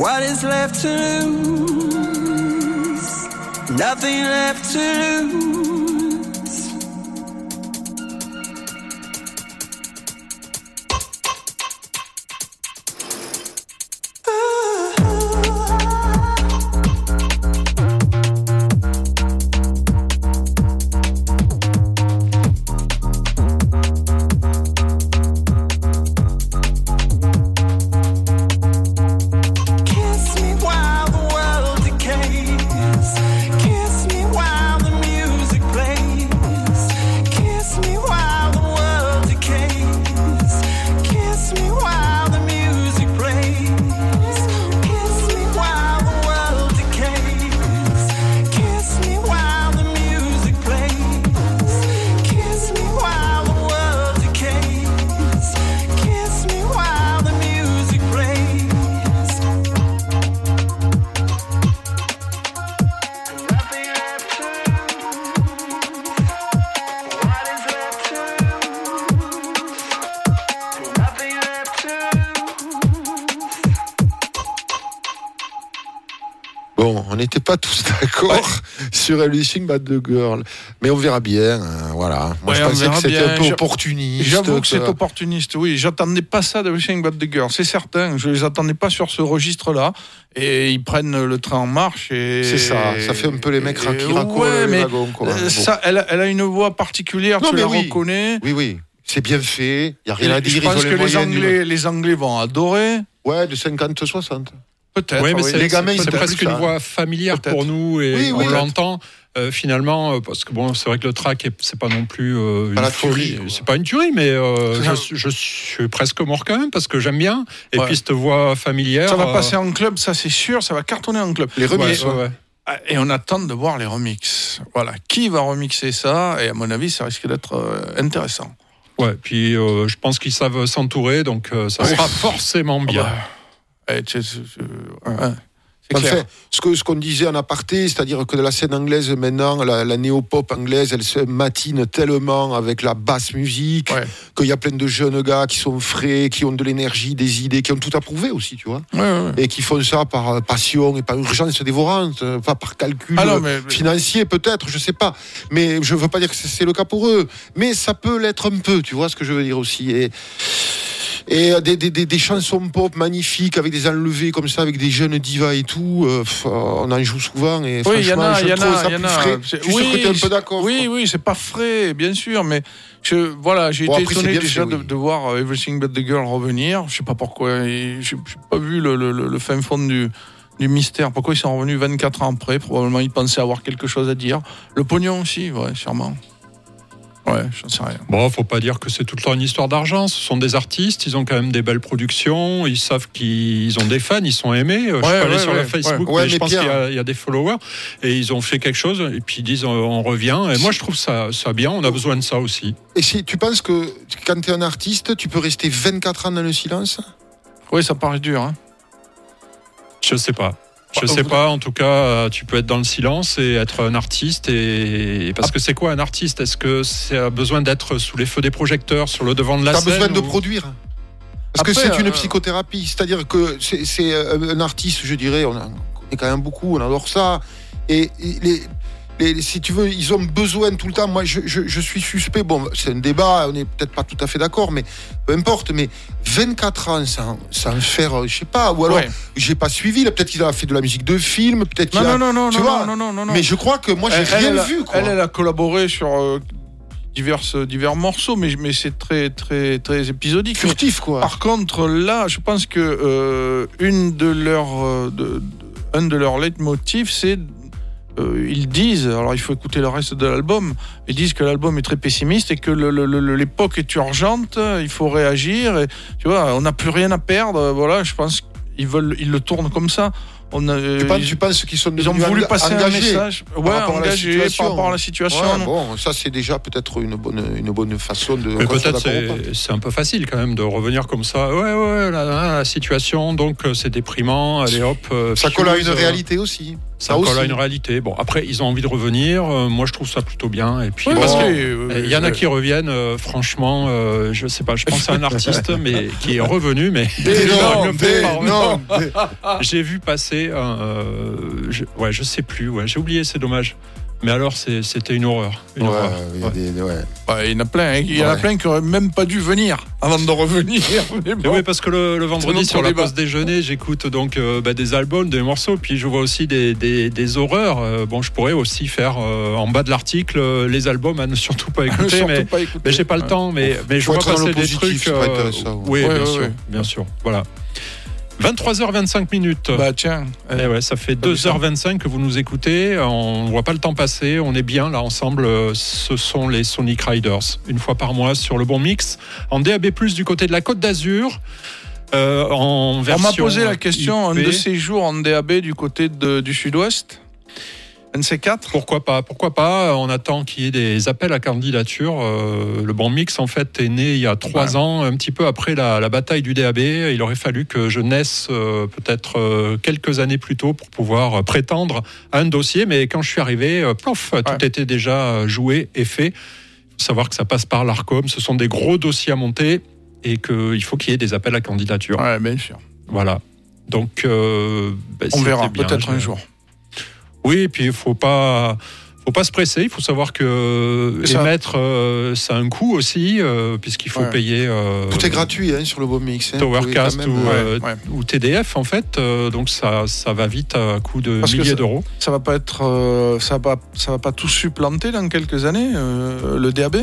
Speaker 8: What is left to lose? Nothing left to lose.
Speaker 4: Pas tous d'accord sur Everything But the Girl, mais on verra bien. hein, voilà. Moi,
Speaker 3: Ouais,
Speaker 4: je pensais que c'était un peu opportuniste.
Speaker 3: J'avoue que c'est
Speaker 4: que-
Speaker 3: opportuniste, oui. J'attendais pas ça de Wishing But the Girl, c'est certain. Je les attendais pas sur ce registre-là. Et ils prennent le train en marche. et
Speaker 4: C'est ça, ça fait un peu les mecs
Speaker 3: et-
Speaker 4: raki rako
Speaker 3: ouais,
Speaker 4: le
Speaker 3: mais
Speaker 4: wagon, quoi.
Speaker 3: euh,
Speaker 4: Bon.
Speaker 3: ça, elle, a- elle a une voix particulière,
Speaker 4: Non,
Speaker 3: tu la
Speaker 4: oui.
Speaker 3: reconnais.
Speaker 4: Oui, oui, c'est bien fait. Il n'y a rien à dire.
Speaker 3: je
Speaker 4: ils
Speaker 3: pense que les
Speaker 4: du-
Speaker 3: Anglais, les Anglais vont adorer.
Speaker 4: Ouais, de 50-60.
Speaker 3: Peut-être.
Speaker 2: Oui, mais
Speaker 3: oui.
Speaker 2: c'est presque une voix familière pour nous et
Speaker 4: Oui,
Speaker 2: on l'entend euh, finalement euh, parce que bon, c'est vrai que le track est- c'est pas non plus euh,
Speaker 4: Pas
Speaker 2: une folie, c'est pas une tuerie, mais euh, je, je suis presque mort quand même parce que j'aime bien. Et
Speaker 3: Ouais.
Speaker 2: puis cette voix familière.
Speaker 3: Ça va passer en club, ça c'est sûr, ça va cartonner en club.
Speaker 4: Les remixes.
Speaker 2: ouais, ouais.
Speaker 3: Ah, Et on attend de voir les remixes. Voilà, qui va remixer ça? Et à mon avis, ça risque d'être intéressant.
Speaker 2: Ouais, puis je pense qu'ils savent s'entourer, donc ça sera forcément bien.
Speaker 3: Ah bah,
Speaker 4: Enfin,
Speaker 3: clair.
Speaker 4: ce que ce qu'on disait en aparté, c'est-à-dire que la scène anglaise maintenant, la, la néo-pop anglaise, elle se matine tellement avec la basse musique
Speaker 3: Ouais.
Speaker 4: qu'il y a plein de jeunes gars qui sont frais, qui ont de l'énergie, des idées, qui ont tout approuvé aussi, tu vois,
Speaker 3: Ouais, ouais, ouais.
Speaker 4: et qui font ça par euh, passion et par urgence dévorante, euh, pas par calcul
Speaker 3: Ah non, mais- mais-
Speaker 4: financier peut-être, je sais pas. Mais je veux pas dire que c'est- c'est le cas pour eux, mais ça peut l'être un peu, tu vois ce que je veux dire aussi. Et et euh, des, des, des, des chansons pop magnifiques avec des enlevés comme ça, avec des jeunes divas et tout. euh, on en joue souvent et
Speaker 3: Oui, il y en
Speaker 4: franchement,
Speaker 3: a,
Speaker 4: je
Speaker 3: il y en
Speaker 4: trouve
Speaker 3: a,
Speaker 4: ça plus frais. Je suis sûr que t'es un peu d'accord.
Speaker 3: Oui, oui, c'est pas frais, bien sûr, mais je, voilà, j'ai
Speaker 4: Bon,
Speaker 3: été
Speaker 4: après,
Speaker 3: étonné déjà
Speaker 4: fait,
Speaker 3: de,
Speaker 4: oui.
Speaker 3: de voir euh, Everything But the Girl revenir. Je sais pas pourquoi, j'ai pas vu le, le, le- le fin fond du, du mystère. Pourquoi ils sont revenus 24 ans après? Probablement ils pensaient avoir quelque chose à dire. Le pognon aussi, ouais, sûrement. Ouais, j'en sais rien.
Speaker 2: Bon, faut pas dire que c'est toute leur une histoire d'argent. Ce sont des artistes, ils ont quand même des belles productions, ils savent qu'ils ont des fans, ils sont aimés. Euh, je
Speaker 3: Ouais,
Speaker 2: suis pas allé
Speaker 3: ouais,
Speaker 2: sur
Speaker 3: ouais,
Speaker 2: le Facebook,
Speaker 4: ouais. Ouais,
Speaker 2: mais je pense qu'il y, a- il y a des followers et ils ont fait quelque chose et puis ils disent on, on revient. Et moi, je trouve ça, ça bien. On a besoin de ça aussi.
Speaker 4: Et si tu penses que quand tu es un artiste, tu peux rester 24 ans dans le silence?
Speaker 3: Oui, ça paraît dur. Hein.
Speaker 2: Je sais pas. Je sais pas, en tout cas, euh, tu peux être dans le silence et être un artiste. Et
Speaker 3: Ah.
Speaker 2: parce que c'est quoi un artiste? Est-ce que c'est a besoin d'être sous les feux des projecteurs, sur le devant de la
Speaker 4: as
Speaker 2: scène
Speaker 4: besoin de produire Parce que c'est une
Speaker 3: euh,
Speaker 4: psychothérapie. C'est-à-dire que c'est euh, un artiste, je dirais, on, a- on connaît quand même beaucoup, on adore ça. Et les, les- si tu veux, ils ont besoin tout le temps. Moi, je, je- je suis suspect. Bon, c'est un débat, on n'est peut-être pas tout à fait d'accord, mais peu importe. Mais 24 ans sans, sans faire, euh, je sais pas, ou alors,
Speaker 3: Ouais.
Speaker 4: j'ai pas suivi. là, Peut-être qu'il a fait de la musique de film, peut-être qu'il
Speaker 3: Non,
Speaker 4: a.
Speaker 3: non, non, non,
Speaker 4: tu
Speaker 3: non,
Speaker 4: vois,
Speaker 3: non, non, non, non.
Speaker 4: Mais je crois que moi, j'ai rien
Speaker 3: elle,
Speaker 4: vu. Quoi.
Speaker 3: Elle, elle a collaboré sur euh, divers, divers morceaux, mais, mais c'est très, très, très épisodique.
Speaker 4: Furtif, quoi.
Speaker 3: Par contre, là, je pense que euh, une de leurs, euh, de- de- un de leurs leitmotifs, c'est euh, ils disent, alors il faut écouter le reste de l'album, ils disent que l'album est très pessimiste et que l'époque est urgente, il faut réagir. Et, tu vois, on n'a plus rien à perdre. Voilà, je pense qu'ils veulent, ils le tournent comme ça. On a,
Speaker 4: Tu penses, tu penses qu'ils sont
Speaker 3: ils ont
Speaker 4: devenus
Speaker 3: voulu passer un
Speaker 4: engagés
Speaker 3: message,
Speaker 4: par
Speaker 3: ouais,
Speaker 4: rapport à la
Speaker 3: engagé
Speaker 4: situation.
Speaker 3: par rapport à la situation.
Speaker 4: Ouais, bon, ça c'est déjà peut-être une bonne, une bonne façon de.
Speaker 2: Mais peut-être c'est c'est un peu facile quand même de revenir comme ça. Ouais, ouais, la, la- la situation, donc euh, c'est déprimant. Allez hop. euh,
Speaker 4: Ça colle à une
Speaker 2: euh,
Speaker 4: réalité aussi.
Speaker 2: Ça
Speaker 4: Ça
Speaker 2: colle à
Speaker 4: aussi.
Speaker 2: une réalité. Bon, après, ils ont envie de revenir. euh, moi, je trouve ça plutôt bien. Et puis, bon, euh,
Speaker 3: euh,
Speaker 2: il y en a qui reviennent. euh, franchement, je sais pas. Je pense à un artiste, mais qui est revenu, mais J'ai vu passer. un, je, ouais, je sais plus. Ouais, j'ai oublié. C'est dommage. Mais alors, c'était une horreur. Une
Speaker 4: Ouais,
Speaker 2: horreur.
Speaker 4: il y a des- ouais.
Speaker 3: Ouais, il y en a plein. hein. Il y en a plein qui auraient même pas dû venir avant de revenir. Mais
Speaker 2: Et
Speaker 3: bon.
Speaker 2: oui, parce que le, le vendredi sur la pause déjeuner, j'écoute donc euh, bah, des albums, des morceaux, puis je vois aussi des, des, des horreurs. Euh, bon, je pourrais aussi faire euh, en bas de l'article euh, les albums à ne surtout pas écouter,
Speaker 3: Surtout
Speaker 2: mais, j'ai pas le temps. Mais, mais je vois passer des
Speaker 4: positif,
Speaker 2: trucs.
Speaker 4: ça
Speaker 2: oui,
Speaker 3: ouais.
Speaker 2: bien
Speaker 3: Ouais,
Speaker 2: sûr,
Speaker 3: ouais.
Speaker 2: bien sûr. Voilà. 23h25 minutes.
Speaker 3: Bah tiens.
Speaker 2: Eh ouais, ça fait
Speaker 3: T'as vu ça
Speaker 2: 2h25 que vous nous écoutez. On ne voit pas le temps passer. On est bien là ensemble. Euh, Ce sont les Sonic Riders. Une fois par mois sur le bon mix. En DAB, du côté de la Côte d'Azur. Euh, en
Speaker 3: On
Speaker 2: version
Speaker 3: m'a posé la question un de ces jours en DAB du côté de- du sud-ouest. NC4
Speaker 2: Pourquoi pas Pourquoi pas On attend qu'il y ait des appels à candidature. Euh, le bon mix, en fait, est né il y a trois ans, un petit peu après la, la bataille du DAB. Il aurait fallu que je naisse euh, peut-être euh, quelques années plus tôt pour pouvoir prétendre à un dossier. Mais quand je suis arrivé, plof, tout était déjà joué et fait. Il faut savoir que ça passe par l'ARCOM. Ce sont des gros dossiers à monter et qu'il faut qu'il y ait des appels à candidature.
Speaker 3: Ouais, bien sûr.
Speaker 2: Voilà. Donc, ben,
Speaker 3: On verra, peut-être un jour.
Speaker 2: Oui, et puis il faut pas. Faut pas se presser, il faut savoir que
Speaker 3: ça-
Speaker 2: émettre, euh, ça a un coût aussi, euh, puisqu'il faut
Speaker 3: Ouais.
Speaker 2: payer euh,
Speaker 4: Tout est gratuit hein, sur le beau mix. hein.
Speaker 2: Towercast
Speaker 4: même,
Speaker 2: ou,
Speaker 4: euh,
Speaker 2: euh,
Speaker 3: ouais.
Speaker 2: ou TDF en fait, euh, donc ça, ça va vite à coût de
Speaker 3: Parce
Speaker 2: milliers d'euros.
Speaker 3: Ça va pas être, euh, ça va pas, ça va pas tout supplanter dans quelques années euh, le DAB.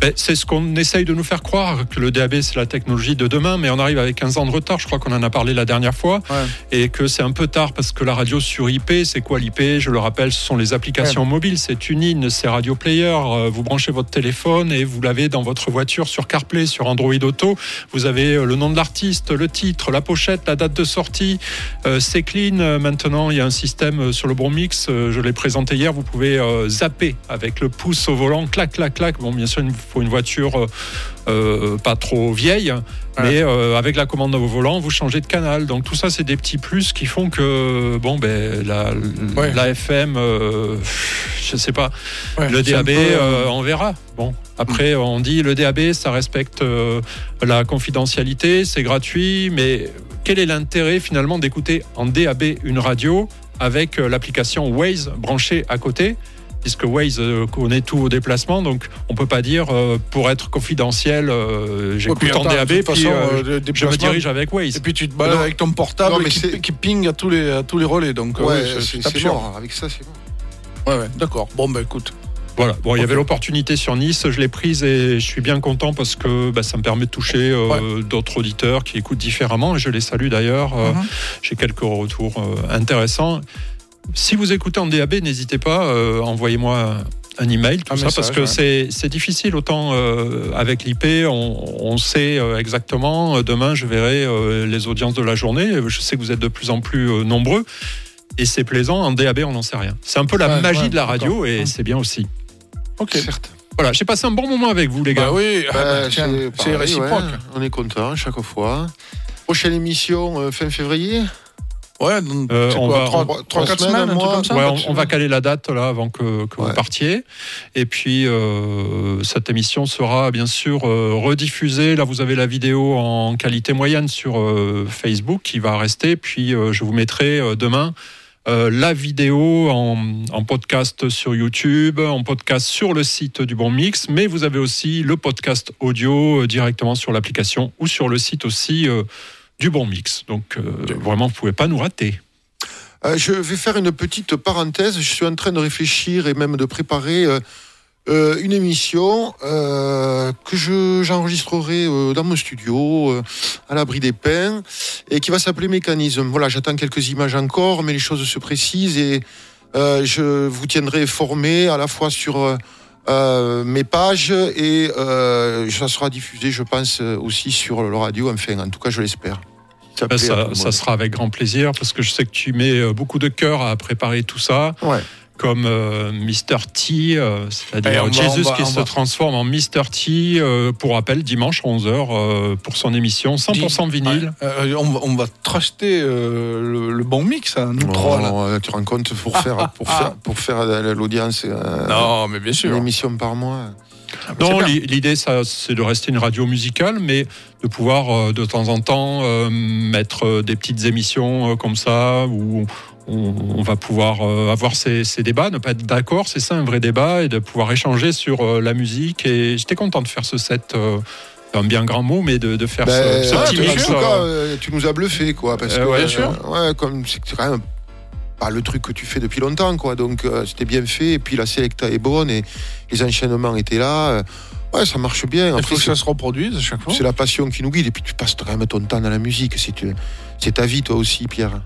Speaker 2: Ben, c'est ce qu'on essaye de nous faire croire, que le DAB c'est la technologie de demain, mais on arrive avec 15 ans de retard, je crois qu'on en a parlé la dernière fois,
Speaker 3: Ouais.
Speaker 2: et que c'est un peu tard parce que la radio sur IP, c'est quoi l'IP Je le rappelle, ce sont les applications mobiles, c'est TuneIn, c'est Radio Player, euh, vous branchez votre téléphone et vous l'avez dans votre voiture sur CarPlay, sur Android Auto, vous avez euh, le nom de l'artiste, le titre, la pochette, la date de sortie, euh, c'est clean, maintenant il y a un système sur le bon mix, je l'ai présenté hier, vous pouvez zapper avec le pouce au volant, clac, clac, clac, bon bien sûr faut une voiture euh, euh, pas trop vieille, mais euh, avec la commande au volant, vous changez de canal. Donc tout ça, c'est des petits plus qui font que bon, ben la,
Speaker 3: Ouais.
Speaker 2: la FM, euh, je sais pas,
Speaker 3: Ouais,
Speaker 2: le DAB, euh, on verra. Bon, après on dit le DAB, ça respecte la confidentialité, c'est gratuit, mais quel est l'intérêt finalement d'écouter en DAB une radio avec l'application Waze branchée à côté? Puisque Waze euh, connaît tout au déplacement, donc on peut pas dire euh, pour être confidentiel, euh, j'écoute en DAB, puis
Speaker 3: façon,
Speaker 2: euh, je me dirige avec Waze.
Speaker 3: Et puis tu te balades
Speaker 4: Non.
Speaker 3: avec ton portable
Speaker 4: Non, mais
Speaker 3: qui, qui ping à tous les, à tous les relais. Donc,
Speaker 4: Ouais, c'est mort. Avec ça, c'est mort.
Speaker 3: Ouais, ouais, d'accord. Bon, bah écoute.
Speaker 2: Voilà. Bon, il y avait l'opportunité sur Nice, je l'ai prise et je suis bien content parce que bah, ça me permet de toucher euh, d'autres auditeurs qui écoutent différemment et je les salue d'ailleurs. Euh,
Speaker 3: Mhm.
Speaker 2: J'ai quelques retours euh, intéressants. Si vous écoutez en DAB, n'hésitez pas, euh, envoyez-moi un email, tout
Speaker 3: Un
Speaker 2: ça,
Speaker 3: message,
Speaker 2: parce que
Speaker 3: ouais.
Speaker 2: c'est difficile. Autant euh, avec l'IP, on, on sait euh, exactement. Demain, je verrai euh, les audiences de la journée. Je sais que vous êtes de plus en plus euh, nombreux. Et c'est plaisant. En DAB, on n'en sait rien. C'est un peu la
Speaker 3: Ouais,
Speaker 2: magie
Speaker 3: ouais,
Speaker 2: de la radio et
Speaker 3: Ouais.
Speaker 2: c'est bien aussi.
Speaker 3: Ok.
Speaker 4: Certes.
Speaker 2: Voilà, j'ai passé un bon moment avec vous, les gars.
Speaker 3: Bah oui, ah,
Speaker 4: Bah,
Speaker 3: bah,
Speaker 4: c'est
Speaker 3: réciproque.
Speaker 4: ouais. On est content chaque fois. Prochaine émission euh, fin février?
Speaker 3: Ouais, donc,
Speaker 2: Euh, on
Speaker 3: quoi,
Speaker 2: va-
Speaker 3: trois,
Speaker 4: trois-
Speaker 3: trois,
Speaker 4: trois
Speaker 3: quatre
Speaker 4: semaines,
Speaker 3: semaines,
Speaker 4: mois.
Speaker 3: comme ça
Speaker 2: Ouais, on, va caler la date là avant que, que
Speaker 4: Ouais.
Speaker 2: vous partiez. Et puis euh, cette émission sera bien sûr euh, rediffusée. Là, vous avez la vidéo en qualité moyenne sur euh, Facebook qui va rester. Puis euh, je vous mettrai euh, demain. euh, la vidéo en, en podcast sur YouTube, en podcast sur le site du Bon Mix, mais vous avez aussi le podcast audio euh, directement sur l'application ou sur le site aussi euh, du Bon Mix. Donc euh, vraiment, vous pouvez pas nous rater.
Speaker 4: Euh, je vais faire une petite parenthèse. Je suis en train de réfléchir et même de préparer euh, une émission que je- j'enregistrerai dans mon studio, à l'abri des pins, et qui va s'appeler Mécanisme. Voilà, j'attends quelques images encore, mais les choses se précisent et je vous tiendrai informé à la fois sur mes pages et ça sera diffusé, je pense, aussi sur le radio. Enfin, en tout cas, je l'espère. Ça
Speaker 2: Ben, ça, sera avec grand plaisir parce que je sais que tu mets euh, beaucoup de cœur à préparer tout ça.
Speaker 4: Ouais.
Speaker 2: Comme euh, Mr. T, euh,
Speaker 3: Eh,
Speaker 2: c'est-à-dire Jesus
Speaker 3: on va-
Speaker 2: qui se
Speaker 3: va-
Speaker 2: transforme en Mr. T, euh, pour rappel, dimanche 11h euh, pour son émission 100% vinyle.
Speaker 3: Euh, on, va, on va truster euh, le, le bon mix, hein, nous trois là.
Speaker 4: Non, tu rends compte pour faire pour faire pour faire l'audience euh,
Speaker 3: Non, mais bien
Speaker 4: une
Speaker 3: sûr.
Speaker 4: émission par mois.
Speaker 2: Non,
Speaker 3: c'est bien.
Speaker 2: l'i- l'idée, ça, c'est de rester une radio musicale, mais de pouvoir euh, de temps en temps euh, mettre euh, des petites émissions comme ça où on, va pouvoir avoir ces, ces débats, ne pas être d'accord, c'est ça un vrai débat, et de pouvoir échanger sur la musique. Et j'étais content de faire ce set. euh, un bien grand mot, mais de, de faire
Speaker 4: Ben,
Speaker 2: ce, ce
Speaker 4: ouais,
Speaker 2: petit
Speaker 4: en
Speaker 2: mix.
Speaker 4: tout cas, tu nous as bluffé, quoi. Parce
Speaker 2: Euh,
Speaker 4: que,
Speaker 2: ouais,
Speaker 4: euh,
Speaker 2: sûr.
Speaker 4: ouais, comme c'est quand même pas le truc que tu fais depuis longtemps, quoi. Donc, euh, c'était bien fait. Et puis, la sélecta est bonne et les enchaînements étaient là. Euh, Ouais, ça marche bien.
Speaker 3: Il faut que ça se reproduise à chaque fois.
Speaker 4: c'est la passion qui nous guide. Et puis, tu passes quand même ton temps dans la musique. C'est c'est ta vie, toi aussi, Pierre.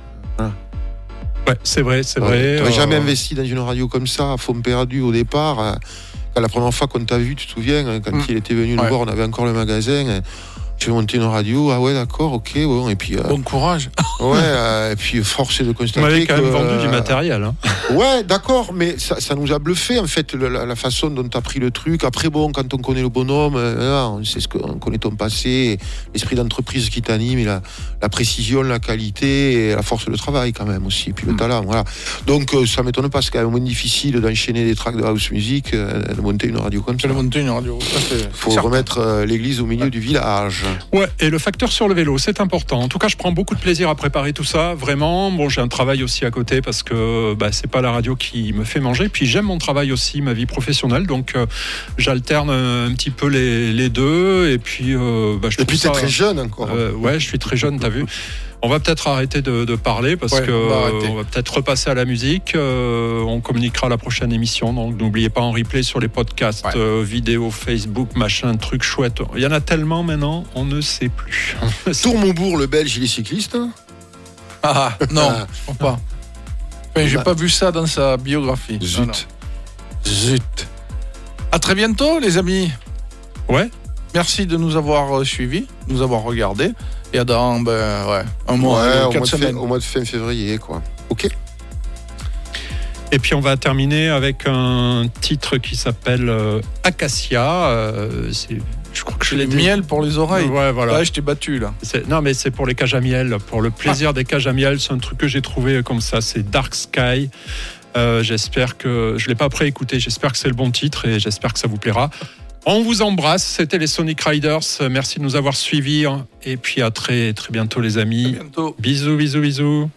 Speaker 2: ouais, c'est vrai, c'est vrai.
Speaker 4: Tu n'aurais
Speaker 2: euh,
Speaker 4: jamais investi dans une radio comme ça, à fond perdu au départ. euh, Quand la première fois qu'on t'a vu, tu te souviens, hein, quand
Speaker 3: Mm.
Speaker 4: il était venu nous
Speaker 3: Ouais.
Speaker 4: voir, on avait encore le magasin. Euh, Tu fais monter une radio, ah ouais, d'accord, ok, ouais, et puis, euh,
Speaker 3: Bon courage.
Speaker 4: ouais, euh, et puis force est de
Speaker 2: Vous
Speaker 4: constater.
Speaker 2: m'avez quand même vendu du
Speaker 4: euh,
Speaker 2: matériel. hein.
Speaker 4: Ouais, d'accord, mais ça, ça nous a bluffé en fait la, façon dont tu as pris le truc. Après, bon, quand on connaît le bonhomme, euh, on sait ce qu'on connaît ton passé, l'esprit d'entreprise qui t'anime, et la, la précision, la qualité et la force de travail quand même aussi, et puis le talent. Voilà. Donc euh, ça m'étonne pas, c'est quand même moins difficile d'enchaîner des tracks de house music, euh, de monter une radio comme
Speaker 3: Je
Speaker 4: ça.
Speaker 3: vais monter une radio. C'est-
Speaker 4: faut remettre euh, l'église au milieu du village.
Speaker 2: Ouais, et le facteur sur le vélo, c'est important. En tout cas, je prends beaucoup de plaisir à préparer tout ça, vraiment. Bon, j'ai un travail aussi à côté parce que bah, c'est pas la radio qui me fait manger. Puis j'aime mon travail aussi, ma vie professionnelle, donc euh, j'alterne un petit peu les, les deux. Et puis, euh, bah, je
Speaker 4: Et puis t'es
Speaker 2: ça-
Speaker 4: très jeune encore.
Speaker 2: Euh, ouais, je suis très jeune, t'as vu. On va peut-être arrêter de, de parler parce
Speaker 3: Ouais,
Speaker 2: que
Speaker 3: on va
Speaker 2: peut-être repasser à la musique. Euh, on communiquera à la prochaine émission. Donc n'oubliez pas en replay sur les podcasts,
Speaker 3: Ouais.
Speaker 2: euh, vidéos, Facebook, machin, trucs chouettes. Il y en a tellement maintenant, on ne sait plus.
Speaker 4: Tour Maubourg, le belge, il est cycliste.
Speaker 3: Ah, non,
Speaker 4: Ah.
Speaker 3: je crois pas. Enfin, j'ai
Speaker 4: Bah.
Speaker 3: pas vu ça dans sa biographie.
Speaker 4: Zut.
Speaker 3: Non, non. Zut. À très bientôt, les amis.
Speaker 2: Ouais.
Speaker 3: Merci de nous avoir euh, suivis, nous avoir regardés. Et à dans ben, ouais, un mois,
Speaker 4: Ouais, au, mois de fin,
Speaker 3: semaines.
Speaker 4: au mois de fin février, quoi. Ok.
Speaker 2: Et puis on va terminer avec un titre qui s'appelle euh, Acacia. Euh, c'est- je crois que je l'ai dit.
Speaker 3: Miel pour les oreilles.
Speaker 2: Ouais, voilà.
Speaker 3: Là, je t'ai battu, là.
Speaker 2: C'est- Non, mais c'est pour les cages à miel, pour le plaisir des cages à miel. C'est un truc que j'ai trouvé comme ça. C'est Dark Sky. Euh, j'espère que je l'ai pas préécouté. J'espère que c'est le bon titre et j'espère que ça vous plaira. On vous embrasse. C'était les Sonic Riders. Merci de nous avoir suivis et puis à très très bientôt les
Speaker 3: À
Speaker 2: amis.
Speaker 3: bientôt.
Speaker 2: Bisous, bisous, bisous.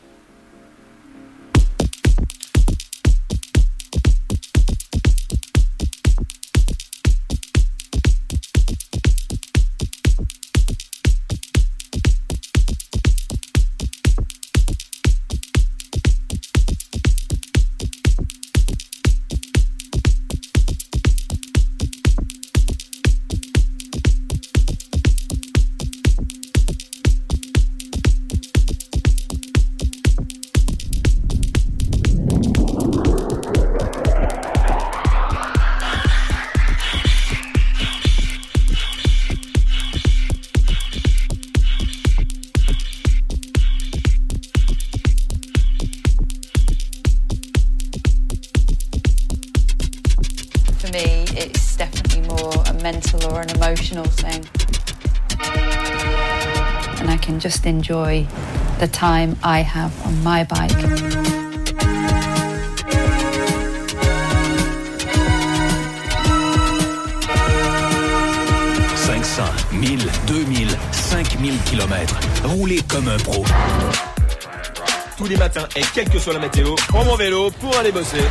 Speaker 9: Enjoy the time I have on my bike.
Speaker 10: 500, 1000, 2000, 5000 km. Roulez comme un pro.
Speaker 11: Tous les matins et quelle que soit la météo, prends mon vélo pour aller bosser.